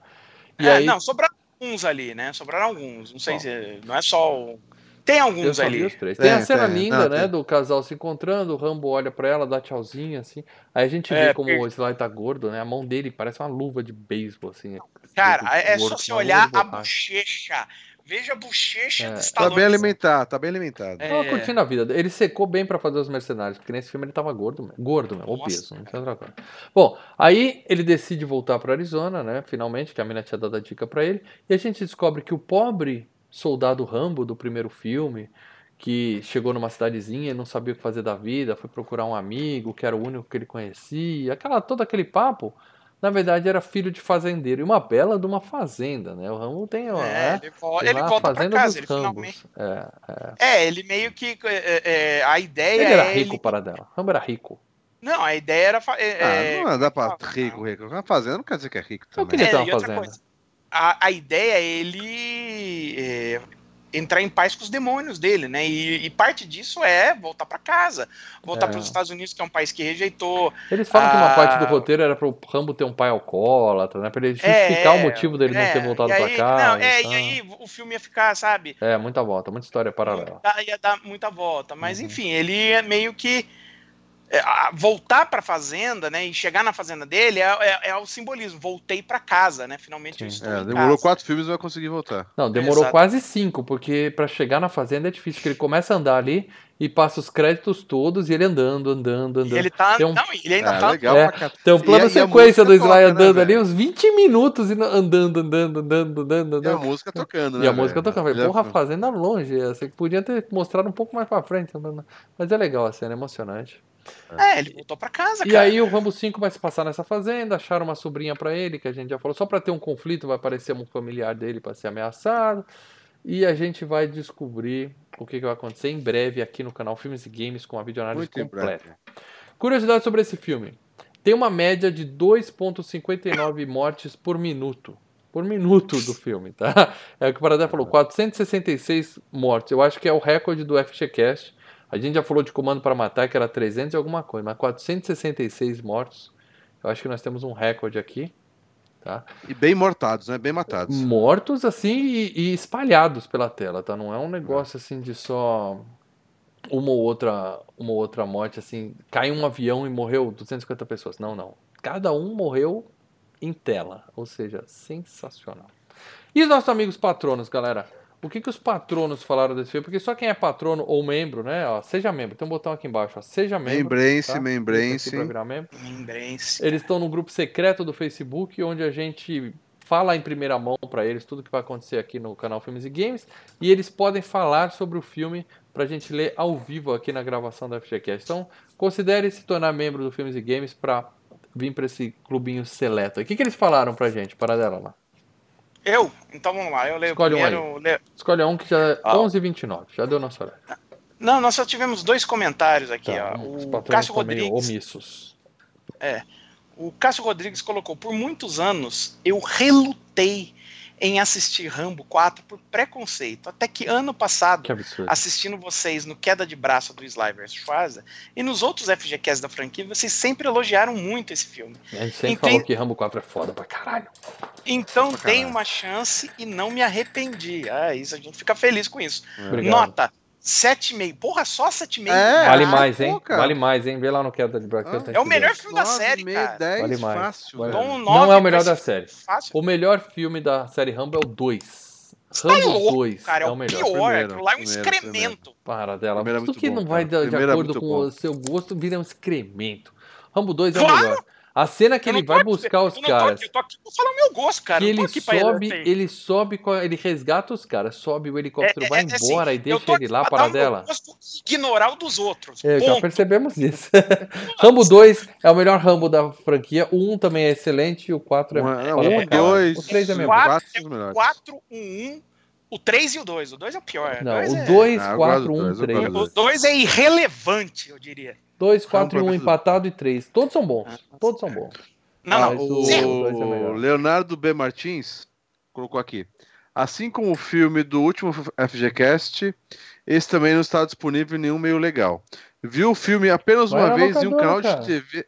E é, aí... Não, sobraram alguns ali, né? Sobraram alguns. Não sei Bom. se. Não é só o tem alguns ali. Tem, tem, a cena tem, linda, não, né? Tem. Do casal se encontrando, o Rambo olha pra ela, dá tchauzinho, assim. Aí a gente é, vê como porque... o Sly tá gordo, né? A mão dele parece uma luva de beisebol, assim. Cara, é gordo, só se olhar a bochecha. Veja a bochecha é. do Stallone. Tá bem alimentado, tá bem alimentado. É. Tava curtindo a vida. Ele secou bem pra fazer os mercenários, porque nesse filme ele tava gordo mesmo. Gordo mesmo, obeso, não tem outra coisa. Bom, aí ele decide voltar pra Arizona, né? Finalmente, que a mina tinha dado a dica pra ele. E a gente descobre que o pobre soldado Rambo do primeiro filme que chegou numa cidadezinha, não sabia o que fazer da vida, foi procurar um amigo, que era o único que ele conhecia, aquela todo aquele papo. Na verdade, era filho de fazendeiro e uma bela de uma fazenda, né? O Rambo tem, é, ele, volta, ele volta fazenda pra casa, ele finalmente... É, é. é, ele meio que é, é, a ideia ele era rico ele... para dela. Rambo era rico. Não, a ideia era. É, ah, não dá pra rico, rico. Uma fazenda não quer dizer que é rico também. Eu queria ter uma fazenda. A, a ideia é ele entrar em paz com os demônios dele, né? E, e parte disso é voltar para casa, voltar é. para os Estados Unidos, que é um país que rejeitou. Eles falam a... que uma parte do roteiro era para o Rambo ter um pai alcoólatra, né? Para ele justificar é, o motivo dele é, não ter voltado para casa. Não, é, e aí o filme ia ficar, sabe? É, muita volta, muita história paralela. Ia, ia dar muita volta, mas uhum. enfim, ele é meio que é, voltar para a fazenda, né, e chegar na fazenda dele é, é, é o simbolismo. Voltei para casa, né? Finalmente eu estou é, Demorou casa. quatro filmes e vai conseguir voltar. Não, demorou Exato. quase cinco, porque para chegar na fazenda é difícil, porque ele começa a andar ali e passa os créditos todos e ele andando, andando, andando. E ele tá, tem um... não, ele ainda é, tá legal é, Tem um plano e, sequência do Sly toca, né, andando né, ali uns 20 minutos andando, andando, andando, andando, andando. E a música tocando, né? E a música tocando. Porra, a fazenda longe, essa que podia ter mostrado um pouco mais para frente, mas é legal a cena, é emocionante. É, ele voltou pra casa, e cara. E aí o Rambo 5 vai se passar nessa fazenda, acharam uma sobrinha para ele, que a gente já falou, só para ter um conflito, vai aparecer um familiar dele para ser ameaçado. E a gente vai descobrir o que, que, vai acontecer em breve aqui no canal Filmes e Games com a videoanálise completa. Curiosidade sobre esse filme. Tem uma média de 2.59 mortes por minuto. Por minuto do filme, tá? <laughs> É o que o Paradé falou, 466 mortes. Eu acho que é o recorde do FGCast. A gente já falou de comando para matar, que era 300 e alguma coisa, mas 466 mortos. Eu acho que nós temos um recorde aqui. Tá? E bem mortados, né? Bem matados. Mortos, assim, e, e espalhados pela tela, tá? Não é um negócio, assim, de só uma ou outra, uma ou outra morte, assim, caiu um avião e morreu 250 pessoas. Não, não. Cada um morreu em tela, ou seja, sensacional. E os nossos amigos patronos, galera? O que, que os patronos falaram desse filme? Porque só quem é patrono ou membro, né? Ó, seja membro. Tem um botão aqui embaixo, ó, seja membro. Membrense, tá? membrense. Membrense. Eles estão no grupo secreto do Facebook, onde a gente fala em primeira mão para eles tudo que vai acontecer aqui no canal Filmes e Games. E eles podem falar sobre o filme para a gente ler ao vivo aqui na gravação da FGCast. Então, considere se tornar membro do Filmes e Games para vir para esse clubinho seleto. O que, que eles falaram para a gente? Para dela lá. Eu? Então vamos lá, eu leio Escolhe primeiro. Um leio... Escolhe um que já é ah. 11h29, já deu nossa hora. Não, nós só tivemos dois comentários aqui. Tá, ó. O Cássio Rodrigues. Omissos. É. O Cássio Rodrigues colocou: por muitos anos eu relutei em assistir Rambo 4 por preconceito. Até que ano passado, que assistindo vocês no Queda de Braço do Sly vs Schwarza e nos outros FGCast da franquia, vocês sempre elogiaram muito esse filme. A gente sempre então, falou que Rambo 4 é foda pra caralho. Então dei uma chance e não me arrependi. Ah, isso a gente fica feliz com isso. Obrigado. Nota 7,5. Porra, só 7,5. É, vale mais, hein? Pô, vale mais, hein? Vê lá no Queda de Braço. Ah, é o melhor filme da série, cara. 10, vale mais. Fácil. Vale. Então, não é o melhor da série. Fácil. O melhor filme da série Rambo é o 2. Tá Rambo 2 cara, é, é o melhor. pior. Primeiro, lá é um primeiro, excremento. Para dela. Tudo é que bom, não vai de, de é acordo com o seu gosto vira um excremento. Rambo 2 é o melhor. A cena que ele vai buscar os caras. eu tô aqui pra falar o meu gosto, cara. Que ele sobe, ele sobe, ele resgata os caras, sobe o helicóptero, é, vai é, é assim, embora assim, e deixa ele lá para dela. ignorar o dos outros. É, já percebemos isso. <laughs> Rambo 2 é o melhor Rambo da franquia. O 1 também é excelente e o 4 é. Um, dois, o 3 é mesmo. 4, 4 1, 1. O 3 e o 2. O 2 é o pior. Não, o 2, 4, 1, 3. O 2 é irrelevante, eu diria. 2, 4 e 1 empatado e 3. Todos são bons. Todos são bons. Não, não. O, o Leonardo B. Martins colocou aqui. Assim como o filme do último FGCast, esse também não está disponível em nenhum meio legal. Viu o filme apenas Vai uma vez em um canal cara. de TV.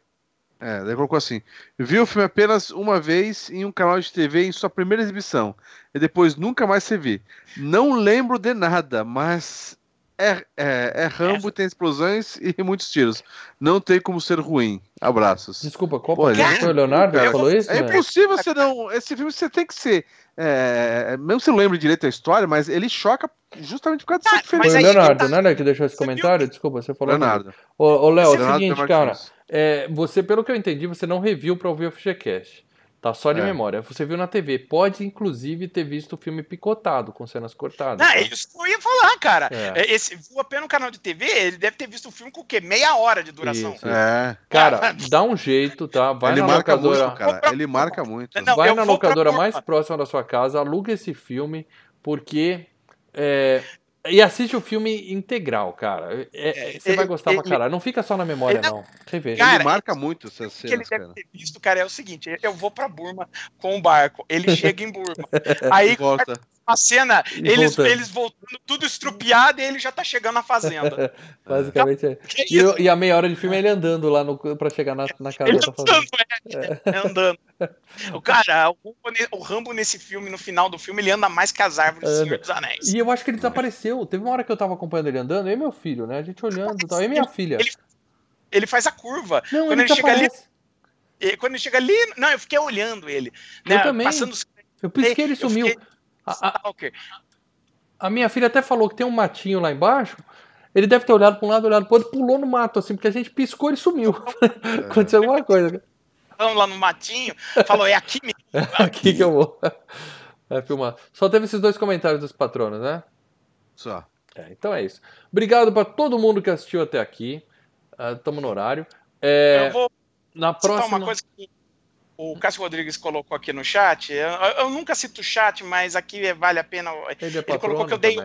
É, daí colocou assim: viu o filme apenas uma vez em um canal de TV em sua primeira exibição. E depois nunca mais se viu. Não lembro de nada, mas é, é, é Rambo, tem explosões e <laughs> muitos tiros. Não tem como ser ruim. Abraços. Desculpa, qual Pô, ele... foi o Leonardo que falou isso? É impossível você não. Esse filme você tem que ser. É, mesmo se não lembre direito a história, mas ele choca justamente por causa dessa ah, diferença. Foi o Leonardo, tá... né, que deixou esse comentário? Desculpa, você falou. Leonardo. Ô, Léo, é o seguinte, cara. É, você, pelo que eu entendi, você não reviu para ouvir o FGCast. Tá só de é. memória. Você viu na TV. Pode, inclusive, ter visto o filme picotado, com cenas cortadas. Não, é isso que eu ia falar, cara. É. é esse, viu apenas no canal de TV, ele deve ter visto o filme com o quê? Meia hora de duração. Isso, é. Cara, dá um jeito, tá? Vai ele na marca locadora. Muito, cara. Ele marca muito. Não, Vai na locadora mais próxima da sua casa, aluga esse filme, porque. É, e assiste o filme integral, cara. É, é, você vai gostar ele, pra caralho. Não fica só na memória, ele, não. Reveja. Cara, ele marca muito essas cenas, que ele deve ter visto, cara, é o seguinte: eu vou pra Burma com o barco. Ele <laughs> chega em Burma. aí volta. A cena, eles, eles voltando tudo estrupiado e ele já tá chegando na fazenda. <laughs> Basicamente é. E, e, a meia hora de filme é ele andando lá no, pra chegar na, na casa ele da andando, é, é. andando. O cara, o, o, Rambo nesse filme, no final do filme, ele anda mais que as árvores do Senhor dos Anéis. E eu acho que ele desapareceu. Teve uma hora que eu tava acompanhando ele andando, eu e meu filho, né? A gente olhando e tal. E minha filha. Ele, ele, faz a curva. Não, quando ele, ele chega ali. Quando ele chega ali. Não, eu fiquei olhando ele. Né, eu também. Passando, eu pensei que ele sumiu. Fiquei... A, a, a, minha filha até falou que tem um matinho lá embaixo. Ele deve ter olhado para um lado, olhado para o outro, pulou no mato, assim, porque a gente piscou e sumiu. <laughs> Aconteceu alguma coisa lá no matinho, falou, é aqui mesmo. <laughs> É aqui que eu vou. É filmar. Só teve esses dois comentários dos patronos, né? Só. É, então é isso. Obrigado para todo mundo que assistiu até aqui. Estamos uh, no horário. É, eu vou na próxima. uma coisa que o Cássio Rodrigues colocou aqui no chat. Eu, eu nunca cito o chat, mas aqui vale a pena. Ele, é ele colocou que eu dei.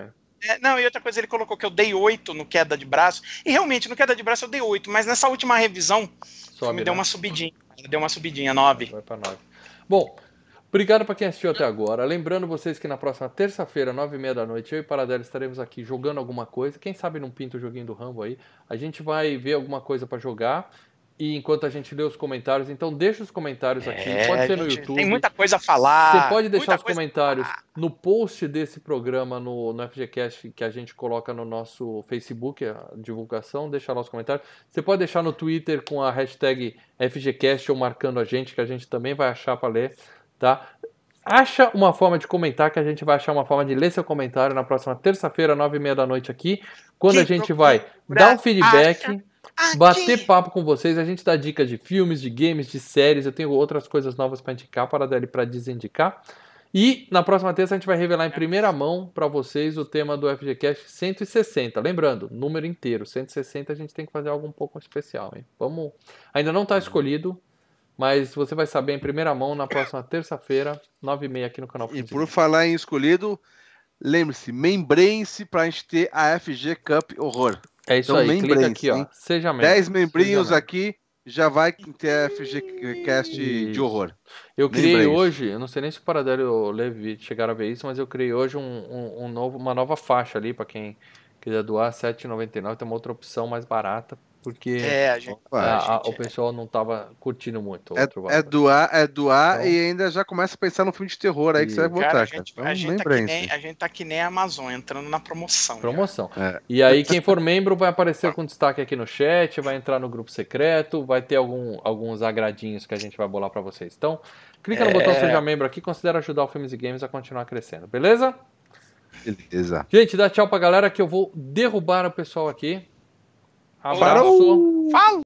É, não, e outra coisa, ele colocou que eu dei 8 no queda de braço. E realmente, no queda de braço eu dei 8, mas nessa última revisão Sobe, me deu né? uma subidinha. Deu uma subidinha, 9. Vai para 9. Bom, obrigado para quem assistiu até agora. Lembrando vocês que na próxima terça-feira, 9h30 da noite, eu e Paradela estaremos aqui jogando alguma coisa. Quem sabe não pinta o joguinho do Rambo aí. A gente vai ver alguma coisa para jogar e enquanto a gente lê os comentários, então deixa os comentários aqui. É, pode ser no YouTube. Tem muita coisa a falar. Você pode deixar os comentários no post desse programa no, no FGCast que a gente coloca no nosso Facebook, a divulgação. Deixa lá os comentários. Você pode deixar no Twitter com a hashtag FGCast ou marcando a gente, que a gente também vai achar para ler. Tá? Acha uma forma de comentar, que a gente vai achar uma forma de ler seu comentário na próxima terça-feira, nove e meia da noite aqui, quando que a gente vai dar um feedback. Aqui. bater papo com vocês. A gente dá dicas de filmes, de games, de séries. Eu tenho outras coisas novas para indicar, para dar para desindicar. E na próxima terça a gente vai revelar em primeira mão para vocês o tema do FGCast 160. Lembrando, número inteiro, 160 a gente tem que fazer algo um pouco especial, hein? Vamos. Ainda não está escolhido, mas você vai saber em primeira mão na próxima terça-feira, 9h30 aqui no canal. E por falar em escolhido, lembre-se, membrem-se para a gente ter a FG Cup Horror. É isso então, aí, clica aqui, ó. Seja membro. 10 membrinhos aqui, já vai ter FGCast isso. de horror. Eu criei hoje, eu não sei nem se o Paradelo e o Levi chegaram a ver isso, mas eu criei hoje um, um, um novo, uma nova faixa ali para quem quiser doar, R$ 7,99. Tem uma outra opção mais barata porque é, a gente, a, a, a, o pessoal não estava curtindo muito. É, é doar, é doar então, e ainda já começa a pensar no filme de terror aí e... que você vai botar. Cara, a, gente, cara. a, gente tá nem, a, gente, tá que nem a Amazon, entrando na promoção. Promoção. É. E aí, quem for <laughs> membro vai aparecer com destaque aqui no chat, vai entrar no grupo secreto, vai ter algum, alguns agradinhos que a gente vai bolar para vocês. Então, clica no botão é. Seja Membro aqui, considera ajudar o Filmes e Games a continuar crescendo, beleza? Beleza. Gente, dá tchau pra galera que eu vou derrubar o pessoal aqui. Abraço. Falou!